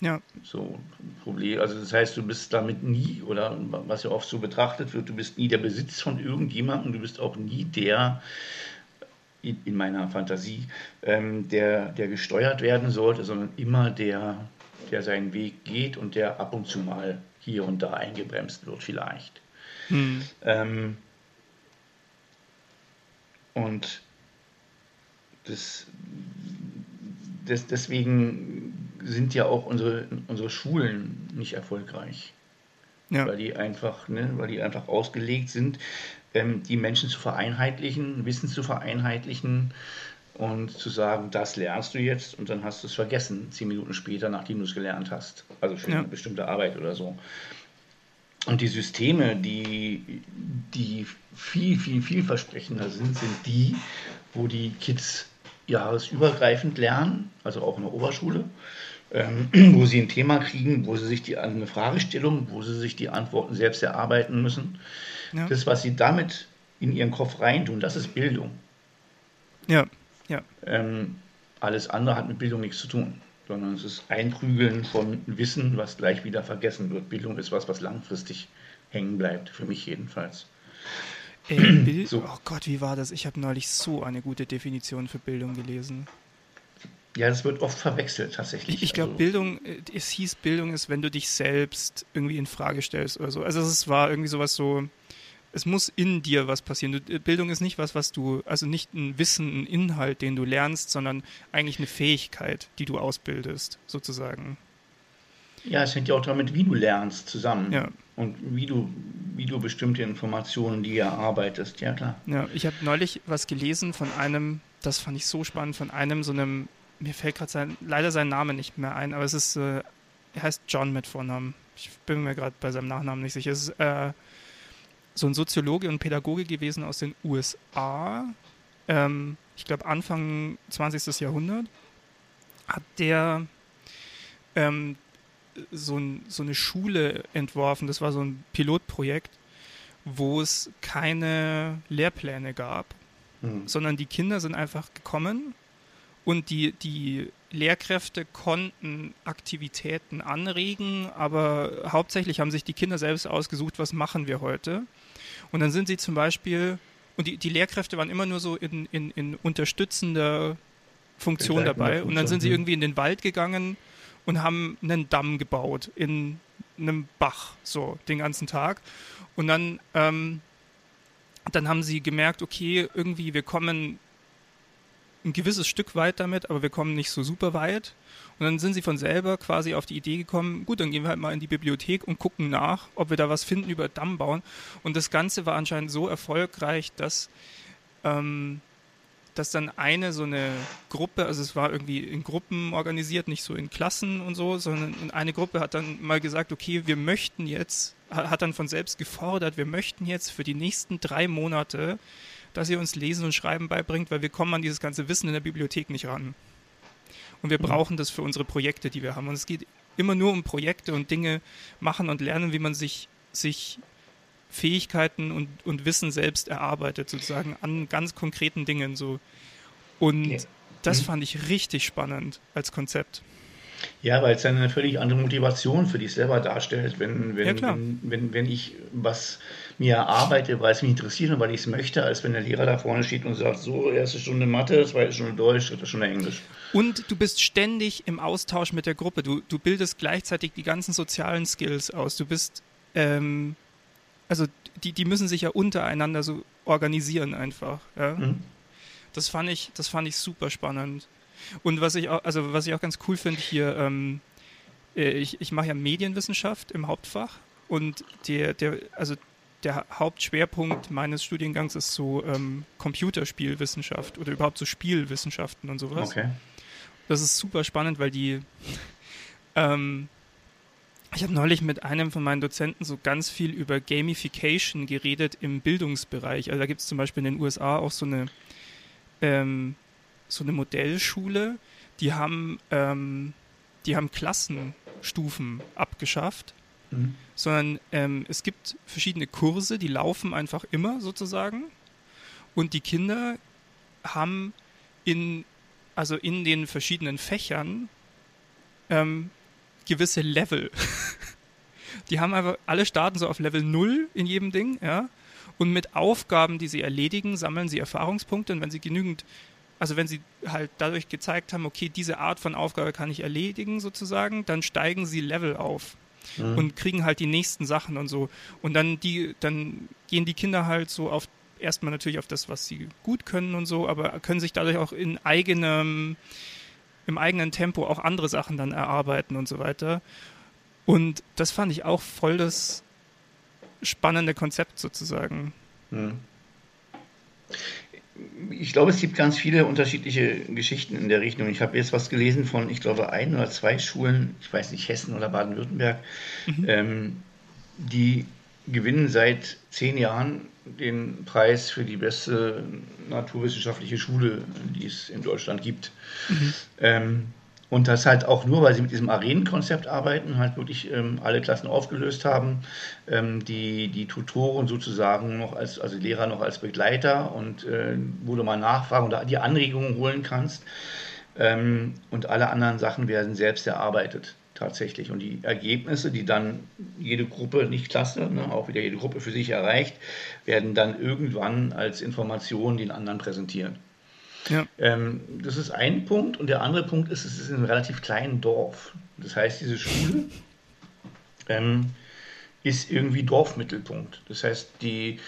Ja. So, Problem. Also das heißt, du bist damit nie, oder was ja oft so betrachtet wird, du bist nie der Besitz von irgendjemandem, du bist auch nie der, in, in meiner Fantasie, ähm, der, der gesteuert werden sollte, sondern immer der, der seinen Weg geht und der ab und zu mal hier und da eingebremst wird, vielleicht. Hm. Ähm, und das, das, deswegen sind ja auch unsere, unsere Schulen nicht erfolgreich. Ja. Weil die einfach, ne, weil die einfach ausgelegt sind, ähm, die Menschen zu vereinheitlichen, Wissen zu vereinheitlichen und zu sagen, das lernst du jetzt und dann hast du es vergessen, zehn Minuten später, nachdem du es gelernt hast. Also für ja. eine bestimmte Arbeit oder so. Und die Systeme, die, die viel, viel, vielversprechender sind, sind die, wo die Kids jahresübergreifend lernen, also auch in der Oberschule, ähm, [CLEARS THROAT] wo sie ein Thema kriegen, wo sie sich die eine Fragestellung, wo sie sich die Antworten selbst erarbeiten müssen. Ja. Das, was sie damit in ihren Kopf reintun, das ist Bildung. Ja, ja. Ähm, alles andere hat mit Bildung nichts zu tun, sondern es ist Einprügeln von Wissen, was gleich wieder vergessen wird. Bildung ist was, was langfristig hängen bleibt, für mich jedenfalls. Ey, Bild, so. Oh Gott, wie war das? Ich habe neulich so eine gute Definition für Bildung gelesen. Ja, das wird oft verwechselt tatsächlich. Ich, ich glaube, also. Bildung, äh, es hieß, Bildung ist, wenn du dich selbst irgendwie in Frage stellst oder so. Also es war irgendwie sowas so, es muss in dir was passieren. Du, äh, Bildung ist nicht was, was du, also nicht ein Wissen, ein Inhalt, den du lernst, sondern eigentlich eine Fähigkeit, die du ausbildest, sozusagen. Ja, es hängt ja auch damit, wie du lernst, zusammen. Ja. Und wie du, wie du bestimmte Informationen, die erarbeitest, ja klar. Ja, ich habe neulich was gelesen von einem, das fand ich so spannend, von einem so einem, mir fällt gerade sein, leider sein Name nicht mehr ein, aber es ist, äh, er heißt John mit Vornamen. Ich bin mir gerade bei seinem Nachnamen nicht sicher. Es ist äh, so ein Soziologe und Pädagoge gewesen aus den USA. Ähm, ich glaube Anfang 20. Jahrhundert hat der ähm, so, ein, so eine Schule entworfen. Das war so ein Pilotprojekt, wo es keine Lehrpläne gab, mhm. sondern die Kinder sind einfach gekommen und die, die Lehrkräfte konnten Aktivitäten anregen, aber hauptsächlich haben sich die Kinder selbst ausgesucht, was machen wir heute. Und dann sind sie zum Beispiel, und die, die Lehrkräfte waren immer nur so in, in, in unterstützender Funktion dabei. Und dann sind sie irgendwie in den Wald gegangen und haben einen Damm gebaut in einem Bach, so den ganzen Tag. Und dann, ähm, dann haben sie gemerkt, okay, irgendwie wir kommen ein gewisses Stück weit damit, aber wir kommen nicht so super weit. Und dann sind sie von selber quasi auf die Idee gekommen, gut, dann gehen wir halt mal in die Bibliothek und gucken nach, ob wir da was finden über Damm bauen. Und das Ganze war anscheinend so erfolgreich, dass ähm, dass dann eine so eine Gruppe, also es war irgendwie in Gruppen organisiert, nicht so in Klassen und so, sondern eine Gruppe hat dann mal gesagt, okay, wir möchten jetzt, hat dann von selbst gefordert, wir möchten jetzt für die nächsten drei Monate, dass ihr uns Lesen und Schreiben beibringt, weil wir kommen an dieses ganze Wissen in der Bibliothek nicht ran. Und wir mhm. brauchen das für unsere Projekte, die wir haben. Und es geht immer nur um Projekte und Dinge machen und lernen, wie man sich, sich Fähigkeiten und, und Wissen selbst erarbeitet, sozusagen an ganz konkreten Dingen so. Und okay. das mhm. fand ich richtig spannend als Konzept. Ja, weil es eine völlig andere Motivation für dich selber darstellt, wenn, wenn, ja, wenn, wenn, wenn ich was mir erarbeite, weil es mich interessiert und weil ich es möchte, als wenn der Lehrer da vorne steht und sagt, so, erste Stunde Mathe, zweite Stunde Deutsch, dritte Stunde Englisch. Und du bist ständig im Austausch mit der Gruppe. Du, du bildest gleichzeitig die ganzen sozialen Skills aus. Du bist, ähm, also die, die müssen sich ja untereinander so organisieren einfach. Ja? Mhm. Das fand ich, das fand ich super spannend. Und was ich auch, also was ich auch ganz cool finde hier, ähm, äh, ich, ich mache ja Medienwissenschaft im Hauptfach und der, der, also der Hauptschwerpunkt meines Studiengangs ist so ähm, Computerspielwissenschaft oder überhaupt so Spielwissenschaften und sowas. Okay. Das ist super spannend, weil die ähm, ich habe neulich mit einem von meinen Dozenten so ganz viel über Gamification geredet im Bildungsbereich. Also da gibt es zum Beispiel in den USA auch so eine ähm, so eine Modellschule, die haben, ähm, die haben Klassenstufen abgeschafft, mhm. sondern ähm, es gibt verschiedene Kurse, die laufen einfach immer sozusagen und die Kinder haben in, also in den verschiedenen Fächern ähm, gewisse Level. [LAUGHS] die haben einfach, alle starten so auf Level 0 in jedem Ding, ja. Und mit Aufgaben, die sie erledigen, sammeln sie Erfahrungspunkte. Und wenn sie genügend also wenn sie halt dadurch gezeigt haben, okay, diese Art von Aufgabe kann ich erledigen sozusagen, dann steigen sie Level auf. Mhm. Und kriegen halt die nächsten Sachen und so. Und dann die, dann gehen die Kinder halt so auf erstmal natürlich auf das, was sie gut können und so, aber können sich dadurch auch in eigenem, im eigenen Tempo auch andere Sachen dann erarbeiten und so weiter. Und das fand ich auch voll das spannende Konzept sozusagen. Mhm ich glaube, es gibt ganz viele unterschiedliche Geschichten in der Richtung. Ich habe jetzt was gelesen von, ich glaube, ein oder zwei Schulen, ich weiß nicht, Hessen oder Baden-Württemberg, mhm. ähm, die gewinnen seit zehn Jahren den Preis für die beste naturwissenschaftliche Schule, die es in Deutschland gibt. Mhm. Ähm, und das halt auch nur, weil sie mit diesem Arenenkonzept arbeiten, halt wirklich ähm, alle Klassen aufgelöst haben, ähm, die, die Tutoren sozusagen noch als, also Lehrer noch als Begleiter und äh, wo du mal nachfragen und die Anregungen holen kannst. Ähm, und alle anderen Sachen werden selbst erarbeitet tatsächlich. Und die Ergebnisse, die dann jede Gruppe, nicht Klasse, ne, auch wieder jede Gruppe für sich erreicht, werden dann irgendwann als Informationen den anderen präsentiert. Ähm, das ist ein Punkt. Und der andere Punkt ist, es ist in einem relativ kleinen Dorf. Das heißt, diese Schule ähm, ist irgendwie Dorfmittelpunkt. Das heißt, die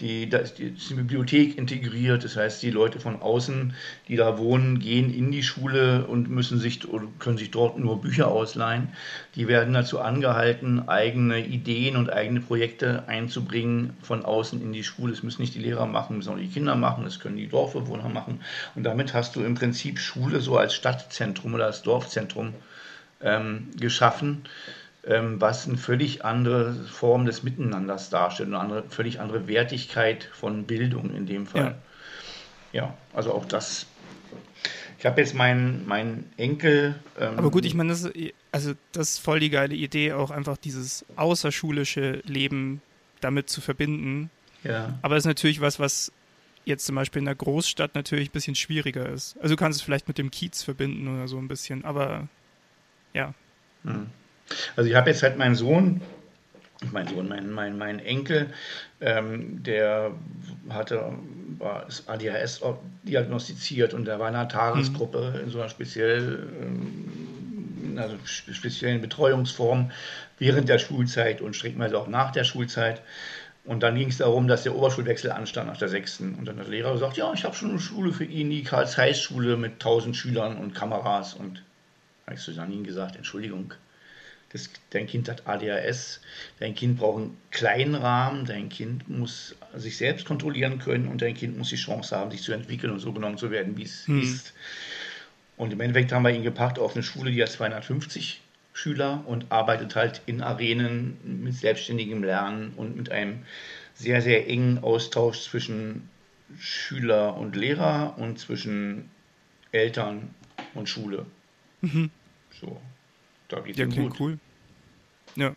die, da ist die, ist die Bibliothek integriert, das heißt, die Leute von außen, die da wohnen, gehen in die Schule und müssen sich können sich dort nur Bücher ausleihen. Die werden dazu angehalten, eigene Ideen und eigene Projekte einzubringen von außen in die Schule. Das müssen nicht die Lehrer machen, müssen auch die Kinder machen, das können die Dorfbewohner machen. Und damit hast du im Prinzip Schule so als Stadtzentrum oder als Dorfzentrum ähm, geschaffen was eine völlig andere Form des Miteinanders darstellt, eine andere, völlig andere Wertigkeit von Bildung in dem Fall. Ja, ja also auch das. Ich habe jetzt meinen mein Enkel. Ähm, Aber gut, ich meine, das, also das ist voll die geile Idee, auch einfach dieses außerschulische Leben damit zu verbinden. Ja. Aber das ist natürlich was, was jetzt zum Beispiel in der Großstadt natürlich ein bisschen schwieriger ist. Also du kannst es vielleicht mit dem Kiez verbinden oder so ein bisschen, aber ja. Hm. Also ich habe jetzt halt meinen Sohn, mein Sohn, mein, mein, mein Enkel, ähm, der hatte war ADHS diagnostiziert und der war in einer Tagesgruppe mhm. in so einer speziell, ähm, also speziellen Betreuungsform während der Schulzeit und streckenweise auch nach der Schulzeit. Und dann ging es darum, dass der Oberschulwechsel anstand nach der sechsten. Und dann hat der Lehrer gesagt, ja, ich habe schon eine Schule für ihn, die Karl-Zeiss-Schule mit 1000 Schülern und Kameras. Und habe ich zu Janine gesagt, Entschuldigung, das, dein Kind hat ADHS, dein Kind braucht einen kleinen Rahmen, dein Kind muss sich selbst kontrollieren können und dein Kind muss die Chance haben, sich zu entwickeln und so genommen zu werden, wie es hm. ist. Und im Endeffekt haben wir ihn gepackt auf eine Schule, die hat 250 Schüler und arbeitet halt in Arenen mit selbstständigem Lernen und mit einem sehr, sehr engen Austausch zwischen Schüler und Lehrer und zwischen Eltern und Schule. Mhm. So. Da geht's ja, ihm gut. cool. Ja.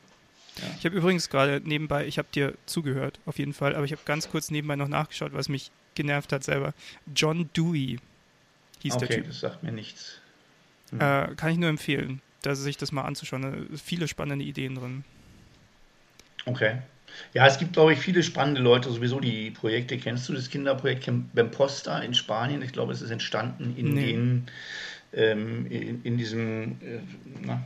Ja. Ich habe übrigens gerade nebenbei, ich habe dir zugehört, auf jeden Fall, aber ich habe ganz kurz nebenbei noch nachgeschaut, was mich genervt hat selber. John Dewey hieß okay, der Typ. das sagt mir nichts. Hm. Äh, kann ich nur empfehlen, dass sich das mal anzuschauen. Da sind viele spannende Ideen drin. Okay. Ja, es gibt, glaube ich, viele spannende Leute, sowieso die Projekte. Kennst du das Kinderprojekt Bemposta in Spanien? Ich glaube, es ist entstanden in nee. den ähm, in, in, diesem äh, na,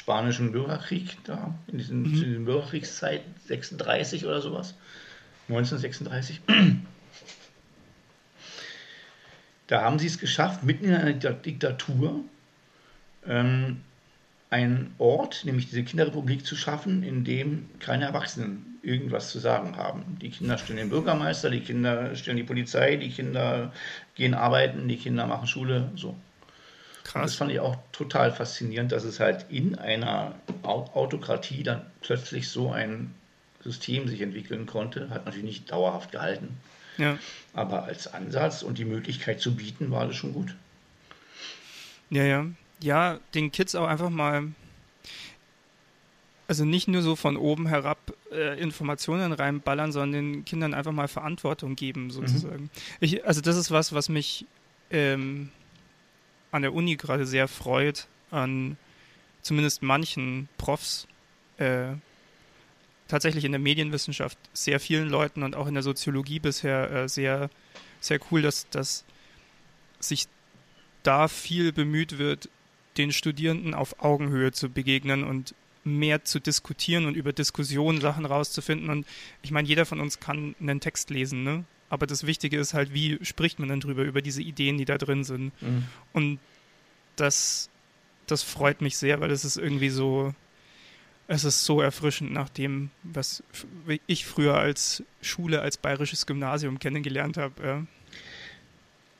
spanischen Bürgerkrieg da, in diesem, mhm. diesem Bürgerkriegszeit 36 oder sowas. 1936. Da haben sie es geschafft, mitten in einer Diktatur ähm, einen Ort, nämlich diese Kinderrepublik, zu schaffen, in dem keine Erwachsenen irgendwas zu sagen haben. Die Kinder stellen den Bürgermeister, die Kinder stellen die Polizei, die Kinder gehen arbeiten, die Kinder machen Schule, so. Krass. das fand ich auch total faszinierend, dass es halt in einer Autokratie dann plötzlich so ein System sich entwickeln konnte. Hat natürlich nicht dauerhaft gehalten. Ja. Aber als Ansatz und die Möglichkeit zu bieten, war das schon gut. Ja, ja. Ja, den Kids auch einfach mal, also nicht nur so von oben herab äh, Informationen reinballern, sondern den Kindern einfach mal Verantwortung geben, mhm. sozusagen. Mhm. Ich, also das ist was, was mich ähm, an der Uni gerade sehr freut, an zumindest manchen Profs, äh, tatsächlich in der Medienwissenschaft sehr vielen Leuten und auch in der Soziologie bisher äh, sehr, sehr cool, dass, dass sich da viel bemüht wird, den Studierenden auf Augenhöhe zu begegnen und mehr zu diskutieren und über Diskussionen Sachen rauszufinden. Und ich meine, jeder von uns kann einen Text lesen, ne? Aber das Wichtige ist halt, wie spricht man dann drüber, über diese Ideen, die da drin sind. Mhm. Und das, das freut mich sehr, weil es ist irgendwie so, es ist so erfrischend nach dem, was ich früher als Schule, als bayerisches Gymnasium kennengelernt habe. Ja.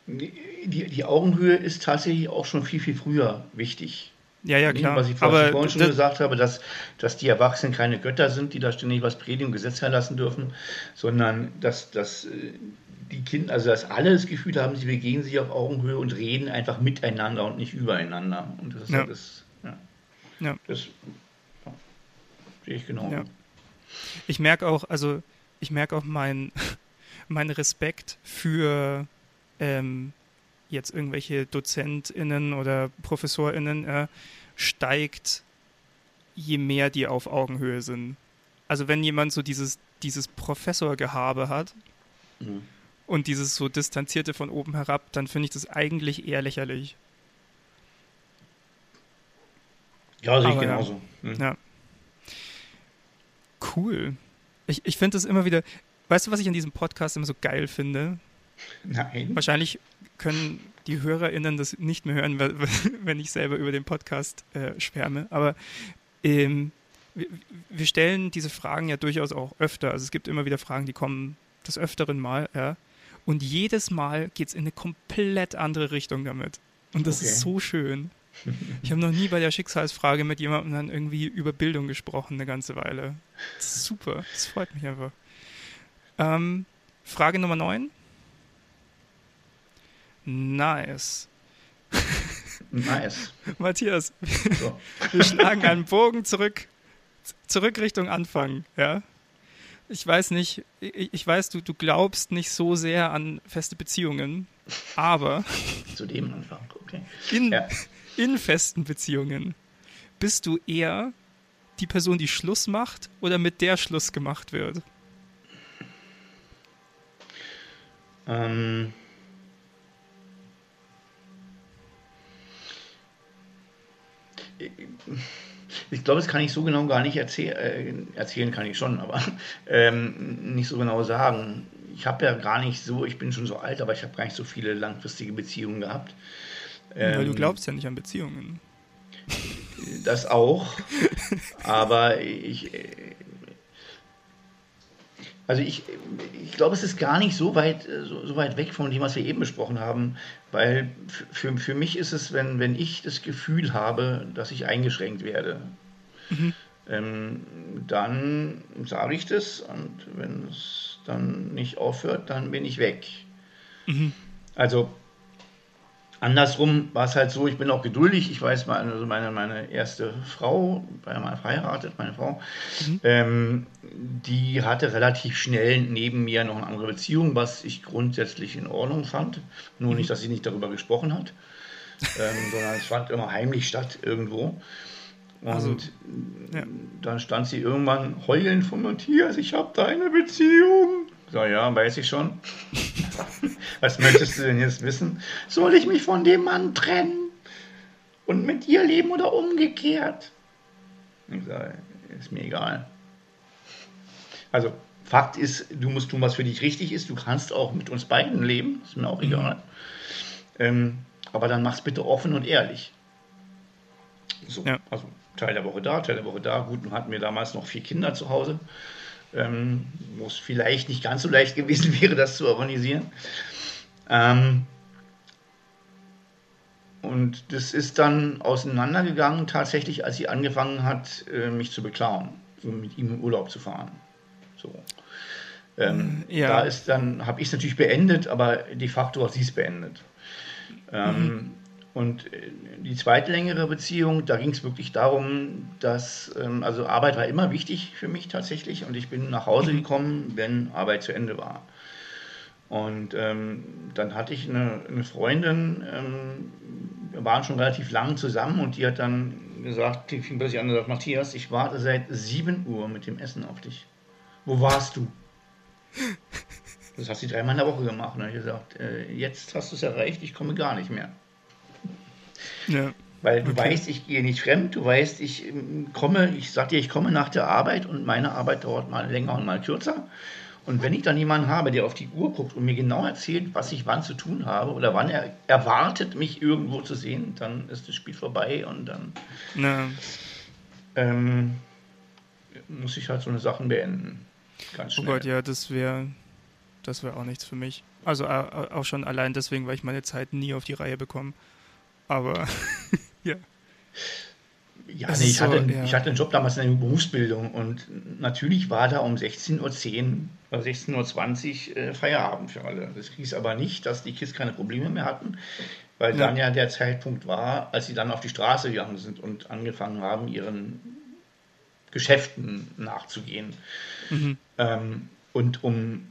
Die, die, Augenhöhe ist tatsächlich auch schon viel, viel früher wichtig. Ja, ja, klar. Was ich vorhin schon gesagt habe, dass, dass die Erwachsenen keine Götter sind, die da ständig was predigen und Gesetz erlassen dürfen, sondern dass, dass äh, die Kinder, also dass alle das Gefühl haben, sie begegnen sich auf Augenhöhe und reden einfach miteinander und nicht übereinander. Und das ist ja. das, ja. ja. das Sehe ich genau. Ja. Ich merke auch, also ich merke auch meinen [LAUGHS] mein Respekt für ähm, jetzt irgendwelche DozentInnen oder ProfessorInnen äh, steigt, je mehr die auf Augenhöhe sind. Also wenn jemand so dieses, dieses Professorgehabe hat mhm. und dieses so distanzierte von oben herab, dann finde ich das eigentlich eher lächerlich. Ja, sehe ich genauso. Ja. Mhm. ja cool. Ich, ich finde das immer wieder. Weißt du, was ich an diesem Podcast immer so geil finde? Nein. Wahrscheinlich können die HörerInnen das nicht mehr hören, [LAUGHS] wenn ich selber über den Podcast äh, schwärme. Aber ähm, wir, stellen diese Fragen ja durchaus auch öfter. Also es gibt immer wieder Fragen, die kommen des Öfteren mal. Ja? Und jedes Mal geht es in eine komplett andere Richtung damit. Und das okay. ist so schön. Ich habe noch nie bei der Schicksalsfrage mit jemandem dann irgendwie über Bildung gesprochen, eine ganze Weile. super, das freut mich einfach. Ähm, Frage Nummer 9. Nice. Nice. [LAUGHS] Matthias, so. [LAUGHS] wir schlagen einen Bogen zurück, zurück Richtung Anfang, ja? Ich weiß nicht, ich, ich weiß, du, du glaubst nicht so sehr an feste Beziehungen, aber. [LAUGHS] Zu dem Anfang, okay. In, ja in festen Beziehungen, bist du eher die Person, die Schluss macht oder mit der Schluss gemacht wird? Ähm. Ich glaube, das kann ich so genau gar nicht erzäh äh, erzählen, kann ich schon, aber ähm, nicht so genau sagen. Ich habe ja gar nicht so, ich bin schon so alt, aber ich habe gar nicht so viele langfristige Beziehungen gehabt. Ähm, Weil du ähm, glaubst ja nicht an Beziehungen. Das auch. [LAUGHS] aber ich. Also ich, ich glaube, es ist gar nicht so weit, so, so, weit weg von dem, was wir eben besprochen haben, weil für, für mich ist es, wenn, wenn ich das Gefühl habe, dass ich eingeschränkt werde, mhm. ähm, dann sage ich das und wenn es dann nicht aufhört, dann bin ich weg. Mhm. Also Andersrum war es halt so, ich bin auch geduldig. Ich weiß, meine, also meine, meine erste Frau, war ja mal verheiratet, meine Frau, mhm. ähm, die hatte relativ schnell neben mir noch eine andere Beziehung, was ich grundsätzlich in Ordnung fand. Nur mhm. nicht, dass sie nicht darüber gesprochen hat, ähm, [LAUGHS] sondern es fand immer heimlich statt irgendwo. Und also, ja. dann stand sie irgendwann heulend von Matthias, ich habe da eine Beziehung. So, ja, weiß ich schon. [LAUGHS] Was möchtest du denn jetzt wissen? Soll ich mich von dem Mann trennen und mit dir leben oder umgekehrt? Ich sage, ist mir egal. Also, Fakt ist, du musst tun, was für dich richtig ist. Du kannst auch mit uns beiden leben, ist mir auch mhm. egal. Mhm. Ähm, aber dann mach's bitte offen und ehrlich. So, ja. also Teil der Woche da, Teil der Woche da. Gut, nun hatten wir damals noch vier Kinder zu Hause, ähm, wo es vielleicht nicht ganz so leicht gewesen [LAUGHS] wäre, das zu organisieren. Ähm, und das ist dann auseinandergegangen, tatsächlich, als sie angefangen hat, äh, mich zu beklauen, so mit ihm in Urlaub zu fahren. So. Ähm, ja. Da ist dann, habe ich es natürlich beendet, aber de facto hat sie es beendet. Ähm, mhm. Und äh, die zweite längere Beziehung, da ging es wirklich darum, dass, ähm, also Arbeit war immer wichtig für mich tatsächlich und ich bin nach Hause mhm. gekommen, wenn Arbeit zu Ende war. Und ähm, dann hatte ich eine, eine Freundin, ähm, wir waren schon relativ lang zusammen und die hat dann gesagt, die fing plötzlich an und sagt, Matthias, ich warte seit 7 Uhr mit dem Essen auf dich. Wo warst du? [LAUGHS] Das hat sie dreimal in der Woche gemacht. Und habe ich gesagt, äh, jetzt hast du es erreicht, ich komme gar nicht mehr. Ja. Weil du okay. weißt, ich gehe nicht fremd, du weißt, ich ähm, komme, ich sag dir, ich komme nach der Arbeit und meine Arbeit dauert mal länger und mal kürzer. Und wenn ich dann jemanden habe, der auf die Uhr guckt und mir genau erzählt, was ich wann zu tun habe oder wann er erwartet, mich irgendwo zu sehen, dann ist das Spiel vorbei und dann ähm, muss ich halt so eine Sachen beenden. Ganz schnell. Oh Gott, ja, das wäre das wäre auch nichts für mich. Also auch schon allein deswegen, weil ich meine Zeit nie auf die Reihe bekomme. Aber [LAUGHS] ja. Ja, nee, ich, so, hatte, ja. ich hatte einen Job damals in der Berufsbildung und natürlich war da um 16.10 Uhr oder 16.20 Uhr äh, Feierabend für alle. Das hieß aber nicht, dass die Kids keine Probleme mehr hatten, weil ja. dann ja der Zeitpunkt war, als sie dann auf die Straße gegangen sind und angefangen haben, ihren Geschäften nachzugehen. Mhm. Ähm, und um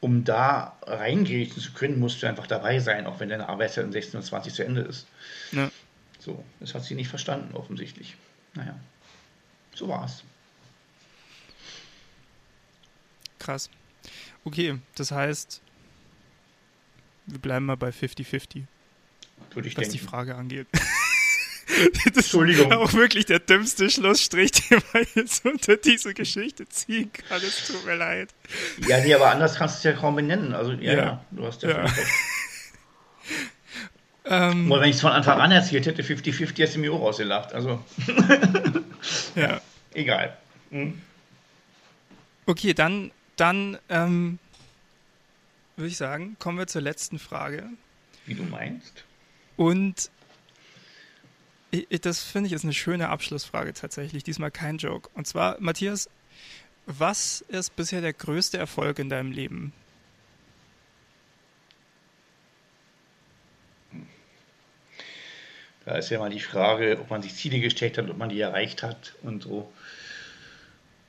um da reingehen zu können, musst du einfach dabei sein, auch wenn deine Arbeitszeit um 16.20 Uhr zu Ende ist. Ja. So, das hat sie nicht verstanden, offensichtlich. Naja, so war's. Krass. Okay, das heißt, wir bleiben mal bei 50-50. Was denken. die Frage angeht. Das Entschuldigung. Ist auch wirklich der dümmste Schlussstrich, [LAUGHS] den man jetzt unter diese Geschichte ziehen kann. Es tut mir leid. Ja, nee, aber anders kannst du es ja kaum benennen. Also, ja, ja. ja du hast ja, ja. [LAUGHS] Ähm, Oder wenn ich es von Anfang an erzählt hätte, 50-50 hast du mir auch rausgelacht. Also. [LAUGHS] ja. Egal. Hm. Okay, dann, dann ähm, würde ich sagen, kommen wir zur letzten Frage. Wie du meinst. Und das finde ich ist eine schöne Abschlussfrage tatsächlich. Diesmal kein Joke. Und zwar, Matthias, was ist bisher der größte Erfolg in deinem Leben? Da ist ja mal die Frage, ob man sich Ziele gesteckt hat, ob man die erreicht hat und so.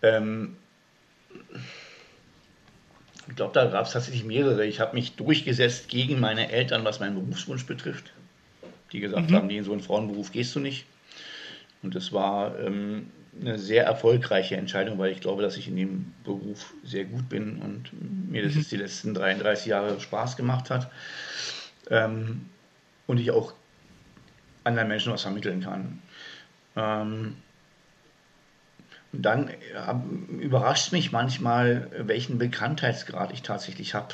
Ähm ich glaube, da gab es tatsächlich mehrere. Ich habe mich durchgesetzt gegen meine Eltern, was meinen Berufswunsch betrifft die gesagt mhm. haben, nee, in so einen Frauenberuf gehst du nicht. Und das war ähm, eine sehr erfolgreiche Entscheidung, weil ich glaube, dass ich in dem Beruf sehr gut bin und mir das mhm. jetzt die letzten 33 Jahre Spaß gemacht hat. Ähm, und ich auch anderen Menschen was vermitteln kann. Ähm, und dann äh, überrascht mich manchmal, welchen Bekanntheitsgrad ich tatsächlich habe,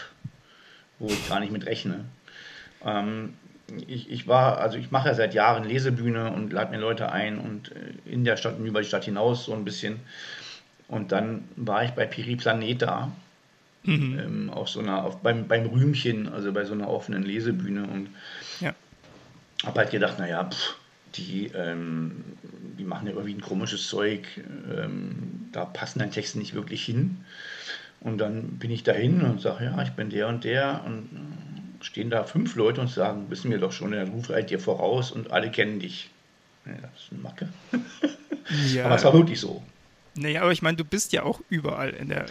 wo ich gar nicht mit rechne. Ähm, ich, ich war, also ich mache ja seit Jahren Lesebühne und lade mir Leute ein und äh, in der Stadt und über die Stadt hinaus so ein bisschen. Und dann war ich bei Piri Planeta, mhm. ähm, auf so einer, auf, beim, beim Rühmchen, also bei so einer offenen Lesebühne und ja. habe halt gedacht, naja, pff, die, ähm, die machen ja irgendwie ein komisches Zeug, ähm, da passen deine Texte nicht wirklich hin. Und dann bin ich dahin und sage, ja, ich bin der und der und stehen da fünf Leute und sagen, wissen wir doch schon, der Ruf eilt dir voraus und alle kennen dich. Ja, das ist eine Macke. [LAUGHS] Ja. Aber es war wirklich so. Naja, aber ich meine, du bist ja auch überall in der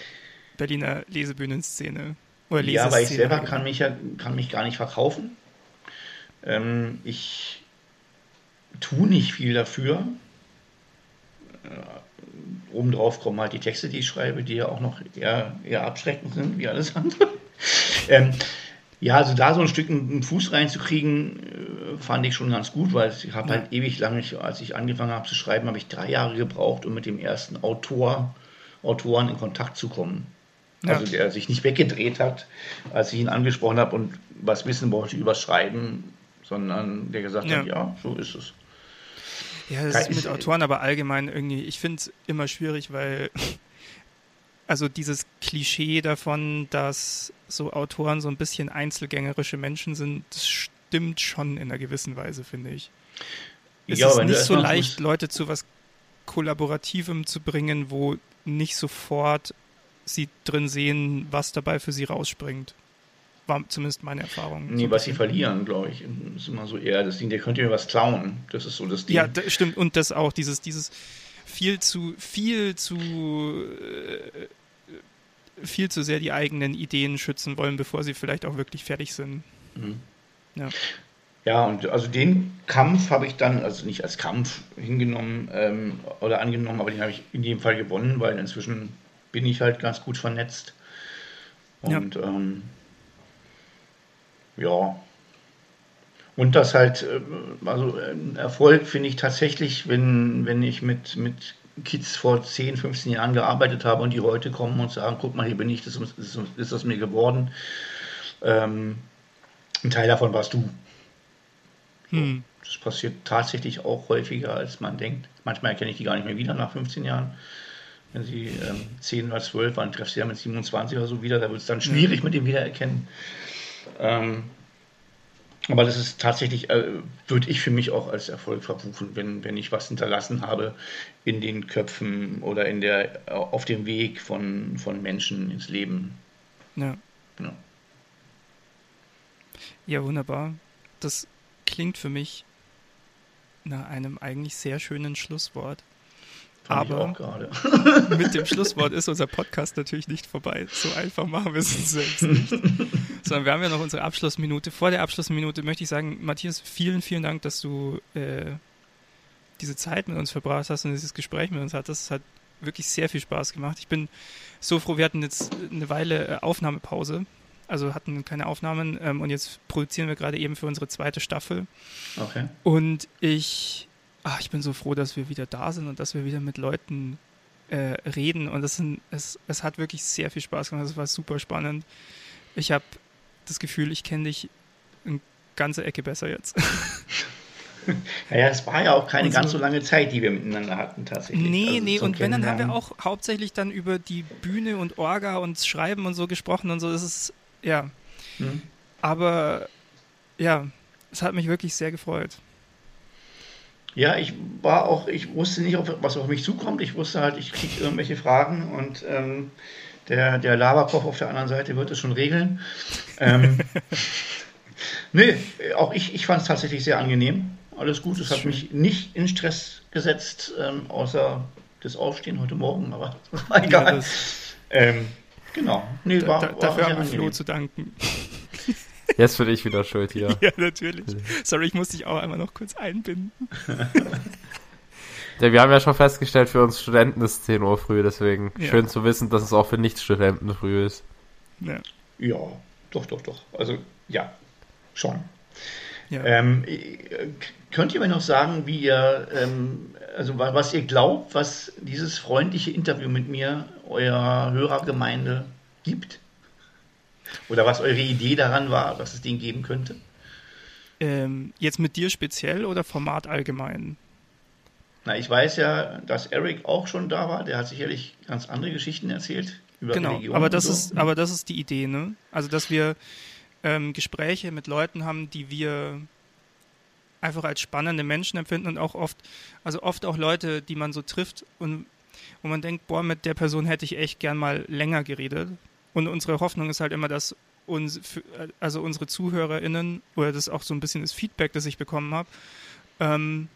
Berliner Lesebühnenszene. Oder ja, aber ich selber kann mich ja kann mich gar nicht verkaufen. Ähm, ich tue nicht viel dafür. Äh, obendrauf kommen halt die Texte, die ich schreibe, die ja auch noch eher, eher abschreckend sind, wie alles andere. [LAUGHS] ähm, ja, also da so ein Stück einen Fuß reinzukriegen, äh, fand ich schon ganz gut, weil ich habe halt ewig lange, als ich angefangen habe zu schreiben, habe ich drei Jahre gebraucht, um mit dem ersten Autor, Autoren in Kontakt zu kommen. Ja. Also der sich nicht weggedreht hat, als ich ihn angesprochen habe und was wissen wollte über Schreiben, sondern der gesagt ja. hat, ja, so ist es. Ja, das ist mit Autoren aber allgemein irgendwie, ich finde es immer schwierig, weil also dieses Klischee davon, dass so Autoren so ein bisschen einzelgängerische Menschen sind, das stimmt schon in einer gewissen Weise, finde ich. Es ja, ist nicht so leicht, Leute zu was Kollaborativem zu bringen, wo nicht sofort sie drin sehen, was dabei für sie rausspringt. War zumindest meine Erfahrung. Nee, so was sie verlieren, glaube ich, ist immer so eher das Ding, der könnte mir was klauen. Das ist so das Ding. Ja, das stimmt. Und das auch, dieses, dieses viel zu, viel zu, äh, viel zu sehr die eigenen Ideen schützen wollen, bevor sie vielleicht auch wirklich fertig sind. Mhm. Ja. Ja, und also den Kampf habe ich dann, also nicht als Kampf hingenommen ähm, oder angenommen, aber den habe ich in jedem Fall gewonnen, weil inzwischen bin ich halt ganz gut vernetzt. Und ja, ähm, ja. Und das halt, äh, also Erfolg finde ich tatsächlich, wenn, wenn ich mit, mit Kids vor 10, 15 Jahren gearbeitet habe und die heute kommen und sagen, guck mal, hier bin ich, das ist, ist, ist das mir geworden. Ähm, ein Teil davon warst du. Hm. Das passiert tatsächlich auch häufiger, als man denkt. Manchmal erkenne ich die gar nicht mehr wieder nach 15 Jahren wenn sie ähm, 10 oder 12 waren, treffst du ja mit 27 oder so wieder, da wird es dann schwierig mit dem Wiedererkennen. Ähm, aber das ist tatsächlich, äh, würde ich für mich auch als Erfolg verbuchen, wenn, wenn ich was hinterlassen habe in den Köpfen oder in der, auf dem Weg von, von Menschen ins Leben. Ja. ja. Ja, wunderbar. Das klingt für mich nach einem eigentlich sehr schönen Schlusswort. Aber [LAUGHS] mit dem Schlusswort ist unser Podcast natürlich nicht vorbei. So einfach machen wir es uns selbst nicht. [LAUGHS] Sondern wir haben ja noch unsere Abschlussminute. Vor der Abschlussminute möchte ich sagen, Matthias, vielen, vielen Dank, dass du äh, diese Zeit mit uns verbracht hast und dieses Gespräch mit uns hattest. Es hat wirklich sehr viel Spaß gemacht. Ich bin so froh, wir hatten jetzt eine Weile äh, Aufnahmepause. Also hatten keine Aufnahmen ähm, und jetzt produzieren wir gerade eben für unsere zweite Staffel. Okay. Und ich ach, ich bin so froh, dass wir wieder da sind und dass wir wieder mit Leuten äh, reden. Und das sind, es, es hat wirklich sehr viel Spaß gemacht. Es war super spannend. Ich habe das Gefühl, ich kenne dich eine ganze Ecke besser jetzt. [LAUGHS] Naja, es war ja auch keine also, ganz so lange Zeit, die wir miteinander hatten, tatsächlich. Nee, also nee, und wenn, dann haben wir auch hauptsächlich dann über die Bühne und Orga und Schreiben und so gesprochen und so. Das ist, ja. Hm. Aber, ja, es hat mich wirklich sehr gefreut. Ja, ich war auch, ich wusste nicht, was auf mich zukommt. Ich wusste halt, ich kriege irgendwelche Fragen und ähm, der, der Laberkopf auf der anderen Seite wird es schon regeln. Ähm, [LAUGHS] nee, auch ich, ich fand es tatsächlich sehr angenehm. Alles gut. Es hat schön. mich nicht in Stress gesetzt, ähm, außer das Aufstehen heute Morgen, aber das [LAUGHS] war egal. Ja, das ähm, genau. Nee, war, da, dafür haben wir Flo zu danken. Jetzt bin ich wieder schuld hier. [LAUGHS] Ja, natürlich. Sorry, ich muss dich auch einmal noch kurz einbinden. Ja, wir haben ja schon festgestellt, für uns Studenten ist 10 Uhr früh, deswegen ja. schön zu wissen, dass es auch für Nicht-Studenten früh ist. Ja. ja, doch, doch, doch. Also, ja, schon. Ja. Ähm, könnt ihr mir noch sagen, wie ihr, ähm, also was ihr glaubt, was dieses freundliche Interview mit mir eurer Hörergemeinde gibt? Oder was eure Idee daran war, was es den geben könnte? Ähm, jetzt mit dir speziell oder Format allgemein? Na, ich weiß ja, dass Eric auch schon da war. Der hat sicherlich ganz andere Geschichten erzählt über genau, Religion. Aber das, so. ist, aber das ist die Idee, ne? Also, dass wir ähm, Gespräche mit Leuten haben, die wir einfach als spannende Menschen empfinden und auch oft, also oft auch Leute, die man so trifft und wo man denkt, boah, mit der Person hätte ich echt gern mal länger geredet, und unsere Hoffnung ist halt immer, dass uns, also unsere ZuhörerInnen, oder das ist auch so ein bisschen das Feedback, das ich bekommen habe, ähm,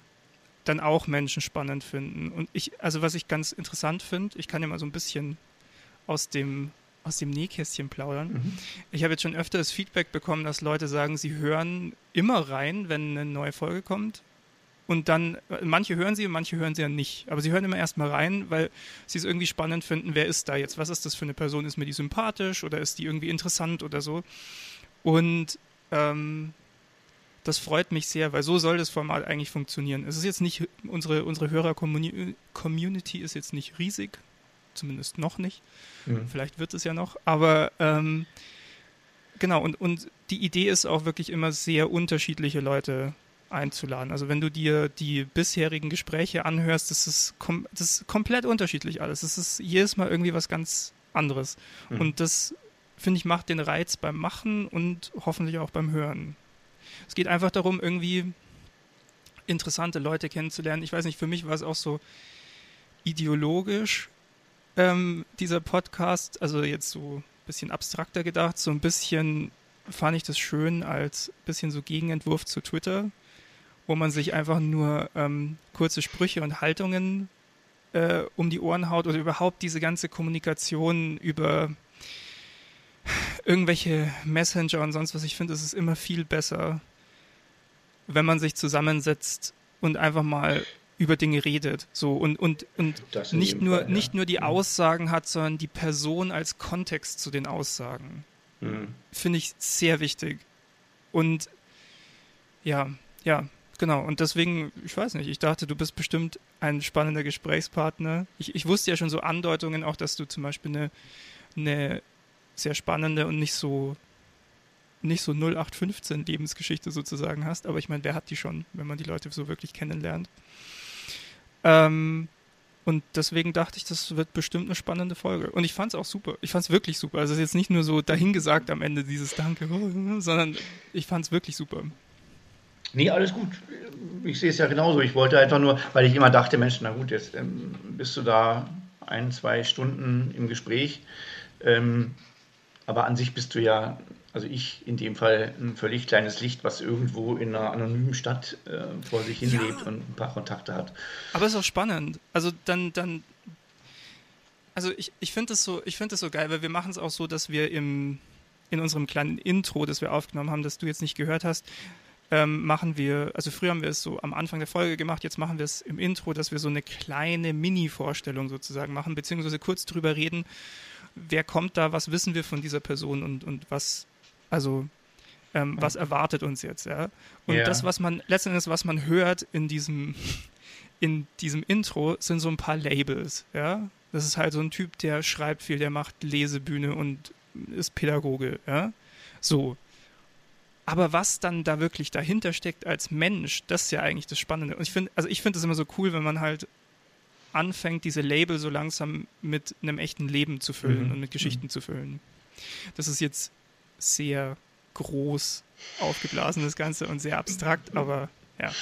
dann auch Menschen spannend finden. Und ich, also was ich ganz interessant finde, ich kann ja mal so ein bisschen aus dem, aus dem Nähkästchen plaudern. Mhm. Ich habe jetzt schon öfter das Feedback bekommen, dass Leute sagen, sie hören immer rein, wenn eine neue Folge kommt. Und dann, manche hören sie und manche hören sie ja nicht. Aber sie hören immer erstmal rein, weil sie es irgendwie spannend finden, wer ist da jetzt? Was ist das für eine Person? Ist mir die sympathisch oder ist die irgendwie interessant oder so? Und ähm, das freut mich sehr, weil so soll das Format eigentlich funktionieren. Es ist jetzt nicht, unsere, unsere Hörer-Community ist jetzt nicht riesig, zumindest noch nicht. Mhm. Vielleicht wird es ja noch, aber ähm, genau, und, und die Idee ist auch wirklich immer sehr unterschiedliche Leute einzuladen. Also wenn du dir die bisherigen Gespräche anhörst, das ist, kom das ist komplett unterschiedlich alles. Es ist jedes Mal irgendwie was ganz anderes. Mhm. Und das, finde ich, macht den Reiz beim Machen und hoffentlich auch beim Hören. Es geht einfach darum, irgendwie interessante Leute kennenzulernen. Ich weiß nicht, für mich war es auch so ideologisch, ähm, dieser Podcast, also jetzt so ein bisschen abstrakter gedacht, so ein bisschen fand ich das schön als bisschen so Gegenentwurf zu Twitter wo man sich einfach nur ähm, kurze Sprüche und Haltungen äh, um die Ohren haut oder überhaupt diese ganze Kommunikation über irgendwelche Messenger und sonst was. Ich finde, es ist immer viel besser, wenn man sich zusammensetzt und einfach mal über Dinge redet. So und, und, und nicht, nur, Fall, ja. nicht nur die mhm. Aussagen hat, sondern die Person als Kontext zu den Aussagen. Mhm. Finde ich sehr wichtig. Und ja, ja, Genau, und deswegen, ich weiß nicht, ich dachte, du bist bestimmt ein spannender Gesprächspartner. Ich, ich wusste ja schon so Andeutungen auch, dass du zum Beispiel eine, eine sehr spannende und nicht so nicht so 0815 Lebensgeschichte sozusagen hast, aber ich meine, wer hat die schon, wenn man die Leute so wirklich kennenlernt? Ähm, und deswegen dachte ich, das wird bestimmt eine spannende Folge. Und ich fand es auch super. Ich fand es wirklich super. Also es ist jetzt nicht nur so dahingesagt am Ende dieses Danke, [LAUGHS] sondern ich fand es wirklich super. Nee, alles gut. Ich sehe es ja genauso. Ich wollte einfach nur, weil ich immer dachte, Mensch, na gut, jetzt ähm, bist du da ein, zwei Stunden im Gespräch. Ähm, aber an sich bist du ja, also ich in dem Fall, ein völlig kleines Licht, was irgendwo in einer anonymen Stadt äh, vor sich hin ja. lebt und ein paar Kontakte hat. Aber es ist auch spannend. Also dann, dann, also ich, ich finde es so, ich so geil, weil wir machen es auch so, dass wir im, in unserem kleinen Intro, das wir aufgenommen haben, das du jetzt nicht gehört hast, ähm, machen wir, also früher haben wir es so am Anfang der Folge gemacht, jetzt machen wir es im Intro, dass wir so eine kleine Mini-Vorstellung sozusagen machen, beziehungsweise kurz drüber reden, wer kommt da, was wissen wir von dieser Person und, und was, also ähm, was erwartet uns jetzt, ja. Und yeah. das, was man, letztendlich, was man hört in diesem, [LAUGHS] in diesem Intro, sind so ein paar Labels, ja. Das ist halt so ein Typ, der schreibt viel, der macht Lesebühne und ist Pädagoge, ja. So, aber was dann da wirklich dahinter steckt als Mensch, das ist ja eigentlich das Spannende. Und ich finde, also ich finde es immer so cool, wenn man halt anfängt, diese Label so langsam mit einem echten Leben zu füllen mhm. und mit Geschichten mhm. zu füllen. Das ist jetzt sehr groß aufgeblasen, das Ganze, und sehr abstrakt, aber ja.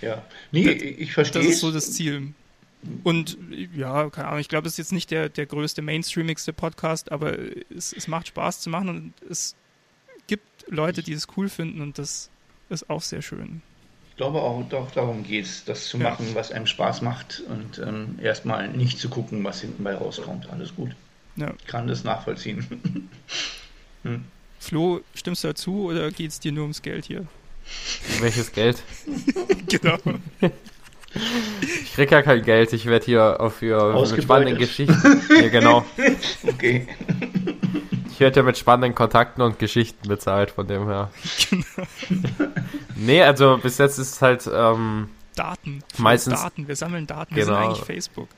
Ja, nee, das, ich verstehe. Das ist so das Ziel. Und ja, keine Ahnung, ich glaube, es ist jetzt nicht der, der größte, mainstreamigste Podcast, aber es, es macht Spaß zu machen und es Leute, die es cool finden und das ist auch sehr schön. Ich glaube auch, doch darum geht es, das zu ja. machen, was einem Spaß macht und ähm, erstmal nicht zu gucken, was hinten bei rauskommt. Alles gut. Ja. Ich kann das nachvollziehen. [LAUGHS] hm. Flo, stimmst du dazu oder geht es dir nur ums Geld hier? Welches Geld? [LAUGHS] genau. Ich krieg ja kein Geld, ich werde hier auf für spannende Geschichten. ja, genau. [LAUGHS] okay. Ich werde ja mit spannenden Kontakten und Geschichten bezahlt, von dem her. Genau. nee, also bis jetzt ist es halt. Ähm, Daten. Meistens. Daten. Wir sammeln Daten. Genau. Wir sind eigentlich Facebook.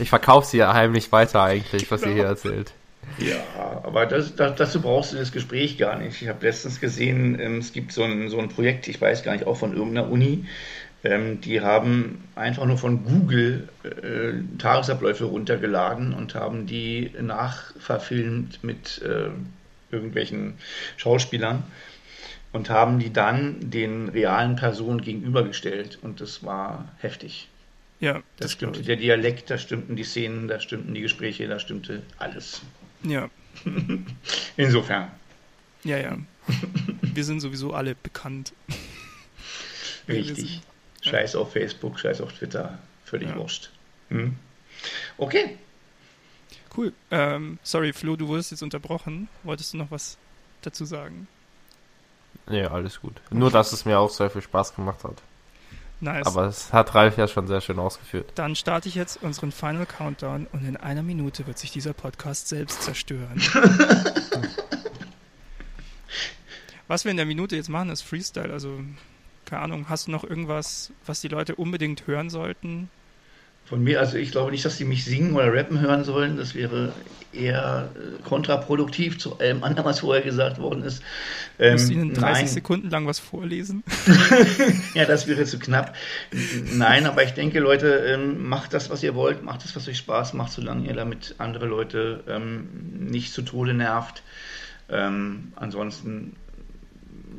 Ich verkaufe sie ja heimlich weiter, eigentlich, was genau. ihr hier erzählt. Ja, aber das, das, dazu brauchst du das Gespräch gar nicht. Ich habe letztens gesehen, ähm, es gibt so ein, so ein Projekt, ich weiß gar nicht, auch von irgendeiner Uni, ähm, die haben einfach nur von Google äh, Tagesabläufe runtergeladen und haben die nachverfilmt mit äh, irgendwelchen Schauspielern und haben die dann den realen Personen gegenübergestellt und das war heftig. Ja, das, das stimmte der Dialekt, da stimmten die Szenen, da stimmten die Gespräche, da stimmte alles. Ja. [LAUGHS] Insofern. Ja, ja. Wir sind sowieso alle bekannt. Richtig. Scheiß auf Facebook, scheiß auf Twitter. Völlig Ja. wurscht. Hm. Okay. Cool. Ähm, sorry, Flo, du wurdest jetzt unterbrochen. Wolltest du noch was dazu sagen? Nee, alles gut. Nur, dass es mir auch sehr viel Spaß gemacht hat. Nice. Aber es hat Ralf ja schon sehr schön ausgeführt. Dann starte ich jetzt unseren Final Countdown und in einer Minute wird sich dieser Podcast selbst zerstören. [LAUGHS] Was wir in der Minute jetzt machen, ist Freestyle. Also, keine Ahnung, hast du noch irgendwas, was die Leute unbedingt hören sollten? Von mir, also ich glaube nicht, dass sie mich singen oder rappen hören sollen. Das wäre eher äh, kontraproduktiv zu allem anderen, was vorher gesagt worden ist. Ähm, Musst ihnen 30 nein, Sekunden lang was vorlesen? [LAUGHS] ja, das wäre zu knapp. Nein, aber ich denke, Leute, ähm, macht das, was ihr wollt, macht das, was euch Spaß macht, solange ihr damit andere Leute ähm, nicht zu Tode nervt. Ähm, ansonsten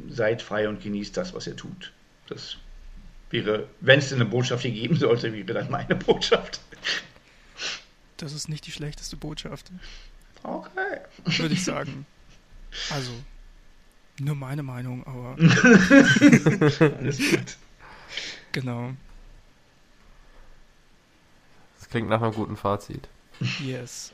seid frei und genießt das, was ihr tut. Das wäre, wenn es denn eine Botschaft hier geben sollte, wäre dann meine Botschaft. Das ist nicht die schlechteste Botschaft, Okay. würde ich sagen. Also, nur meine Meinung, aber [LAUGHS] Alles gut. genau. Das klingt nach einem guten Fazit. Yes.